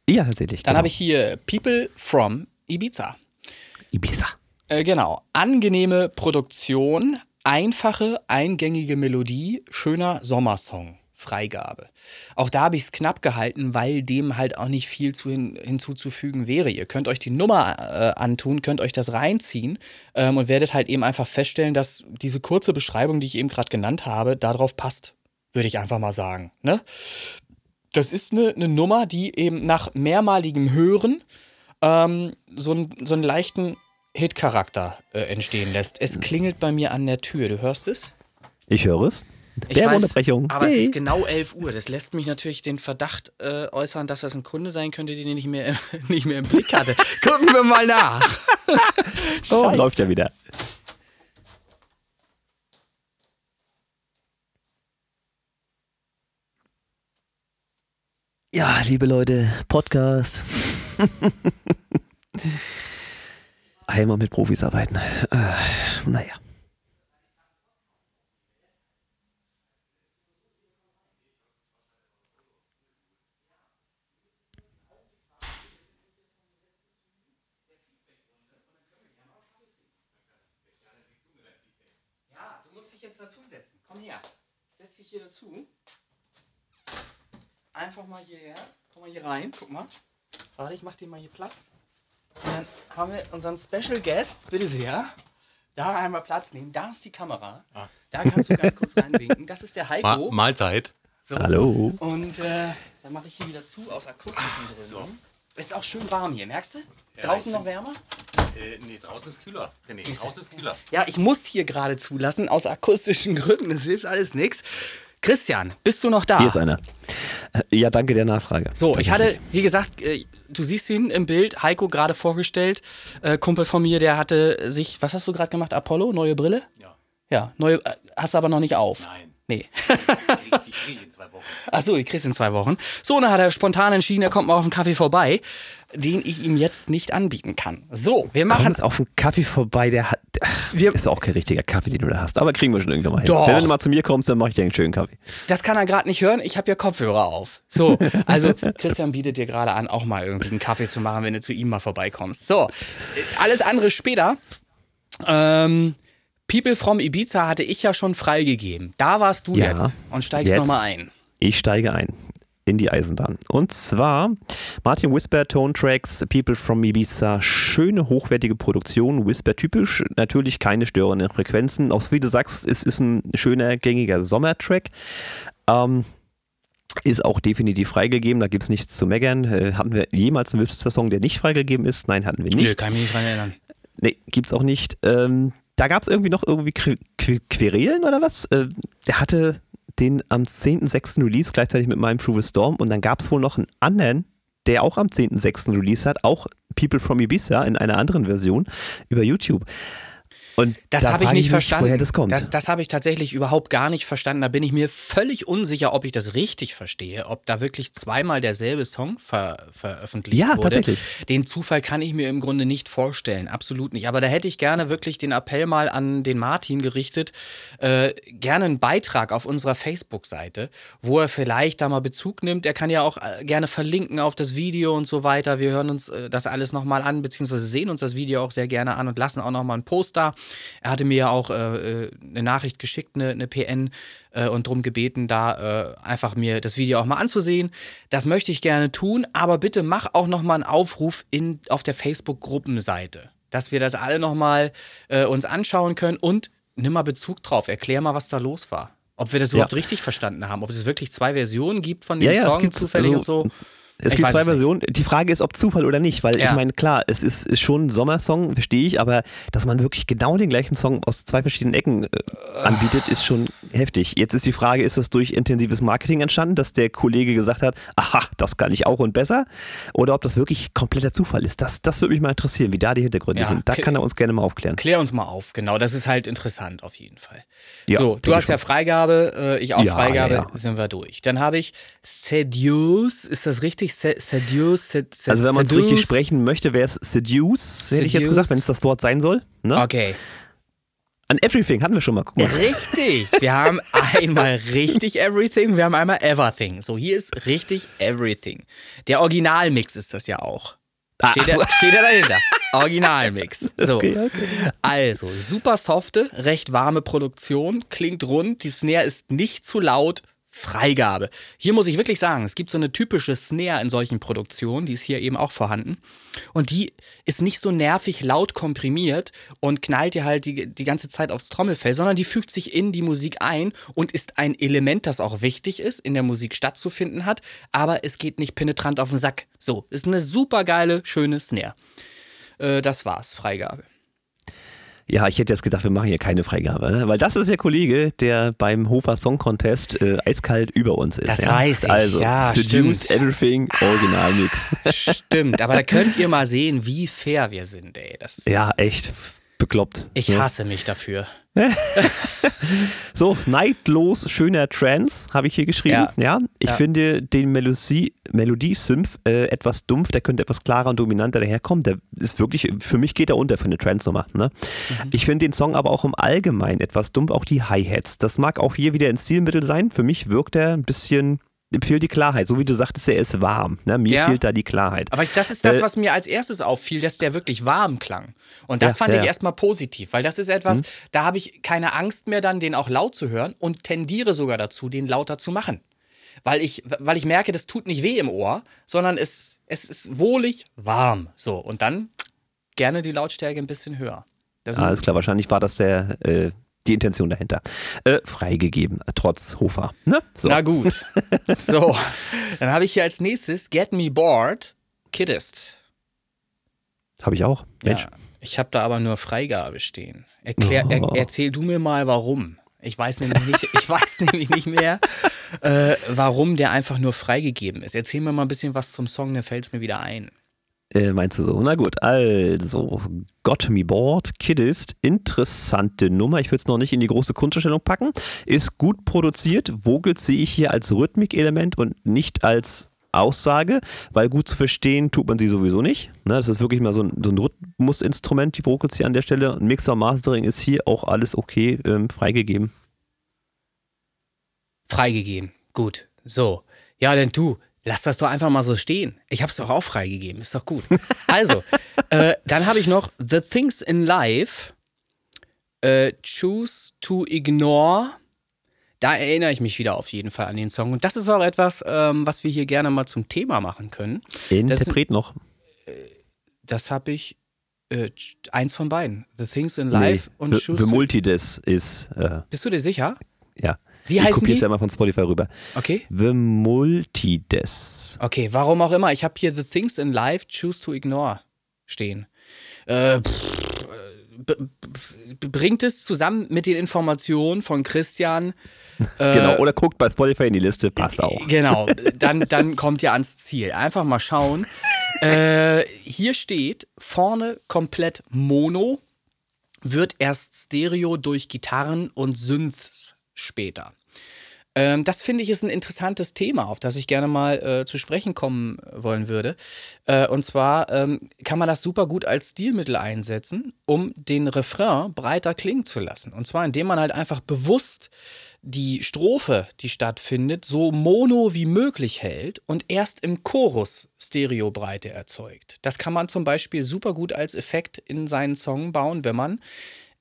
Ja, tatsächlich. Dann genau. habe ich hier People from Ibiza. Ibiza. Äh, genau. Angenehme Produktion, einfache, eingängige Melodie, schöner Sommersong. Freigabe. Auch da habe ich es knapp gehalten, weil dem halt auch nicht viel zu hin, hinzuzufügen wäre. Ihr könnt euch die Nummer äh, antun, könnt euch das reinziehen ähm, und werdet halt eben einfach feststellen, dass diese kurze Beschreibung, die ich eben gerade genannt habe, darauf passt. Würde ich einfach mal sagen. Ne? Das ist eine, eine Nummer, die eben nach mehrmaligem Hören ähm, so, einen, so einen leichten Hit-Charakter äh, entstehen lässt. Es klingelt bei mir an der Tür. Du hörst es? Ich höre es. Ich Werbeunterbrechung. aber es Hey. ist genau 11 Uhr. Das lässt mich natürlich den Verdacht äh, äußern, dass das ein Kunde sein könnte, den ich nicht mehr, nicht mehr im Blick hatte. Gucken wir mal nach. Oh, Scheiße. läuft ja wieder. Ja, liebe Leute, Podcast. Einmal mit Profis arbeiten. Äh, naja. Ja, du musst dich jetzt dazusetzen. Komm her. Setz dich hier dazu. Einfach mal hierher. Komm mal hier rein, guck mal. Warte, ich mach dir mal hier Platz. Und dann haben wir unseren Special Guest, bitte sehr. Da einmal Platz nehmen. Da ist die Kamera. Da kannst du ganz kurz reinwinken. Das ist der Ma Heiko. Mahlzeit. So. Hallo. Und äh, dann mache ich hier wieder zu aus akustischen Gründen. Ist auch schön warm hier, merkst du? Draußen noch wärmer? Äh, nee, draußen ist kühler. Nee, draußen ist kühler. Ja, ich muss hier gerade zulassen, aus akustischen Gründen. Das hilft alles nichts. Christian, bist du noch da? Hier ist einer. Äh, Ja, danke der Nachfrage. So, ich hatte, wie gesagt, äh, du siehst ihn im Bild, Heiko gerade vorgestellt. Äh, Kumpel von mir, der hatte sich, was hast du gerade gemacht? Apollo? Neue Brille? Ja. Ja, neue, hast du aber noch nicht auf. Nein. Nee. Die kriege ich in zwei Wochen. Achso, die kriegst du in zwei Wochen. So, und dann hat er spontan entschieden, er kommt mal auf einen Kaffee vorbei, den ich ihm jetzt nicht anbieten kann. So, wir machen. Kommst auf einen Kaffee vorbei, der hat. Wir- ist auch kein richtiger Kaffee, den du da hast. Aber kriegen wir schon irgendwann mal hin. Doch. Wenn du mal zu mir kommst, dann mache ich dir einen schönen Kaffee. Das kann er gerade nicht hören. Ich habe ja Kopfhörer auf. So, also Christian bietet dir gerade an, auch mal irgendwie einen Kaffee zu machen, wenn du zu ihm mal vorbeikommst. So, alles andere später. Ähm, People from Ibiza hatte ich ja schon freigegeben. Da warst du Ja. jetzt und steigst nochmal ein. Ich steige ein in die Eisenbahn. Und zwar Martin Whisper, Tone Tracks, People from Ibiza. Schöne, hochwertige Produktion. Whisper typisch. Natürlich keine störenden Frequenzen. Auch so wie du sagst, es ist ein schöner, gängiger Sommertrack. Ähm, ist auch definitiv freigegeben, da gibt es nichts zu meckern. Äh, hatten wir jemals einen Whisper-Song, der nicht freigegeben ist? Nein, hatten wir nicht. Nö, kann ich mich nicht dran erinnern. Nee, gibt's auch nicht. Ähm, da gab es irgendwie noch irgendwie Qu Qu Querelen oder was? Äh, der hatte den am 10.06. Release gleichzeitig mit meinem Through the Storm und dann gab es wohl noch einen anderen, der auch am 10.06. Release hat, auch People from Ibiza in einer anderen Version über YouTube. Und Das da habe ich nicht verstanden. Woher das kommt. Das, das habe ich tatsächlich überhaupt gar nicht verstanden. Da bin ich mir völlig unsicher, ob ich das richtig verstehe, ob da wirklich zweimal derselbe Song ver veröffentlicht Ja, wurde. tatsächlich. Den Zufall kann ich mir im Grunde nicht vorstellen, absolut nicht. Aber da hätte ich gerne wirklich den Appell mal an den Martin gerichtet, äh, gerne einen Beitrag auf unserer Facebook-Seite, wo er vielleicht da mal Bezug nimmt. Er kann ja auch äh, gerne verlinken auf das Video und so weiter. Wir hören uns äh, das alles nochmal an, beziehungsweise sehen uns das Video auch sehr gerne an und lassen auch nochmal einen Post da. Er hatte mir ja auch äh, äh, eine Nachricht geschickt, eine, eine PN, äh, und darum gebeten, da äh, einfach mir das Video auch mal anzusehen. Das möchte ich gerne tun, aber bitte mach auch nochmal einen Aufruf in, auf der Facebook-Gruppenseite, dass wir das alle nochmal äh, uns anschauen können und nimm mal Bezug drauf. Erklär mal, was da los war. Ob wir das Ja. überhaupt richtig verstanden haben. Ob es wirklich zwei Versionen gibt von dem Ja, ja, Song, zufällig also, und so. Es Ich gibt zwei. Versionen. Die Frage ist, ob Zufall oder nicht, weil Ja. ich meine, klar, es ist, ist schon ein Sommersong, verstehe ich, aber dass man wirklich genau den gleichen Song aus zwei verschiedenen Ecken äh, anbietet, ist schon heftig. Jetzt ist die Frage, ist das durch intensives Marketing entstanden, dass der Kollege gesagt hat, aha, das kann ich auch und besser? Oder ob das wirklich kompletter Zufall ist? Das, das würde mich mal interessieren, wie da die Hintergründe Ja, sind. Da kann er uns gerne mal aufklären. Klär uns mal auf, genau. Das ist halt interessant auf jeden Fall. Ja, so, du hast schon. ja Freigabe, äh, ich auch Freigabe, sind wir durch. Dann habe ich Seduce, ist das richtig? Se Seduce, Sed Sed Also wenn man es Seduce? richtig sprechen möchte, wäre es Seduce, hätte ich jetzt Seduce. gesagt, wenn es das Wort sein soll. Ne? Okay. An Everything hatten wir schon mal. Guck mal. Richtig. Wir haben einmal richtig Everything, wir haben einmal Everything. So, hier ist richtig Everything. Der Originalmix ist das ja auch. Steht, ach so. da, steht da dahinter. Originalmix. So. Okay, okay. Also, super softe, recht warme Produktion, klingt rund, die Snare ist nicht zu laut. Freigabe. Hier muss ich wirklich sagen, es gibt so eine typische Snare in solchen Produktionen, die ist hier eben auch vorhanden. Und die ist nicht so nervig laut komprimiert und knallt dir halt die, die ganze Zeit aufs Trommelfell, sondern die fügt sich in die Musik ein und ist ein Element, das auch wichtig ist, in der Musik stattzufinden hat, aber es geht nicht penetrant auf den Sack. So, ist eine super geile, schöne Snare. Äh, das war's, Freigabe. Ja, ich hätte jetzt gedacht, wir machen hier keine Freigabe, ne? weil das ist der Kollege, der beim Hofer Song Contest äh, eiskalt über uns ist. Das ja? weiß ich, Also, ja, Seduce stimmt. Everything, Originalmix. Stimmt, aber da könnt ihr mal sehen, wie fair wir sind, ey. Das, ja, echt bekloppt. Ich ne? hasse mich dafür. So, neidlos schöner Trance habe ich hier geschrieben. Ja. Ja, ich Ja. finde den Melodie, Melodie-Synth äh, etwas dumpf, der könnte etwas klarer und dominanter daherkommen. Der ist wirklich, für mich geht er unter für eine Trance-Nummer. Ne? Mhm. Ich finde den Song aber auch im Allgemeinen etwas dumpf, auch die Hi-Hats. Das mag auch hier wieder ein Stilmittel sein. Für mich wirkt er ein bisschen, fehlt die Klarheit. So wie du sagtest, er ist warm. Ne? Mir Ja. fehlt da die Klarheit. Aber ich, das ist das, Äh, was mir als erstes auffiel, dass der wirklich warm klang. Und das Ja, fand ja, ich erstmal positiv, weil das ist etwas, Mhm. da habe ich keine Angst mehr dann, den auch laut zu hören und tendiere sogar dazu, den lauter zu machen. weil ich, weil ich merke, das tut nicht weh im Ohr, sondern es, es ist wohlig warm. So, und dann gerne die Lautstärke ein bisschen höher. Das Alles klar, wahrscheinlich war das der, äh, die Intention dahinter. Äh, freigegeben, trotz Hofer. Ne? So. Na gut. so, dann habe ich hier als nächstes Get Me Bored, Kiddest. Habe ich auch. Mensch. Ja, ich habe da aber nur Freigabe stehen. Erklär, er, Oh. erzähl du mir mal, warum. Ich weiß nämlich nicht, ich weiß nämlich nicht mehr, äh, warum der einfach nur freigegeben ist. Erzähl mir mal ein bisschen was zum Song, dann fällt es mir wieder ein. Äh, meinst du so? Na gut, also Got Me Bored, Kiddist, interessante Nummer. Ich würde es noch nicht in die große Kunststellung packen. Ist gut produziert. Vocals sehe ich hier als Rhythmikelement und nicht als Aussage, weil gut zu verstehen tut man sie sowieso nicht. Ne, das ist wirklich mal so ein, so ein Rhythmusinstrument, die Vocals hier an der Stelle. Und Mixer Mastering ist hier auch alles okay, ähm, freigegeben. Freigegeben. Gut. So. Ja, denn du, lass das doch einfach mal so stehen. Ich hab's doch auch freigegeben. Ist doch gut. Also, äh, dann habe ich noch The Things in Life. Äh, choose to Ignore. Da erinnere ich mich wieder auf jeden Fall an den Song. Und das ist auch etwas, ähm, was wir hier gerne mal zum Thema machen können. Interpret noch. Das habe ich äh, eins von beiden. The Things in Life und The, Choose The to Multides ist, äh, Bist du dir sicher? ja. Wie ich heißen kopiere es ja mal von Spotify rüber. Okay. The Multides. Okay, warum auch immer. Ich habe hier The Things in Life Choose to Ignore stehen. Äh, pff, b- bringt es zusammen mit den Informationen von Christian. Äh, Genau, oder guckt bei Spotify in die Liste, passt auch. Genau, dann, dann kommt ihr ans Ziel. Einfach mal schauen. äh, hier steht vorne komplett Mono, wird erst Stereo durch Gitarren und Synths später. Ähm, das finde ich ist ein interessantes Thema, auf das ich gerne mal äh, zu sprechen kommen wollen würde. Äh, und zwar ähm, kann man das super gut als Stilmittel einsetzen, um den Refrain breiter klingen zu lassen. Und zwar indem man halt einfach bewusst die Strophe, die stattfindet, so mono wie möglich hält und erst im Chorus Stereobreite erzeugt. Das kann man zum Beispiel super gut als Effekt in seinen Song bauen, wenn man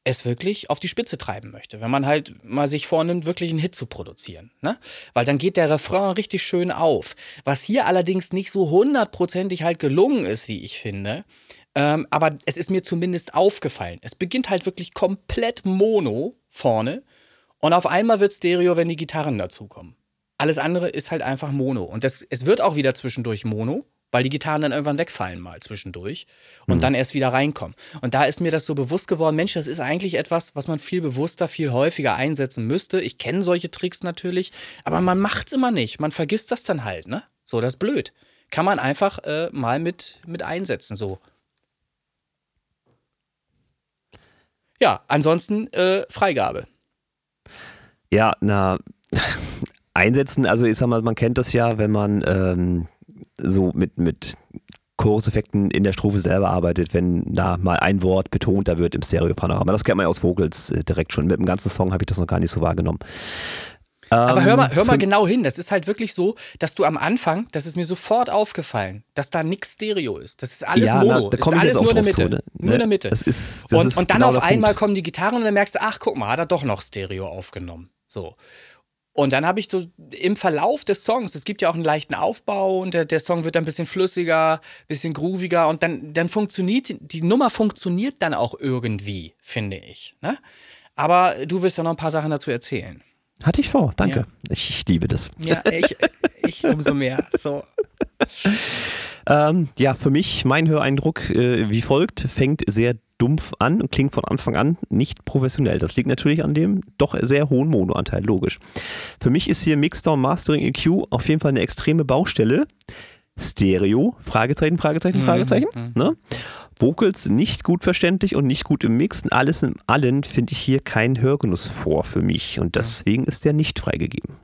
es wirklich auf die Spitze treiben möchte. Wenn man halt mal sich vornimmt, wirklich einen Hit zu produzieren. Ne? Weil dann geht der Refrain richtig schön auf. Was hier allerdings nicht so hundertprozentig halt gelungen ist, wie ich finde. Ähm, aber es ist mir zumindest aufgefallen. Es beginnt halt wirklich komplett mono vorne und auf einmal wird Stereo, wenn die Gitarren dazukommen. Alles andere ist halt einfach Mono. Und das, es wird auch wieder zwischendurch Mono, weil die Gitarren dann irgendwann wegfallen mal zwischendurch und dann erst wieder reinkommen. Und da ist mir das so bewusst geworden, Mensch, das ist eigentlich etwas, was man viel bewusster, viel häufiger einsetzen müsste. Ich kenne solche Tricks natürlich, aber man macht es immer nicht. Man vergisst das dann halt, ne? So, das ist blöd. Kann man einfach äh, mal mit, mit einsetzen, so. Ja, ansonsten äh, Freigabe. Ja, na, einsetzen, also ich sag mal, man kennt das ja, wenn man ähm, so mit, mit Choruseffekten in der Strophe selber arbeitet, wenn da mal ein Wort betonter wird im Stereopanorama. Das kennt man ja aus Vocals äh, direkt schon. Mit dem ganzen Song habe ich das noch gar nicht so wahrgenommen. Aber Ähm, hör mal, hör mal genau hin. Das ist halt wirklich so, dass du am Anfang, das ist mir sofort aufgefallen, dass da nix Stereo ist. Das ist alles Ja, na, Mono. da das komm ist alles nur in der drauf zu, Mitte. ne? Nur in der Mitte. Das ist, das und, und dann genau auf einmal Punkt. kommen die Gitarren und dann merkst du, ach guck mal, hat er doch noch Stereo aufgenommen. So. Und dann habe ich so im Verlauf des Songs, es gibt ja auch einen leichten Aufbau und der, der Song wird dann ein bisschen flüssiger, bisschen grooviger und dann, dann funktioniert, die Nummer funktioniert dann auch irgendwie, finde ich. Ne? Aber du wirst ja noch ein paar Sachen dazu erzählen. Hatte ich vor, danke. Ich liebe das. Ja, ich, ich umso mehr. So. Ähm, ja, für mich, mein Höreindruck äh, wie folgt, fängt sehr dumpf an und klingt von Anfang an nicht professionell. Das liegt natürlich an dem doch sehr hohen Monoanteil, logisch. Für mich ist hier Mixdown Mastering EQ auf jeden Fall eine extreme Baustelle. Stereo, Fragezeichen, Fragezeichen, Fragezeichen. Ne? Vocals nicht gut verständlich und nicht gut im Mixen. Alles in allen finde ich hier keinen Hörgenuss vor für mich und deswegen ist der nicht freigegeben.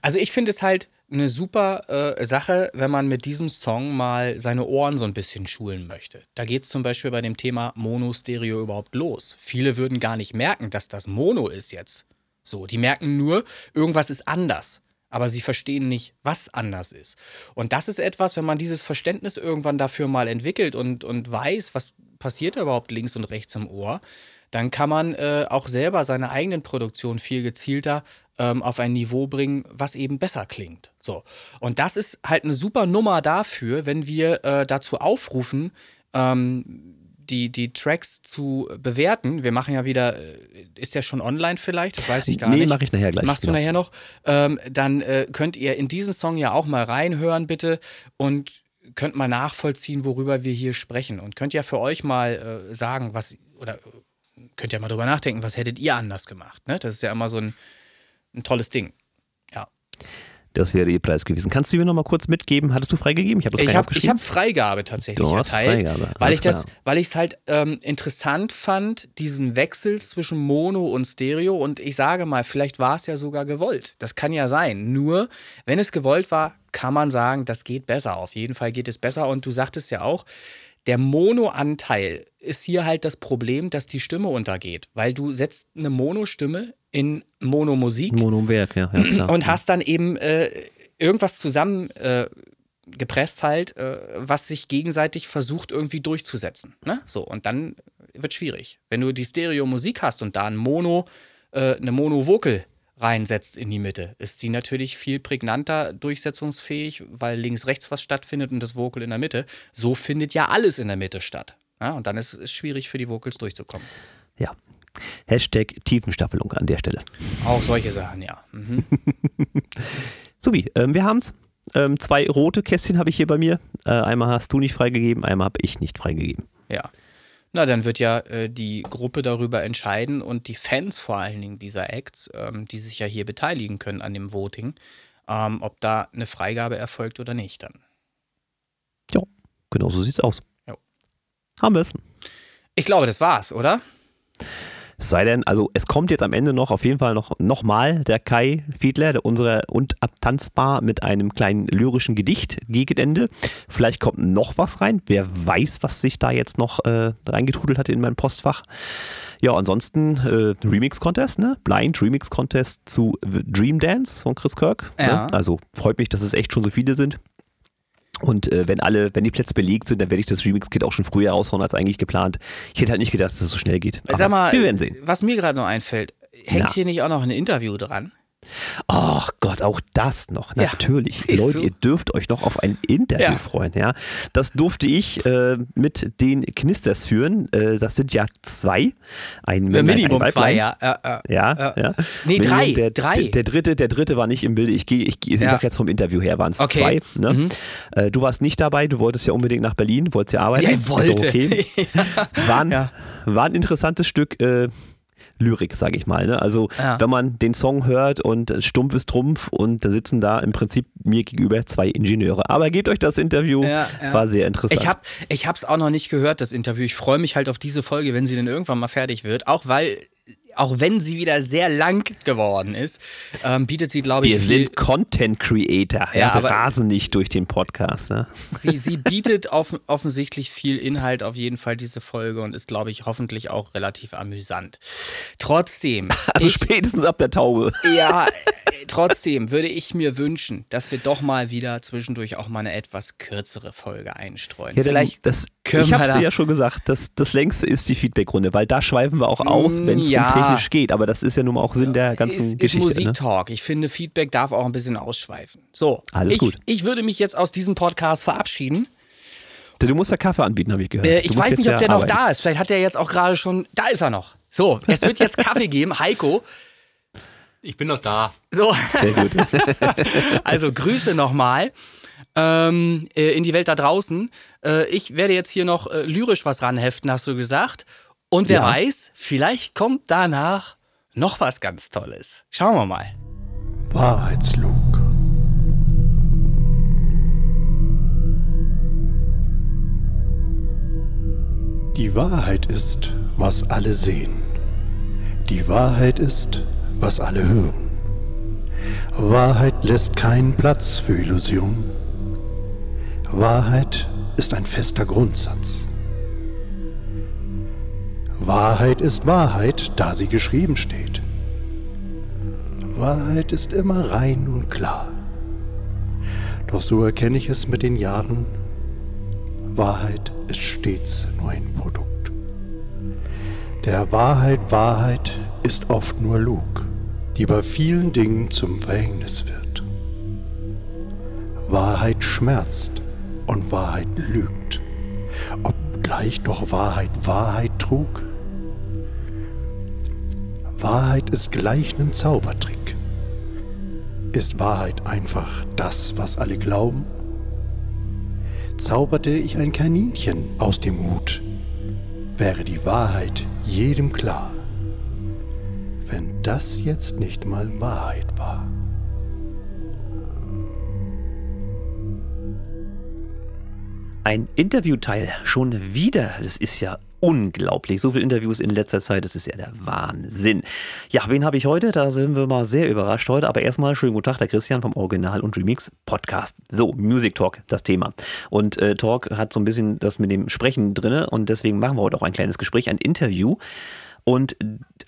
Also ich finde es halt eine super äh, Sache, wenn man mit diesem Song mal seine Ohren so ein bisschen schulen möchte. Da geht es zum Beispiel bei dem Thema Mono-Stereo überhaupt los. Viele würden gar nicht merken, dass das Mono ist jetzt. So, die merken nur, irgendwas ist anders. Aber sie verstehen nicht, was anders ist. Und das ist etwas, wenn man dieses Verständnis irgendwann dafür mal entwickelt und, und weiß, was passiert da überhaupt links und rechts im Ohr, dann kann man äh, auch selber seine eigenen Produktionen viel gezielter ähm, auf ein Niveau bringen, was eben besser klingt. So. Und das ist halt eine super Nummer dafür, wenn wir äh, dazu aufrufen, ähm, die, die Tracks zu bewerten. Wir machen ja wieder, äh, ist ja schon online vielleicht, das weiß ich gar Nee, nicht. mache ich nachher gleich, Machst genau. du nachher noch? Ähm, dann äh, könnt ihr in diesen Song ja auch mal reinhören, bitte. Und könnt mal nachvollziehen, worüber wir hier sprechen. Und könnt ja für euch mal äh, sagen, was, oder könnt ja mal drüber nachdenken, was hättet ihr anders gemacht. Ne? Das ist ja immer so ein, ein tolles Ding. Ja. Das wäre ihr Preis gewesen. Kannst du mir noch mal kurz mitgeben? Hattest du freigegeben? Ich habe Ich habe ich hab Freigabe tatsächlich erteilt, Freigabe, weil ich das, weil ich es halt ähm, interessant fand, diesen Wechsel zwischen Mono und Stereo und ich sage mal, vielleicht war es ja sogar gewollt. Das kann ja sein. Nur, wenn es gewollt war, kann man sagen, das geht besser. Auf jeden Fall geht es besser und du sagtest ja auch, der Mono-Anteil ist hier halt das Problem, dass die Stimme untergeht, weil du setzt eine Mono-Stimme in Monomusik Monowerk, ja, ja klar. und hast dann eben äh, irgendwas zusammen äh, gepresst halt, äh, was sich gegenseitig versucht irgendwie durchzusetzen. Ne? So, und dann wird schwierig. Wenn du die Stereo-Musik hast und da ein Mono, äh, eine Mono-Vocal reinsetzt in die Mitte, ist die natürlich viel prägnanter durchsetzungsfähig, weil links, rechts was stattfindet und das Vocal in der Mitte. So findet ja alles in der Mitte statt. Ja? Und dann ist es schwierig für die Vocals durchzukommen. ja. Hashtag Tiefenstaffelung an der Stelle. Auch solche Sachen, ja. Mhm. Subi, ähm, wir haben's. Ähm, zwei rote Kästchen habe ich hier bei mir. Äh, einmal hast du nicht freigegeben, einmal habe ich nicht freigegeben. Ja. Na, dann wird ja äh, die Gruppe darüber entscheiden und die Fans vor allen Dingen dieser Acts, ähm, die sich ja hier beteiligen können an dem Voting, ähm, ob da eine Freigabe erfolgt oder nicht dann. Ja, genau so sieht's aus. Haben wir's. Ich glaube, das war's, oder? Es sei denn, also es kommt jetzt am Ende noch auf jeden Fall noch, noch mal der Kai Fiedler, der unsere und abtanzbar mit einem kleinen lyrischen Gedicht gegen Ende. Vielleicht kommt noch was rein. Wer weiß, was sich da jetzt noch äh, reingetrudelt hat in mein Postfach. Ja, ansonsten äh, Remix Contest, ne? Blind Remix Contest zu The Dream Dance von Chris Kirk. Ja. Ne? Also freut mich, dass es echt schon so viele sind. Und äh, wenn alle, wenn die Plätze belegt sind, dann werde ich das Remix-Kit auch schon früher raushauen als eigentlich geplant. Ich hätte halt nicht gedacht, dass es so schnell geht. Aber Sag mal, wir werden sehen. was mir gerade noch einfällt, hängt Na. hier nicht auch noch ein Interview dran? Ach Gott, auch das noch. Ja, Natürlich. Leute, ihr dürft euch noch auf ein Interview Ja. freuen. Ja, das durfte ich äh, mit den Knisters führen. Äh, das sind ja zwei. Ein Äh, Männlein, Minimum ein zwei, ja. Äh, äh. Ja, Ja. ja. Nee, Minimum, drei, Der, drei. Der, der dritte, der dritte war nicht im Bilde. Ich gehe, ich, ich Ja. sag jetzt vom Interview her, waren es Okay. zwei. Ne? Mhm. Äh, du warst nicht dabei. Du wolltest ja unbedingt nach Berlin, wolltest ja arbeiten. Ja, ich wollte. okay. War, ein, war ein interessantes Stück. Lyrik, sage ich mal. Ne? Also Ja. wenn man den Song hört und stumpf ist Trumpf und da sitzen da im Prinzip mir gegenüber zwei Ingenieure. Aber gebt euch das Interview, Ja, ja. war sehr interessant. Ich habe ich hab's auch noch nicht gehört, das Interview. Ich freue mich halt auf diese Folge, wenn sie denn irgendwann mal fertig wird. Auch weil, auch wenn sie wieder sehr lang geworden ist, ähm, bietet sie, glaube ich, wir viel, sind Content Creator. Ja, Ja, wir rasen nicht durch den Podcast. Ne? sie, sie bietet offen, offensichtlich viel Inhalt auf jeden Fall, diese Folge, und ist, glaube ich, hoffentlich auch relativ amüsant. Trotzdem, Also ich, spätestens ab der Taube. ja, trotzdem würde ich mir wünschen, dass wir doch mal wieder zwischendurch auch mal eine etwas kürzere Folge einstreuen. Ja, Vielleicht das, ich habe dir ja schon gesagt, das, das längste ist die Feedback-Runde, weil da schweifen wir auch aus, wenn es Mm, ja. um technisch geht. Aber das ist ja nun mal auch Sinn der ganzen ist, ist Geschichte. ne? Musiktalk. Ich finde, Feedback darf auch ein bisschen ausschweifen. So, Alles ich, gut. Ich würde mich jetzt aus diesem Podcast verabschieden. Du musst ja Kaffee anbieten, habe ich gehört. Äh, ich weiß nicht, ob der noch arbeiten. da ist. Vielleicht hat der jetzt auch gerade schon. Da ist er noch. So, es wird jetzt Kaffee geben. Heiko. Ich bin noch da. So, Sehr gut. also Grüße nochmal. Ähm, äh, in die Welt da draußen. Äh, ich werde jetzt hier noch äh, lyrisch was ranheften, hast du gesagt. Und wer Ja. weiß, vielleicht kommt danach noch was ganz Tolles. Schauen wir mal. Wahrheitslug. Die Wahrheit ist, was alle sehen. Die Wahrheit ist, was alle hören. Wahrheit lässt keinen Platz für Illusion. Wahrheit ist ein fester Grundsatz. Wahrheit ist Wahrheit, da sie geschrieben steht. Wahrheit ist immer rein und klar. Doch so erkenne ich es mit den Jahren. Wahrheit ist stets nur ein Produkt. Der Wahrheit Wahrheit ist oft nur Lug, die bei vielen Dingen zum Verhängnis wird. Wahrheit schmerzt und Wahrheit lügt, obgleich doch Wahrheit Wahrheit trug. Wahrheit ist gleich nem Zaubertrick. Ist Wahrheit einfach das, was alle glauben? Zauberte ich ein Kaninchen aus dem Hut, wäre die Wahrheit jedem klar, wenn das jetzt nicht mal Wahrheit war. Ein Interviewteil schon wieder. Das ist ja unglaublich. So viele Interviews in letzter Zeit, das ist ja der Wahnsinn. Ja, wen habe ich heute? Da sind wir mal sehr überrascht heute. Aber erstmal schönen guten Tag, der Christian vom Original und Remix Podcast. So, Music Talk, das Thema. Und äh, Talk hat so ein bisschen das mit dem Sprechen drin und deswegen machen wir heute auch ein kleines Gespräch, ein Interview. Und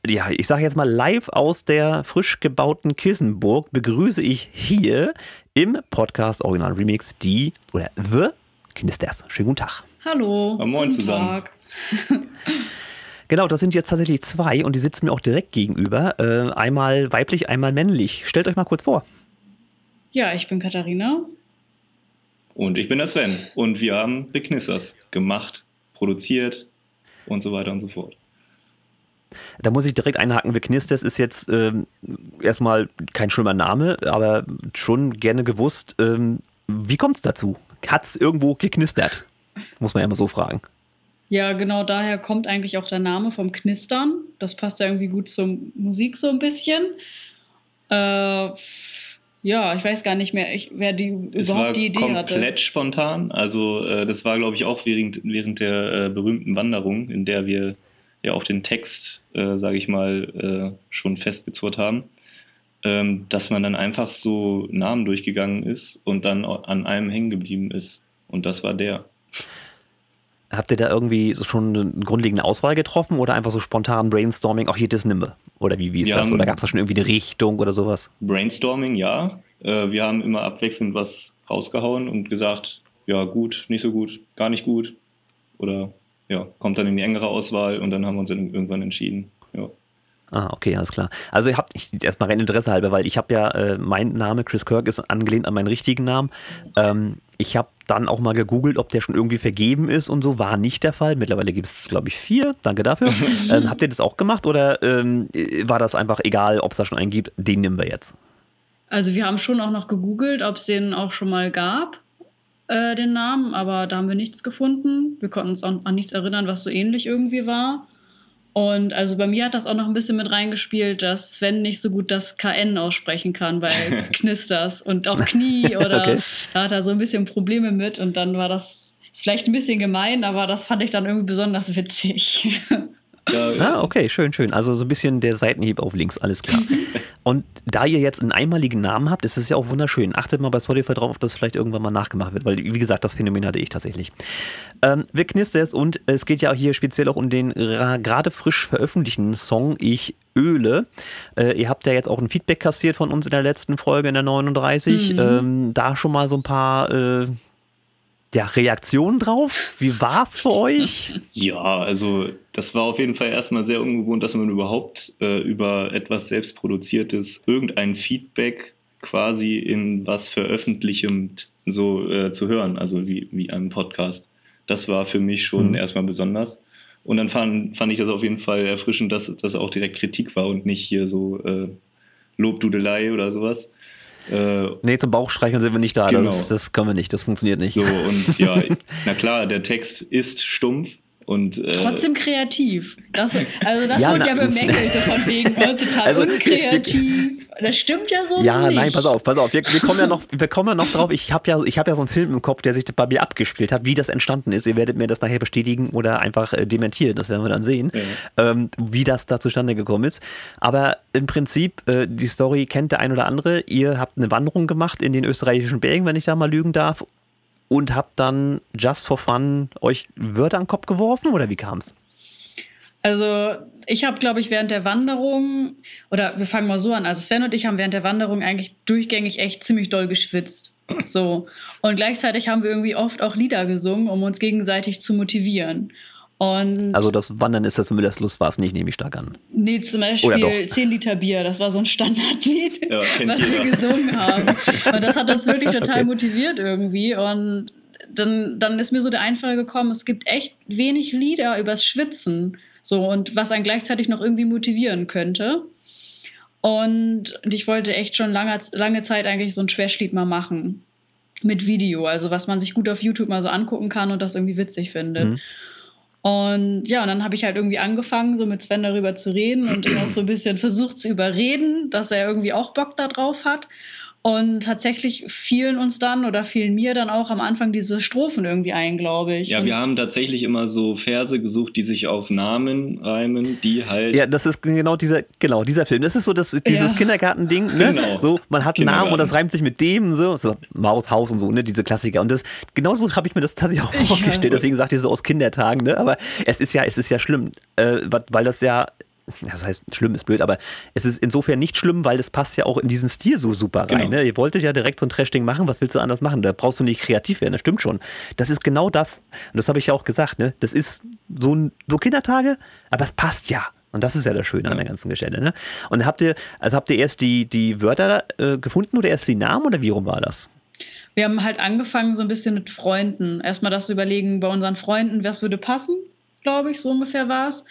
ja, ich sage jetzt mal live aus der frisch gebauten Kissenburg begrüße ich hier im Podcast Original Remix die oder The Knisters. Schönen guten Tag. Hallo. Ja, moin guten zusammen. Tag. Genau, das sind jetzt tatsächlich zwei und die sitzen mir auch direkt gegenüber. Äh, einmal weiblich, einmal männlich. Stellt euch mal kurz vor. Ja, ich bin Katharina. Und ich bin der Sven. Und wir haben The Knissers gemacht, produziert und so weiter und so fort. Da muss ich direkt einhaken. The Knisters ist jetzt ähm, erstmal kein schlimmer Name, aber schon gerne gewusst. Ähm, wie kommt es dazu? Hat es irgendwo geknistert? Muss man ja mal so fragen. Ja, genau daher kommt eigentlich auch der Name vom Knistern. Das passt ja irgendwie gut zur Musik so ein bisschen. Äh, ja, ich weiß gar nicht mehr, ich, wer die Es war überhaupt die Idee komplett hatte. spontan. Also äh, das war, glaube ich, auch während, während der äh, berühmten Wanderung, in der wir ja auch den Text, äh, sage ich mal, äh, schon festgezurrt haben, ähm, dass man dann einfach so Namen durchgegangen ist und dann an einem hängen geblieben ist. Und das war der. Habt ihr da irgendwie schon eine grundlegende Auswahl getroffen oder einfach so spontan Brainstorming, auch hier das nimme? Oder wie, wie ist Wir das? Oder gab es da schon irgendwie eine Richtung oder sowas? Brainstorming, ja. Äh, wir haben immer abwechselnd was rausgehauen und gesagt, ja, gut, nicht so gut, gar nicht gut. Oder ja, kommt dann in die engere Auswahl und dann haben wir uns dann irgendwann entschieden. Ja. Ah, okay, alles klar. Also ihr habt ich, erstmal rein Interesse halber, weil ich habe ja, äh, mein Name Chris Kirk ist angelehnt an meinen richtigen Namen. Ähm, ich habe dann auch mal gegoogelt, ob der schon irgendwie vergeben ist und so. War nicht der Fall. Mittlerweile gibt es, glaube ich, vier. Danke dafür. ähm, habt ihr das auch gemacht oder ähm, war das einfach egal, ob es da schon einen gibt? Den nehmen wir jetzt. Also wir haben schon auch noch gegoogelt, ob es den auch schon mal gab, äh, den Namen, aber da haben wir nichts gefunden. Wir konnten uns auch an nichts erinnern, was so ähnlich irgendwie war. Und also bei mir hat das auch noch ein bisschen mit reingespielt, dass Sven nicht so gut das KN aussprechen kann bei Knisters und auch Knie oder Okay. da hat er so ein bisschen Probleme mit und dann war das ist vielleicht ein bisschen gemein, aber das fand ich dann irgendwie besonders witzig. Ja, Ah, okay, schön, schön. Also so ein bisschen der Seitenhieb auf links, alles klar. Und da ihr jetzt einen einmaligen Namen habt, ist es ja auch wunderschön. Achtet mal bei Spotify drauf, ob das vielleicht irgendwann mal nachgemacht wird, weil, wie gesagt, das Phänomen hatte ich tatsächlich. Ähm, wir knisters und es geht ja hier speziell auch um den ra- gerade frisch veröffentlichten Song Ich Öle. Äh, ihr habt ja jetzt auch ein Feedback kassiert von uns in der letzten Folge, in der 39. Ähm, da schon mal so ein paar äh, ja, Reaktionen drauf. Wie war's für euch? Ja, also das war auf jeden Fall erstmal sehr ungewohnt, dass man überhaupt äh, über etwas selbstproduziertes irgendein Feedback quasi in was veröffentlichend so äh, zu hören, also wie, wie einem Podcast. Das war für mich schon Mhm. erstmal besonders. Und dann fand, fand ich das auf jeden Fall erfrischend, dass das auch direkt Kritik war und nicht hier so äh, Lobdudelei oder sowas. Äh, Nee, zum Bauchstreicheln sind wir nicht da. Genau. Das, das können wir nicht. Das funktioniert nicht. so und ja, na klar, der Text ist stumpf und äh, Trotzdem kreativ. Das, also das Ja, wird na- ja bemängelt, von wegen total Also, unkreativ. Das stimmt ja so Ja, nicht. nein, pass auf, pass auf. Wir, wir, kommen ja noch, wir kommen ja noch drauf. Ich habe ja, ich hab ja so einen Film im Kopf, der sich bei mir abgespielt hat, wie das entstanden ist. Ihr werdet mir das nachher bestätigen oder einfach äh, dementieren. Das werden wir dann sehen, ähm, wie das da zustande gekommen ist. Aber im Prinzip, äh, die Story kennt der ein oder andere. Ihr habt eine Wanderung gemacht in den österreichischen Bergen, wenn ich da mal lügen darf. Und habt dann just for fun euch Wörter an den Kopf geworfen oder wie kam's? Also ich habe, glaube ich, während der Wanderung, oder wir fangen mal so an, also Sven und ich haben während der Wanderung eigentlich durchgängig echt ziemlich doll geschwitzt. So. Und gleichzeitig haben wir irgendwie oft auch Lieder gesungen, um uns gegenseitig zu motivieren. Und Also das Wandern ist das Müllers Lust war es nicht, nehme ich stark an. nee, zum Beispiel doch? 10 Liter Bier, das war so ein Standardlied, Ja, was wir gesungen haben. Und das hat uns wirklich total Okay. motiviert irgendwie. Und dann, dann ist mir so der Einfall gekommen, es gibt echt wenig Lieder übers Schwitzen. So, und was einen gleichzeitig noch irgendwie motivieren könnte. Und, und ich wollte echt schon lange, lange Zeit eigentlich so ein Trashlied mal machen. Mit Video, also was man sich gut auf YouTube mal so angucken kann und das irgendwie witzig findet. Mhm. Und ja, und dann habe ich halt irgendwie angefangen, so mit Sven darüber zu reden und ihn auch so ein bisschen versucht zu überreden, dass er irgendwie auch Bock da drauf hat. Und tatsächlich fielen uns dann oder fielen mir dann auch am Anfang diese Strophen irgendwie ein, glaube ich. Ja, und wir haben tatsächlich immer so Verse gesucht, die sich auf Namen reimen, die halt. Ja, das ist genau dieser, genau dieser Film. Das ist so das, dieses Ja. Kindergartending, ne? Genau. So, man hat einen Namen und das reimt sich mit dem, so, so Maus, Haus und so, ne? Diese Klassiker. Und das, genauso habe ich mir das tatsächlich auch vorgestellt. Deswegen sagt ihr so aus Kindertagen, ne? Aber es ist ja, es ist ja schlimm, äh, weil das ja. Das heißt, schlimm ist blöd, aber es ist insofern nicht schlimm, weil das passt ja auch in diesen Stil so super rein. Genau. Ne? Ihr wolltet ja direkt so ein Trash-Ding machen, was willst du anders machen? Da brauchst du nicht kreativ werden, das stimmt schon. Das ist genau das. Und das habe ich ja auch gesagt, ne? Das ist so, ein, so Kindertage, aber es passt ja. Und das ist ja das Schöne an der ganzen Geschichte. Ne? Und habt ihr, also habt ihr erst die, die Wörter äh, gefunden oder erst die Namen oder wie rum war das? wir haben halt angefangen so ein bisschen mit Freunden. Erstmal das zu überlegen bei unseren Freunden, was würde passen, glaube ich, so ungefähr war es.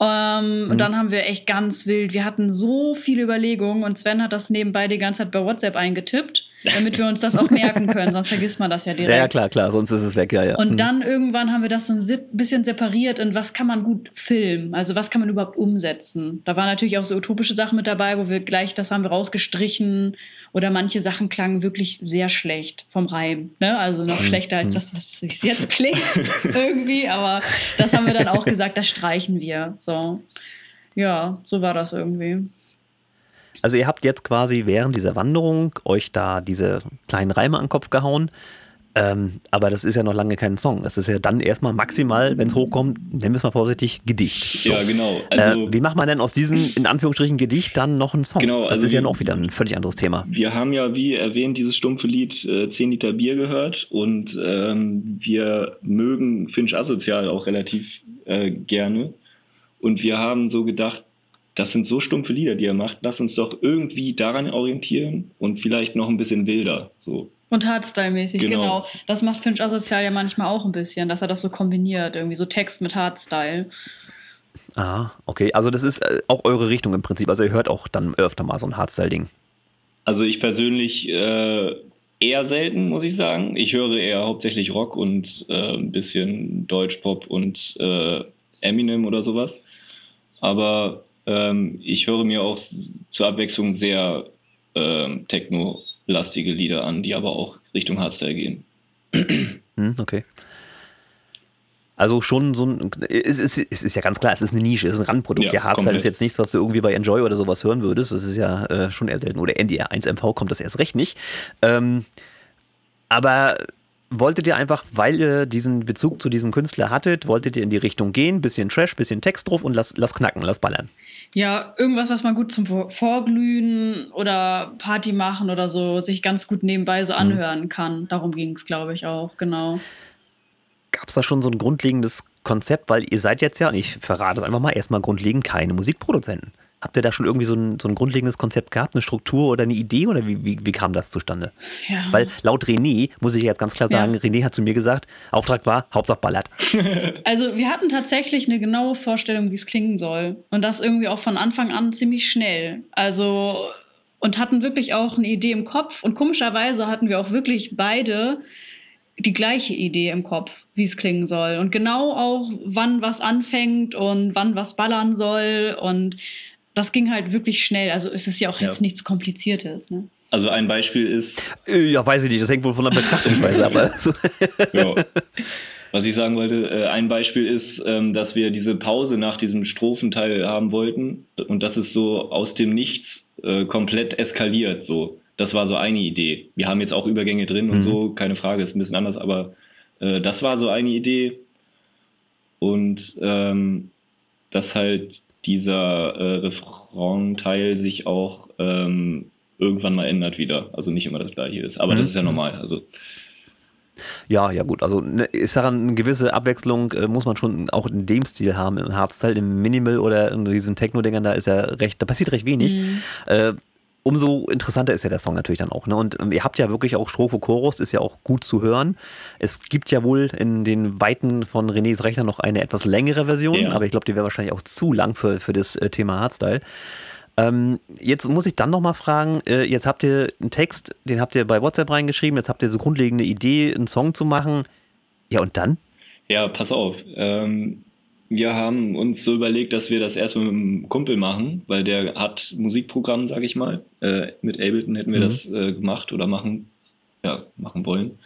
Ähm, Mhm. Und dann haben wir echt ganz wild, wir hatten so viele Überlegungen und Sven hat das nebenbei die ganze Zeit bei WhatsApp eingetippt, damit wir uns das auch merken können, sonst vergisst man das ja direkt. Ja, klar, klar, sonst ist es weg, ja, ja. Und Mhm. dann irgendwann haben wir das so ein bisschen separiert in was kann man gut filmen, also was kann man überhaupt umsetzen. Da waren natürlich auch so utopische Sachen mit dabei, wo wir gleich, das haben wir rausgestrichen oder manche Sachen klangen wirklich sehr schlecht vom Reim. Ne? Also noch schlechter als das, was es jetzt klingt irgendwie, aber das haben wir dann auch gesagt, das streichen wir. So. Ja, so war das irgendwie. Also ihr habt jetzt quasi während dieser Wanderung euch da diese kleinen Reime an den Kopf gehauen. Ähm, aber das ist ja noch lange kein Song. Das ist ja dann erstmal maximal, wenn es hochkommt, nennen wir es mal vorsichtig, Gedicht. So. Ja, genau. Also, äh, wie macht man denn aus diesem, in Anführungsstrichen, Gedicht dann noch einen Song? Genau, das also ist ja noch wieder ein völlig anderes Thema. wir haben ja, wie erwähnt, dieses stumpfe Lied äh, 10 Liter Bier gehört und ähm, wir mögen Finch Asozial auch relativ äh, gerne. Und wir haben so gedacht, das sind so stumpfe Lieder, die er macht, lass uns doch irgendwie daran orientieren und vielleicht noch ein bisschen wilder. So. Und Hardstyle-mäßig, genau. Genau. Das macht Finch Asozial ja manchmal auch ein bisschen, dass er das so kombiniert, irgendwie so Text mit Hardstyle. Ah, okay. Also das ist äh, auch eure Richtung im Prinzip. Also ihr hört auch dann öfter mal so ein Hardstyle-Ding. Also ich persönlich äh, eher selten, muss ich sagen. Ich höre eher hauptsächlich Rock und äh, ein bisschen Deutschpop und äh, Eminem oder sowas. Aber ähm, ich höre mir auch zur Abwechslung sehr ähm, techno-lastige Lieder an, die aber auch Richtung Hardstyle gehen. Hm, okay. Also schon so ein, es ist, es ist ja ganz klar, es ist eine Nische, es ist ein Randprodukt. Ja, Ja, Hardstyle komplett. ist jetzt nichts, was du irgendwie bei Enjoy oder sowas hören würdest. Das ist ja äh, schon eher selten. Oder NDR 1MV kommt das erst recht nicht. Ähm, aber wolltet ihr einfach, weil ihr diesen Bezug zu diesem Künstler hattet, wolltet ihr in die Richtung gehen, bisschen Trash, bisschen Text drauf und lass, lass knacken, lass ballern. Ja, irgendwas, was man gut zum Vor- Vorglühen oder Party machen oder so, sich ganz gut nebenbei so anhören kann. Darum ging es, glaube ich, auch, genau. Gab es da schon so ein grundlegendes Konzept, weil ihr seid jetzt ja, und ich verrate es einfach mal, erstmal grundlegend keine Musikproduzenten. Habt ihr da schon irgendwie so ein, so ein grundlegendes Konzept gehabt, eine Struktur oder eine Idee oder wie, wie, wie kam das zustande? Ja. Weil laut René, muss ich jetzt ganz klar Ja. sagen, René hat zu mir gesagt, Auftrag war, Hauptsache ballert. Also wir hatten tatsächlich eine genaue Vorstellung, wie es klingen soll. Und das irgendwie auch von Anfang an ziemlich schnell. Also und hatten wirklich auch eine Idee im Kopf. Und komischerweise hatten wir auch wirklich beide die gleiche Idee im Kopf, wie es klingen soll. Und genau auch, wann was anfängt und wann was ballern soll. Und das ging halt wirklich schnell. Also es ist ja auch Ja. jetzt nichts Kompliziertes. Ne? Also ein Beispiel ist, Äh, Ja, weiß ich nicht, das hängt wohl von der Betrachtungsweise ab. so. ja. Was ich sagen wollte, äh, ein Beispiel ist, ähm, dass wir diese Pause nach diesem Strophenteil haben wollten und das ist so aus dem Nichts äh, komplett eskaliert. So, das war so eine Idee. Wir haben jetzt auch Übergänge drin und Mhm. so, keine Frage, ist ein bisschen anders, aber das war so eine Idee und ähm, dass halt dieser äh, Refrain-Teil sich auch ähm, irgendwann mal ändert wieder, also nicht immer das gleiche ist. Aber das Mhm. ist ja normal. Also Ja, ja gut. Also ne, ist daran eine gewisse Abwechslung äh, muss man schon auch in dem Stil haben im Hardstyle, im Minimal oder in diesen Techno-Dingern, da ist ja recht, da passiert recht wenig. Mhm. Äh, umso interessanter ist ja der Song natürlich dann auch. Ne? Und ihr habt ja wirklich auch Strophe Chorus, ist ja auch gut zu hören. Es gibt ja wohl in den Weiten von Renés Rechner noch eine etwas längere Version, Ja. aber ich glaube, die wäre wahrscheinlich auch zu lang für, für das äh, Thema Hardstyle. Ähm, jetzt muss ich dann nochmal fragen, äh, jetzt habt ihr einen Text, den habt ihr bei WhatsApp reingeschrieben, jetzt habt ihr so grundlegende Idee, einen Song zu machen. Ja, und dann? Ja, pass auf. Ähm, wir haben uns so überlegt, dass wir das erstmal mit einem Kumpel machen, weil der hat Musikprogramm, sag ich mal. Äh, mit Ableton hätten wir Mhm. das äh, gemacht oder machen, ja, machen wollen.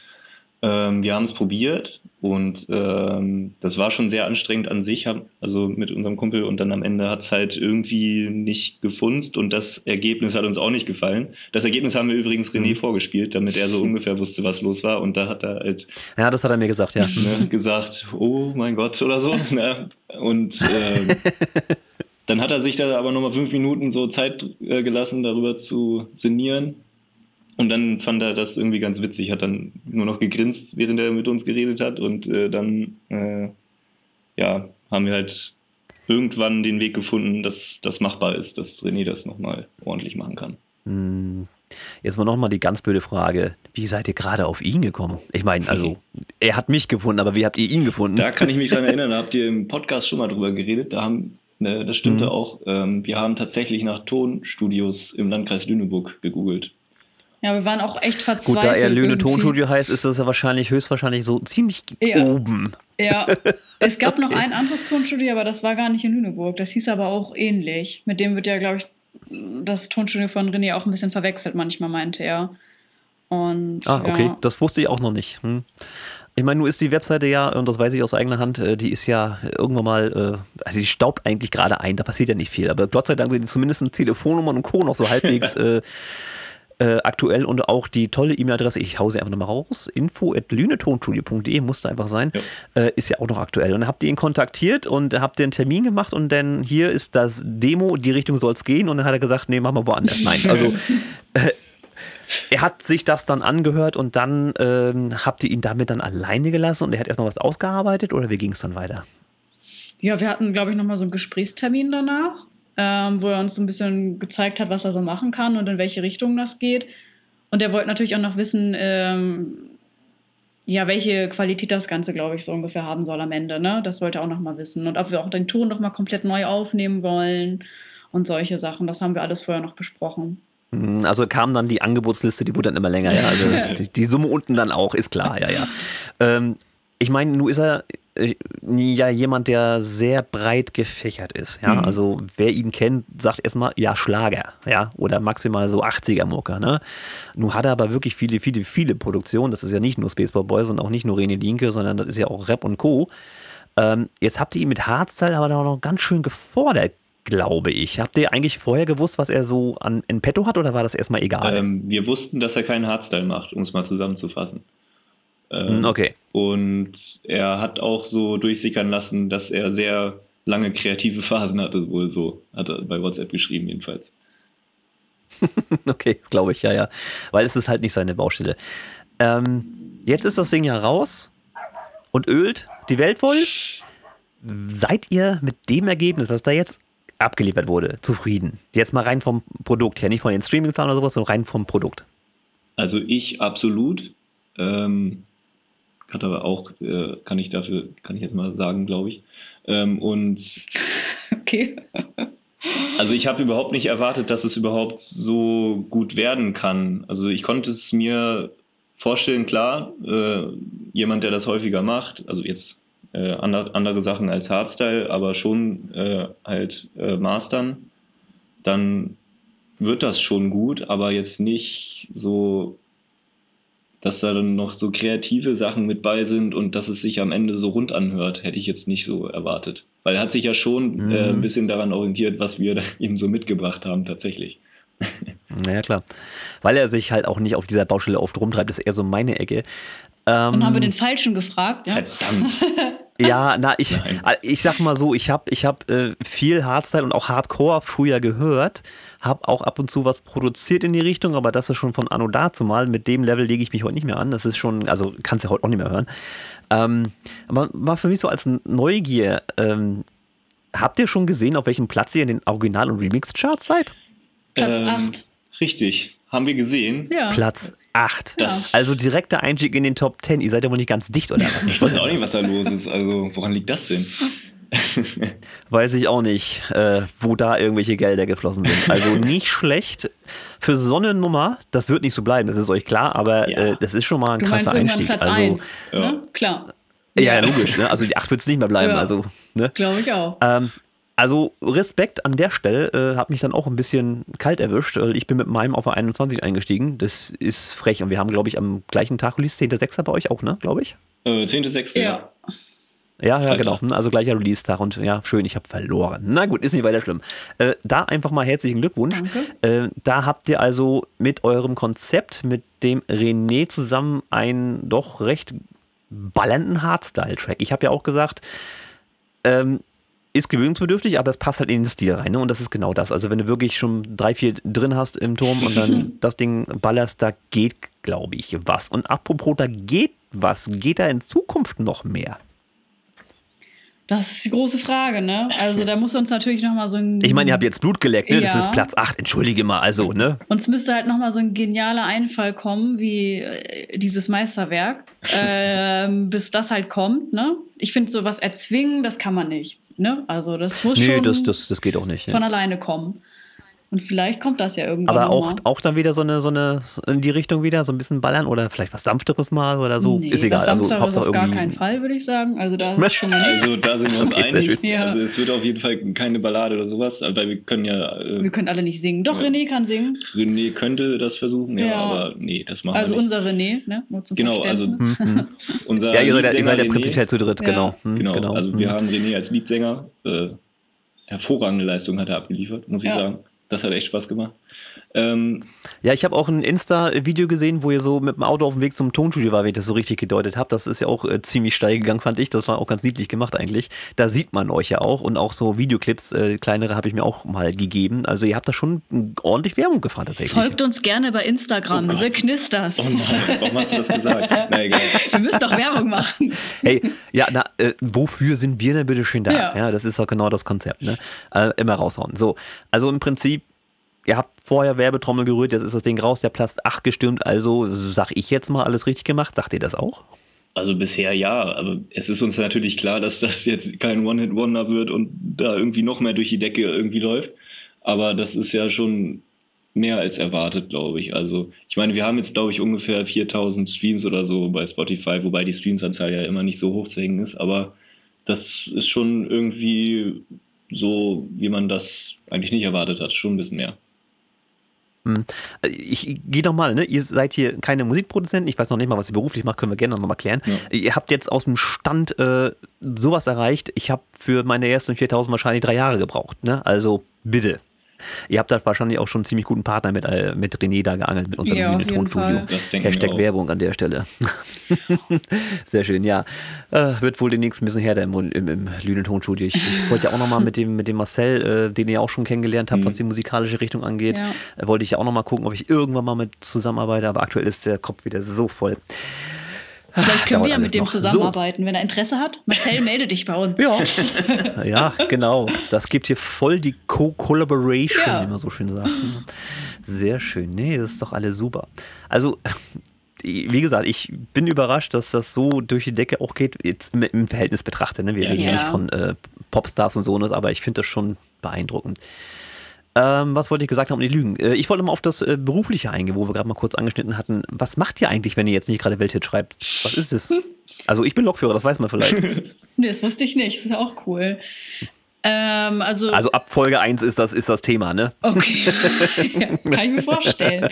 Ähm, wir haben es probiert und ähm, das war schon sehr anstrengend an sich, also mit unserem Kumpel und dann am Ende hat es halt irgendwie nicht gefunzt und das Ergebnis hat uns auch nicht gefallen. Das Ergebnis haben wir übrigens René vorgespielt, damit er so ungefähr wusste, was los war und da hat er halt Ja, das hat er mir gesagt, ja. ne, gesagt, oh mein Gott oder so. Ne? Und ähm, dann hat er sich da aber nochmal fünf Minuten so Zeit äh, gelassen, darüber zu sinnieren. Und dann fand er das irgendwie ganz witzig, hat dann nur noch gegrinst, während er mit uns geredet hat. Und äh, dann äh, ja, haben wir halt irgendwann den Weg gefunden, dass das machbar ist, dass René das nochmal ordentlich machen kann. Hm, Jetzt mal nochmal die ganz blöde Frage. Wie seid ihr gerade auf ihn gekommen? Ich meine, also, er hat mich gefunden, aber wie habt ihr ihn gefunden? Da kann ich mich dran erinnern, da habt ihr im Podcast schon mal drüber geredet. Da haben, ne, das stimmte Mhm. auch. Ähm, wir haben tatsächlich nach Tonstudios im Landkreis Lüneburg gegoogelt. Ja, wir waren auch echt Gut, verzweifelt. da er Löhne. Tonstudio heißt, ist das ja wahrscheinlich höchstwahrscheinlich so ziemlich Ja. oben. Ja, es gab noch ein anderes Tonstudio, aber das war gar nicht in Lüneburg. Das hieß aber auch ähnlich. Mit dem wird ja, glaube ich, das Tonstudio von René auch ein bisschen verwechselt, manchmal meinte er. Und, Ah, okay, ja. das wusste ich auch noch nicht. Hm. Ich meine, nur ist die Webseite ja, und das weiß ich aus eigener Hand, äh, die ist ja irgendwann mal, äh, also die staubt eigentlich gerade ein, da passiert ja nicht viel. Aber Gott sei Dank sind zumindest Telefonnummern und Co. noch so halbwegs äh, äh, aktuell und auch die tolle E-Mail-Adresse, ich hau sie einfach nochmal raus, info at lünetonstudio.de, musste einfach sein, äh, ist ja auch noch aktuell. Und dann habt ihr ihn kontaktiert und habt ihr einen Termin gemacht und dann hier ist das Demo, die Richtung soll es gehen und dann hat er gesagt, nee, machen wir woanders. Nein, also er hat sich das dann angehört und dann ähm, habt ihr ihn damit dann alleine gelassen und er hat erstmal was ausgearbeitet oder wie ging es dann weiter? Ja, wir hatten, glaube ich, nochmal so einen Gesprächstermin danach, ähm, wo er uns so ein bisschen gezeigt hat, was er so machen kann und in welche Richtung das geht. Und er wollte natürlich auch noch wissen, ähm, ja, welche Qualität das Ganze, glaube ich, so ungefähr haben soll am Ende. Ne? Das wollte er auch nochmal wissen. Und ob wir auch den Ton nochmal komplett neu aufnehmen wollen und solche Sachen. Das haben wir alles vorher noch besprochen. Hm, Also kam dann die Angebotsliste, die wurde dann immer länger, ja. Also die, die Summe unten dann auch, ist klar, ja, ja. Ähm, ich meine, nun ist er ja jemand, der sehr breit gefächert ist, ja. Mhm. Also wer ihn kennt, sagt erstmal, ja, Schlager, ja, oder maximal so 80er-Mucker, ne. Nun hat er aber wirklich viele, viele, viele Produktionen. Das ist ja nicht nur Spaceball Boys und auch nicht nur René Linke, sondern das ist ja auch Rap und Co. Ähm, jetzt habt ihr ihn mit Hardstyle aber noch ganz schön gefordert, glaube ich. Habt ihr eigentlich vorher gewusst, was er so an in petto hat oder war das erstmal egal? Ähm, wir wussten, dass er keinen Hardstyle macht, um es mal zusammenzufassen. Ähm, Hm, okay. Und er hat auch so durchsickern lassen, dass er sehr lange kreative Phasen hatte, wohl so. Hat er bei WhatsApp geschrieben, jedenfalls. Okay, glaube ich, ja, ja. Weil es ist halt nicht seine Baustelle. Ähm, jetzt ist das Ding ja raus und ölt die Welt voll. Seid ihr mit dem Ergebnis, was da jetzt abgeliefert wurde, zufrieden? Jetzt mal rein vom Produkt her, nicht von den Streaming-Zahlen oder sowas, sondern rein vom Produkt. Also ich absolut. Ähm, hat aber auch, äh, kann ich dafür, kann ich jetzt mal sagen, glaube ich. Ähm, und Okay. Also ich habe überhaupt nicht erwartet, dass es überhaupt so gut werden kann. Also ich konnte es mir vorstellen, klar, äh, jemand, der das häufiger macht, also jetzt äh, andere, andere Sachen als Hardstyle, aber schon äh, halt äh, Mastern, dann wird das schon gut, aber jetzt nicht so, dass da dann noch so kreative Sachen mit bei sind und dass es sich am Ende so rund anhört, hätte ich jetzt nicht so erwartet. Weil er hat sich ja schon Mhm. äh, ein bisschen daran orientiert, was wir da ihm so mitgebracht haben, tatsächlich. Naja, klar. Weil er sich halt auch nicht auf dieser Baustelle oft rumtreibt, ist eher so meine Ecke. Ähm, Dann haben wir den Falschen gefragt. Ja? Verdammt. Ja, na, ich, äh, ich sag mal so, ich habe ich hab, äh, viel Hardstyle und auch Hardcore früher gehört, habe auch ab und zu was produziert in die Richtung, aber das ist schon von Anno dazu mal. Mit dem Level lege ich mich heute nicht mehr an. Das ist schon, also kannst du ja heute auch nicht mehr hören. Ähm, aber war für mich so als Neugier, ähm, habt ihr schon gesehen, auf welchem Platz ihr in den Original- und Remix-Charts seid? Platz Ähm, 8. Richtig, haben wir gesehen. Ja. Platz 8. Das- Also direkter Einstieg in den Top 10. Ihr seid ja wohl nicht ganz dicht, oder was? Ich weiß auch nicht, was da los ist. Also, woran liegt das denn? Weiß ich auch nicht, äh, wo da irgendwelche Gelder geflossen sind. Also nicht schlecht für so eine Nummer. Das wird nicht so bleiben, das ist euch klar, aber Ja. äh, das ist schon mal ein Du meinst krasser Einstieg. Platz also, 1. ja. Ne? Klar. ja, ja, logisch. Ne? Also die 8 wird es nicht mehr bleiben. Ja. Also, ne? Glaube ich auch. ähm, also Respekt an der Stelle, äh, hat mich dann auch ein bisschen kalt erwischt. weil Ich bin mit meinem auf der 21 eingestiegen. Das ist frech. Und wir haben, glaube ich, am gleichen Tag Release 10.6. bei euch auch, ne? Glaube ich. Äh, 10.6. Ja. Ja, ja, genau. Hm, Also gleicher Release-Tag und ja, schön, ich habe verloren. Na gut, ist nicht weiter schlimm. Äh, da einfach mal herzlichen Glückwunsch. Äh, da habt ihr also mit eurem Konzept, mit dem René zusammen einen doch recht ballernden Hardstyle-Track. Ich habe ja auch gesagt, ähm, ist gewöhnungsbedürftig, aber es passt halt in den Stil rein. Ne? Und das ist genau das. Also wenn du wirklich schon drei, vier drin hast im Turm und dann das Ding ballerst, da geht, glaube ich, was. Und apropos, da geht was. Geht da in Zukunft noch mehr? Das ist die große Frage, ne? Also da muss uns natürlich nochmal so ein. Ich meine, ihr habt jetzt Blut geleckt, ne? Das Ja. ist Platz 8, entschuldige mal, also, ne? Uns müsste halt nochmal so ein genialer Einfall kommen, wie äh, dieses Meisterwerk, ähm, bis das halt kommt, ne? Ich finde, sowas erzwingen, das kann man nicht, ne? Also das muss Nö, schon das, das, das geht auch nicht. von Ja. alleine kommen. Und vielleicht kommt das ja irgendwann Aber auch, mal. auch dann wieder so eine, so eine, in die Richtung wieder, so ein bisschen ballern oder vielleicht was Sanfteres mal oder so. Nee, ist egal. Das Also Hauptsache auf gar irgendwie. keinen Fall, würde ich sagen. Also da ist schon mal. Also, da sind wir uns Okay, einig. Ja. Also, es wird auf jeden Fall keine Ballade oder sowas, weil wir können ja. Wir Äh, können alle nicht singen. Doch, René kann singen. René könnte das versuchen, ja, Ja. aber nee, das machen Also wir nicht. unser René, ne? Nur zum Genau, also- Verständnis. Hm, Unser Ja, ihr seid, ja- ihr seid ja prinzipiell zu dritt, Ja. genau. Hm, Genau, also hm. wir haben René als Leadsänger. Äh, hervorragende Leistung hat er abgeliefert, muss ich Ja. sagen. Das hat echt Spaß gemacht. Ähm, Ja, ich habe auch ein Insta-Video gesehen, wo ihr so mit dem Auto auf dem Weg zum Tonstudio war, wenn ich das so richtig gedeutet habe. Das ist ja auch äh, ziemlich steil gegangen, fand ich. Das war auch ganz niedlich gemacht eigentlich. Da sieht man euch ja auch und auch so Videoclips, äh, kleinere habe ich mir auch mal gegeben. Also ihr habt da schon ordentlich Werbung gefahren tatsächlich. Folgt uns gerne bei Instagram, Oh. The Knisters. oh nein, warum hast du das gesagt? Na egal. Wir müssen doch Werbung machen. Hey, ja, na, äh, wofür sind wir denn bitte schön da? Ja. Ja. das ist doch genau das Konzept, ne? Äh, immer raushauen. So, also im Prinzip, ihr habt vorher Werbetrommel gerührt, jetzt ist das Ding raus, der Platz 8 gestürmt, also sag ich jetzt mal alles richtig gemacht. Sagt ihr das auch? Also bisher ja, aber es ist uns natürlich klar, dass das jetzt kein One-Hit-Wonder wird und da irgendwie noch mehr durch die Decke irgendwie läuft. Aber das ist ja schon mehr als erwartet, glaube ich. Also ich meine, wir haben jetzt, glaube ich, ungefähr 4000 Streams oder so bei Spotify, wobei die Streamsanzahl ja immer nicht so hoch zu hängen ist. Aber das ist schon irgendwie so, wie man das eigentlich nicht erwartet hat. Schon ein bisschen mehr. Hm. Ich gehe doch mal, ne? Ihr seid hier keine Musikproduzenten, ich weiß noch nicht mal, was ihr beruflich macht, können wir gerne noch mal klären. Ja. Ihr habt jetzt aus dem Stand äh, sowas erreicht. Ich habe für meine ersten 4000 wahrscheinlich drei Jahre gebraucht, ne? Also bitte. Ihr habt da wahrscheinlich auch schon einen ziemlich guten Partner mit, äh, mit René da geangelt, mit unserem Ja, Tonstudio. Hashtag. Werbung an der Stelle. Sehr schön, ja. Äh, wird wohl demnächst ein bisschen her da im, im, im Lünen Tonstudio. Ich, ich wollte ja auch nochmal mit dem, mit dem Marcel, äh, den ihr auch schon kennengelernt habt, Mhm. was die musikalische Richtung angeht, Ja. äh, wollte ich ja auch nochmal gucken, ob ich irgendwann mal mit zusammenarbeite, aber aktuell ist der Kopf wieder so voll. Vielleicht können Dauert wir ja mit dem noch. zusammenarbeiten, wenn er Interesse hat. Marcel, melde dich bei uns. Ja. ja, genau. Das gibt hier voll die Co-Collaboration, Ja. wie man so schön sagt. Sehr schön. Nee, das ist doch alles super. Also, wie gesagt, ich bin überrascht, dass das so durch die Decke auch geht, jetzt im, im Verhältnis betrachtet. Ne? Wir reden ja Ja. nicht von äh, Popstars und so, ne? aber ich finde das schon beeindruckend. Ähm, was wollte ich gesagt haben, um die Lügen? Äh, ich wollte mal auf das äh, Berufliche eingehen, wo wir gerade mal kurz angeschnitten hatten. Was macht ihr eigentlich, wenn ihr jetzt nicht gerade Welthit schreibt? Was ist es? Also ich bin Lokführer, das weiß man vielleicht. Nee, das wusste ich nicht. Das ist auch cool. Ähm, also, Also ab Folge 1 ist das, ist das Thema, ne? okay. ja, kann ich mir vorstellen.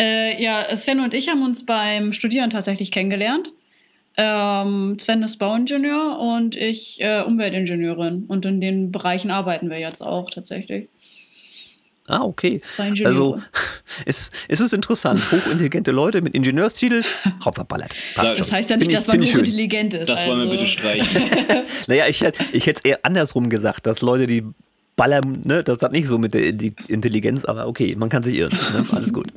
Äh, ja, Sven und ich haben uns beim Studieren tatsächlich kennengelernt. Ähm, Sven ist Bauingenieur und ich äh, Umweltingenieurin. Und in den Bereichen arbeiten wir jetzt auch tatsächlich. Ah, okay. Zwei Ingenieure. Also es, es ist interessant. Hochintelligente Leute mit Ingenieurstitel, Hauptsache ballert. Passt das schon. heißt ja nicht, ich- dass man hochintelligent ist. Das wollen wir also. bitte streichen. Naja, ich, hätt- ich hätte es eher andersrum gesagt, dass Leute, die ballern, ne, das hat nicht so mit der Intelligenz, aber okay, man kann sich irren. Ne? Alles gut.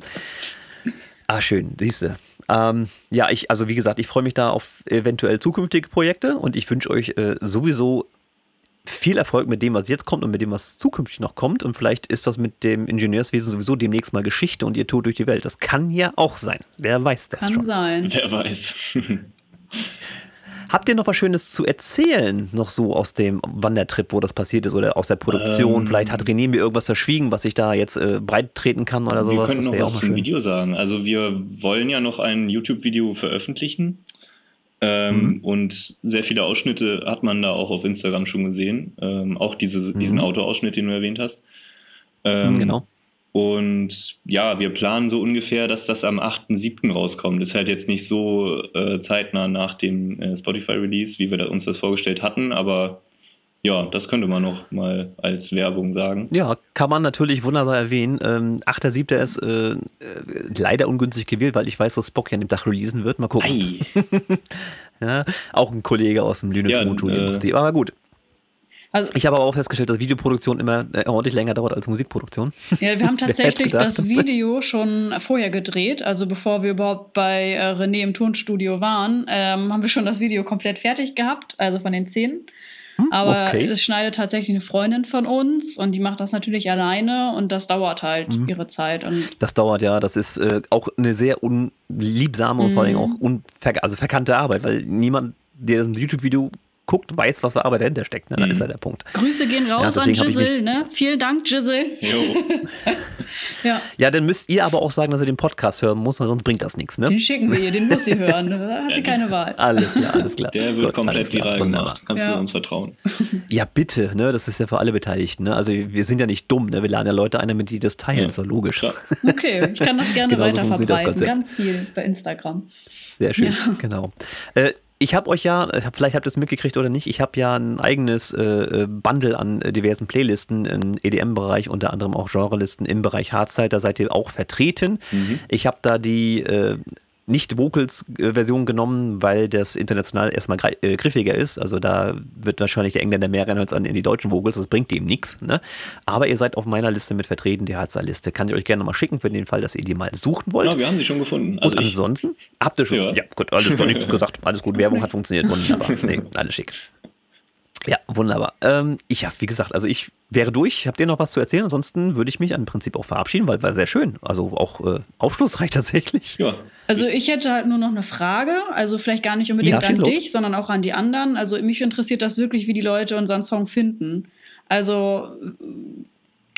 Ah, schön, siehst du. Ähm, ja, ich, also wie gesagt, ich freue mich da auf eventuell zukünftige Projekte und ich wünsche euch äh, sowieso viel Erfolg mit dem, was jetzt kommt und mit dem, was zukünftig noch kommt. Und vielleicht ist das mit dem Ingenieurswesen sowieso demnächst mal Geschichte und ihr Tour durch die Welt. Das kann ja auch sein. Wer weiß das Kann schon. sein. Wer weiß. Habt ihr noch was Schönes zu erzählen, noch so aus dem Wandertrip, wo das passiert ist oder aus der Produktion? Ähm. Vielleicht hat René mir irgendwas verschwiegen, was ich da jetzt äh, breit treten kann oder wir sowas. könnten Das noch was zum schön. Video sagen. Also wir wollen ja noch ein YouTube-Video veröffentlichen. Ähm, Mhm. Und sehr viele Ausschnitte hat man da auch auf Instagram schon gesehen. Ähm, auch diese, diesen Mhm. Autoausschnitt, den du erwähnt hast. Ähm, Mhm, genau. Und ja, wir planen so ungefähr, dass das am 8.7. rauskommt. Ist halt jetzt nicht so äh, zeitnah nach dem äh, Spotify-Release, wie wir da uns das vorgestellt hatten, aber ja, das könnte man noch mal als Werbung sagen. Ja, kann man natürlich wunderbar erwähnen. Ähm, 8.7. ist äh, äh, leider ungünstig gewählt, weil ich weiß, dass Spock ja an dem Tag releasen wird. Mal gucken. Ja, auch ein Kollege aus dem Lüneburg Ja, Tonstudio im äh. Aber gut. Also, Ich habe aber auch festgestellt, dass Videoproduktion immer äh, ordentlich länger dauert als Musikproduktion. ja, wir haben tatsächlich das Video schon vorher gedreht. Also bevor wir überhaupt bei äh, René im Tonstudio waren, ähm, haben wir schon das Video komplett fertig gehabt, also von den Szenen. Aber okay. es schneidet tatsächlich eine Freundin von uns und die macht das natürlich alleine und das dauert halt Mhm. ihre Zeit. Und Das dauert ja, das ist äh, auch eine sehr unliebsame und vor allem Mhm. auch unver also verkannte Arbeit, weil niemand, der das YouTube-Video guckt, weiß, was für Arbeit dahinter steckt. Ne? Das Mhm. ist ja der Punkt. Grüße gehen Ja, raus an ich mich- Giselle, ne? Vielen Dank, Giselle. Jo. Ja, Ja, dann müsst ihr aber auch sagen, dass ihr den Podcast hören muss, weil sonst bringt das nichts. den Ne? schicken wir ihr, den muss sie hören. Da hat sie keine Wahl. Alles klar, alles klar. Der wird Gut, alles komplett klar, viral wunderbar. gemacht. Kannst Ja. du uns vertrauen. Ja, bitte, ne? Das ist ja für alle Beteiligten. Ne? Also wir sind ja nicht dumm, ne? Wir laden ja Leute ein, damit die das teilen, Ja. ist doch logisch. Klar. Okay, ich kann das gerne weiter verbreiten. Ganz viel bei Instagram. Sehr schön, Ja. genau. Äh, ich habe euch ja, vielleicht habt ihr es mitgekriegt oder nicht, ich habe ja ein eigenes äh, äh, Bundle an äh, diversen Playlisten im EDM-Bereich, unter anderem auch Genrelisten im Bereich Hardstyle, da seid ihr auch vertreten. Mhm. Ich habe da die äh, nicht-Vocals-Version genommen, weil das international erstmal äh, griffiger ist. Also da wird wahrscheinlich der Engländer mehr rein als an in die deutschen Vocals. Das bringt dem nichts. Ne? Aber ihr seid auf meiner Liste mit vertreten, die Hardstyle-Liste. Kann ich euch gerne mal schicken für den Fall, dass ihr die mal suchen wollt. Ja, wir haben sie schon gefunden. Also Und ich, ansonsten habt ihr schon. Ja. Ja, gut, alles doch nichts gesagt. Alles gut, Werbung hat funktioniert. Wunderbar. Nee, alles schick. Ja, wunderbar. Ähm, ich habe, wie gesagt, also ich wäre durch. Habt ihr noch was zu erzählen? Ansonsten würde ich mich im Prinzip auch verabschieden, weil war sehr schön. Also auch äh, aufschlussreich tatsächlich. ja, Also ich hätte halt nur noch eine Frage, also vielleicht gar nicht unbedingt Ja, an los. dich, sondern auch an die anderen. Also mich interessiert das wirklich, wie die Leute unseren Song finden. Also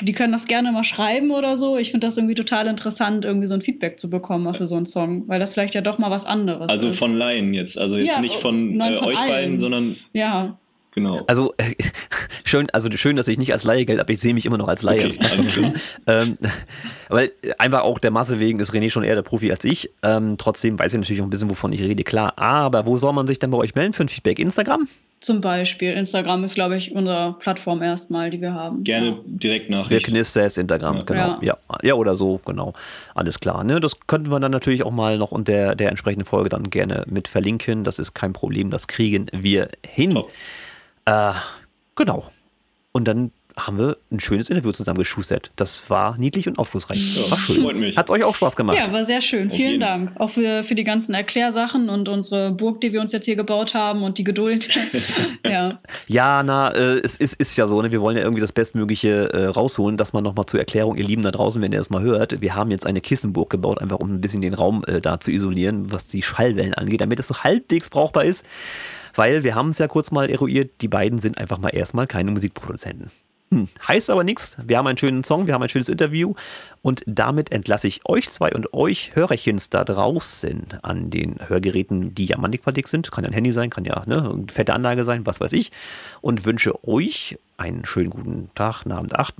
die können das gerne mal schreiben oder so. Ich finde das irgendwie total interessant, irgendwie so ein Feedback zu bekommen für so einen Song, weil das vielleicht ja doch mal was anderes also ist. von Laien jetzt. Also jetzt Ja, nicht von, nein, äh, von euch allen. beiden, sondern ja, genau. Also äh, schön, also schön, dass ich nicht als Laie gilt, aber ich sehe mich immer noch als Laie. Okay, ähm, weil einfach auch der Masse wegen ist René schon eher der Profi als ich. Ähm, trotzdem weiß ich natürlich auch ein bisschen, wovon ich rede, klar. Aber wo soll man sich denn bei euch melden für ein Feedback? Instagram? zum Beispiel. Instagram ist, glaube ich, unsere Plattform erstmal, die wir haben. Gerne Ja. direkt Nachricht. Knister ist Instagram, Ja. genau. Ja. Ja. ja. oder so, genau. Alles klar. Ne? Das könnten wir dann natürlich auch mal noch unter der, der entsprechenden Folge dann gerne mit verlinken. Das ist kein Problem, das kriegen wir hin. Top. Äh, genau. Und dann haben wir ein schönes Interview zusammengeschustert. Das war niedlich und aufschlussreich. Ja, war schön. freut mich. Hat euch auch Spaß gemacht. Ja, war sehr schön. Auf Vielen jeden. Dank. Auch für, für die ganzen Erklärsachen und unsere Burg, die wir uns jetzt hier gebaut haben und die Geduld. ja. Ja, na, äh, es ist, ist ja so, ne? wir wollen ja irgendwie das Bestmögliche äh, rausholen, dass man nochmal zur Erklärung, ihr Lieben da draußen, wenn ihr das mal hört, wir haben jetzt eine Kissenburg gebaut, einfach um ein bisschen den Raum äh, da zu isolieren, was die Schallwellen angeht, damit es so halbwegs brauchbar ist, weil wir haben es ja kurz mal eruiert, die beiden sind einfach mal erstmal keine Musikproduzenten. Hm, heißt aber nichts. Wir haben einen schönen Song, wir haben ein schönes Interview und damit entlasse ich euch zwei und euch Hörerchens da draußen an den Hörgeräten, die ja mannigfaltig sind. Kann ja ein Handy sein, kann ja ne, eine fette Anlage sein, was weiß ich. Und wünsche euch einen schönen guten Tag, Abend, Acht,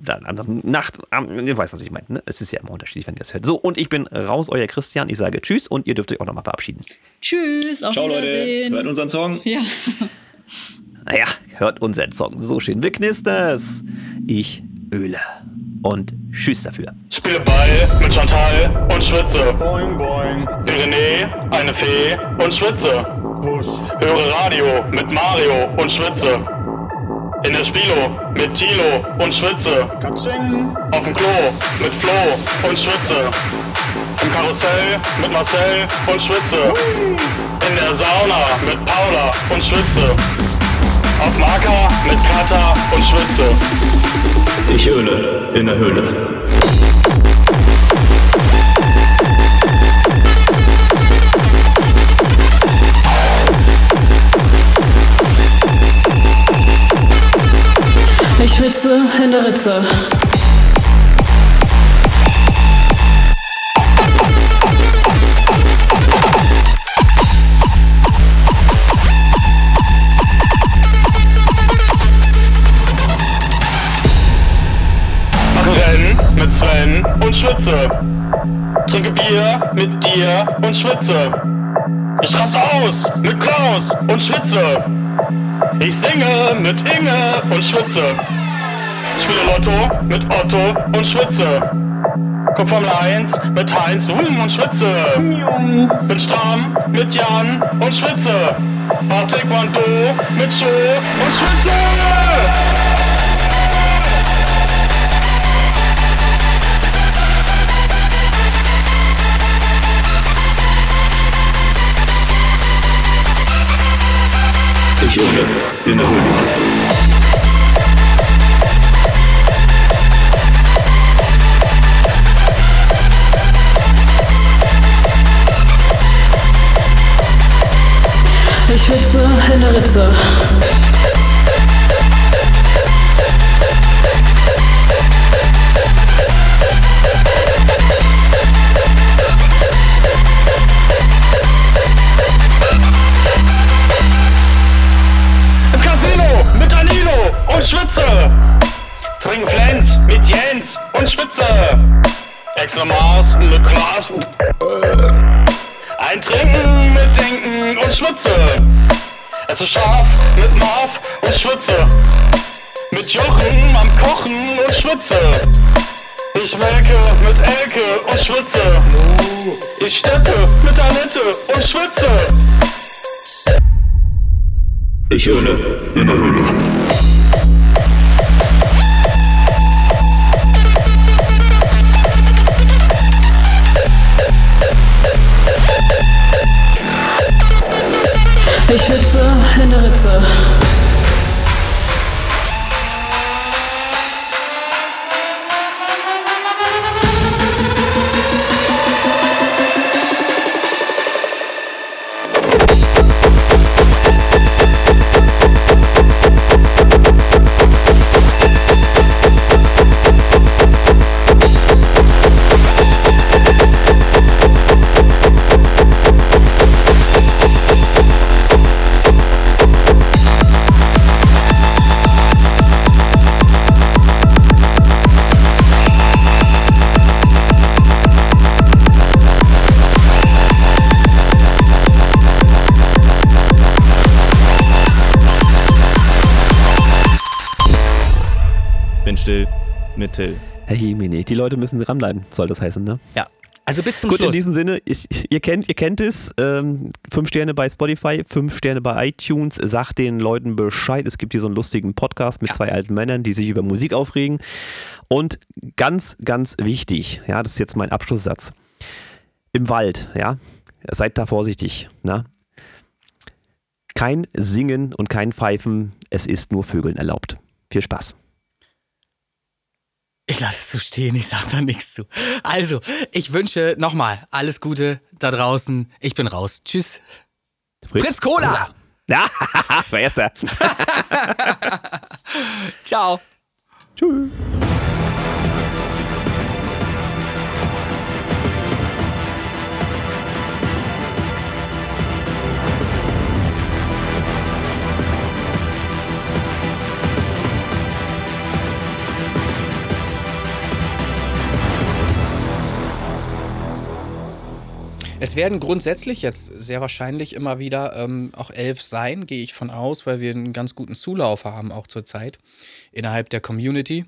Nacht, Abend, ihr weißt, was ich meine. Ne? Es ist ja immer unterschiedlich, wenn ihr das hört. So, und ich bin raus, euer Christian. Ich sage Tschüss und ihr dürft euch auch nochmal verabschieden. Tschüss, auf Ciao Leute, hört unseren Song. ja. Naja, hört unseren Song. So schön. Wir knisters. Ich öle. und tschüss dafür. Spiele Ball mit Chantal und schwitze. Boing, boing. Bin René, eine Fee und schwitze. Wusch. Höre Radio mit Mario und schwitze. In der Spilo mit Tilo und schwitze. Katsching. Auf dem Klo mit Flo und schwitze. Im Karussell mit Marcel und schwitze. In der Sauna mit Paula und schwitze. Auf Marker mit Kata und schwitze. Ich höhle in der Höhle. Ich schwitze in der Ritze. Und schwitze. Ich raste aus mit Klaus und schwitze. Ich singe mit Inge und schwitze. Spiele Lotto mit Otto und schwitze. Guck Formel 1 mit Heinz Wum und schwitze. Bin stramm mit Jan und schwitze. Mach mit Schuh und schwitze. Ich höhle in der Höhle. Ich schwitze in der Ritze. Extra Maß mit Klaas. Ein Trinken mit Denken und schwitze. Es ist scharf mit Marv und schwitze. Mit Jochen am Kochen und schwitze. Ich melke mit Elke und schwitze. Ich steppe mit Annette und schwitze. Ich höhle in der Höhle. In Ritze. Till. Herr Jemine, die Leute müssen dranbleiben, soll das heißen, ne? Ja. Also bis zum Gut, Schluss. in diesem Sinne, ich, ihr, kennt, ihr kennt es. Ähm, fünf Sterne bei Spotify, fünf Sterne bei iTunes. Sagt den Leuten Bescheid. Es gibt hier so einen lustigen Podcast mit zwei alten Männern, die sich über Musik aufregen. Und ganz, ganz wichtig, ja, das ist jetzt mein Abschlusssatz. Im Wald, ja, seid da vorsichtig, na? Kein Singen und kein Pfeifen, es ist nur Vögeln erlaubt. Viel Spaß. Ich lasse es so stehen, ich sage da nichts zu. Also, ich wünsche nochmal alles Gute da draußen. Ich bin raus. Tschüss. Fritz, Cola. Ja, war erster. Ciao. Tschüss. Es werden grundsätzlich jetzt sehr wahrscheinlich immer wieder ähm, auch elf sein, gehe ich von aus, weil wir einen ganz guten Zulauf haben, auch zurzeit innerhalb der Community.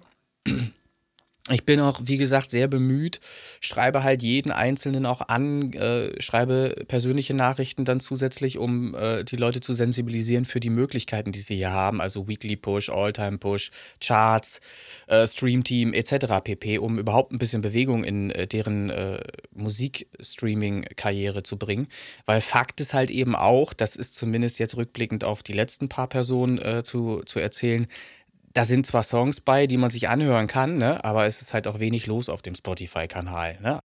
Ich bin auch, wie gesagt, sehr bemüht, schreibe halt jeden Einzelnen auch an, äh, schreibe persönliche Nachrichten dann zusätzlich, um äh, die Leute zu sensibilisieren für die Möglichkeiten, die sie hier haben, also Weekly Push, All-Time Push, Charts, äh, Streamteam etc. pp, um überhaupt ein bisschen Bewegung in äh, deren äh, Musikstreaming-Karriere zu bringen. Weil Fakt ist halt eben auch, das ist zumindest jetzt rückblickend auf die letzten paar Personen äh, zu, zu erzählen, da sind zwar Songs bei, die man sich anhören kann, ne? aber es ist halt auch wenig los auf dem Spotify-Kanal. Ne?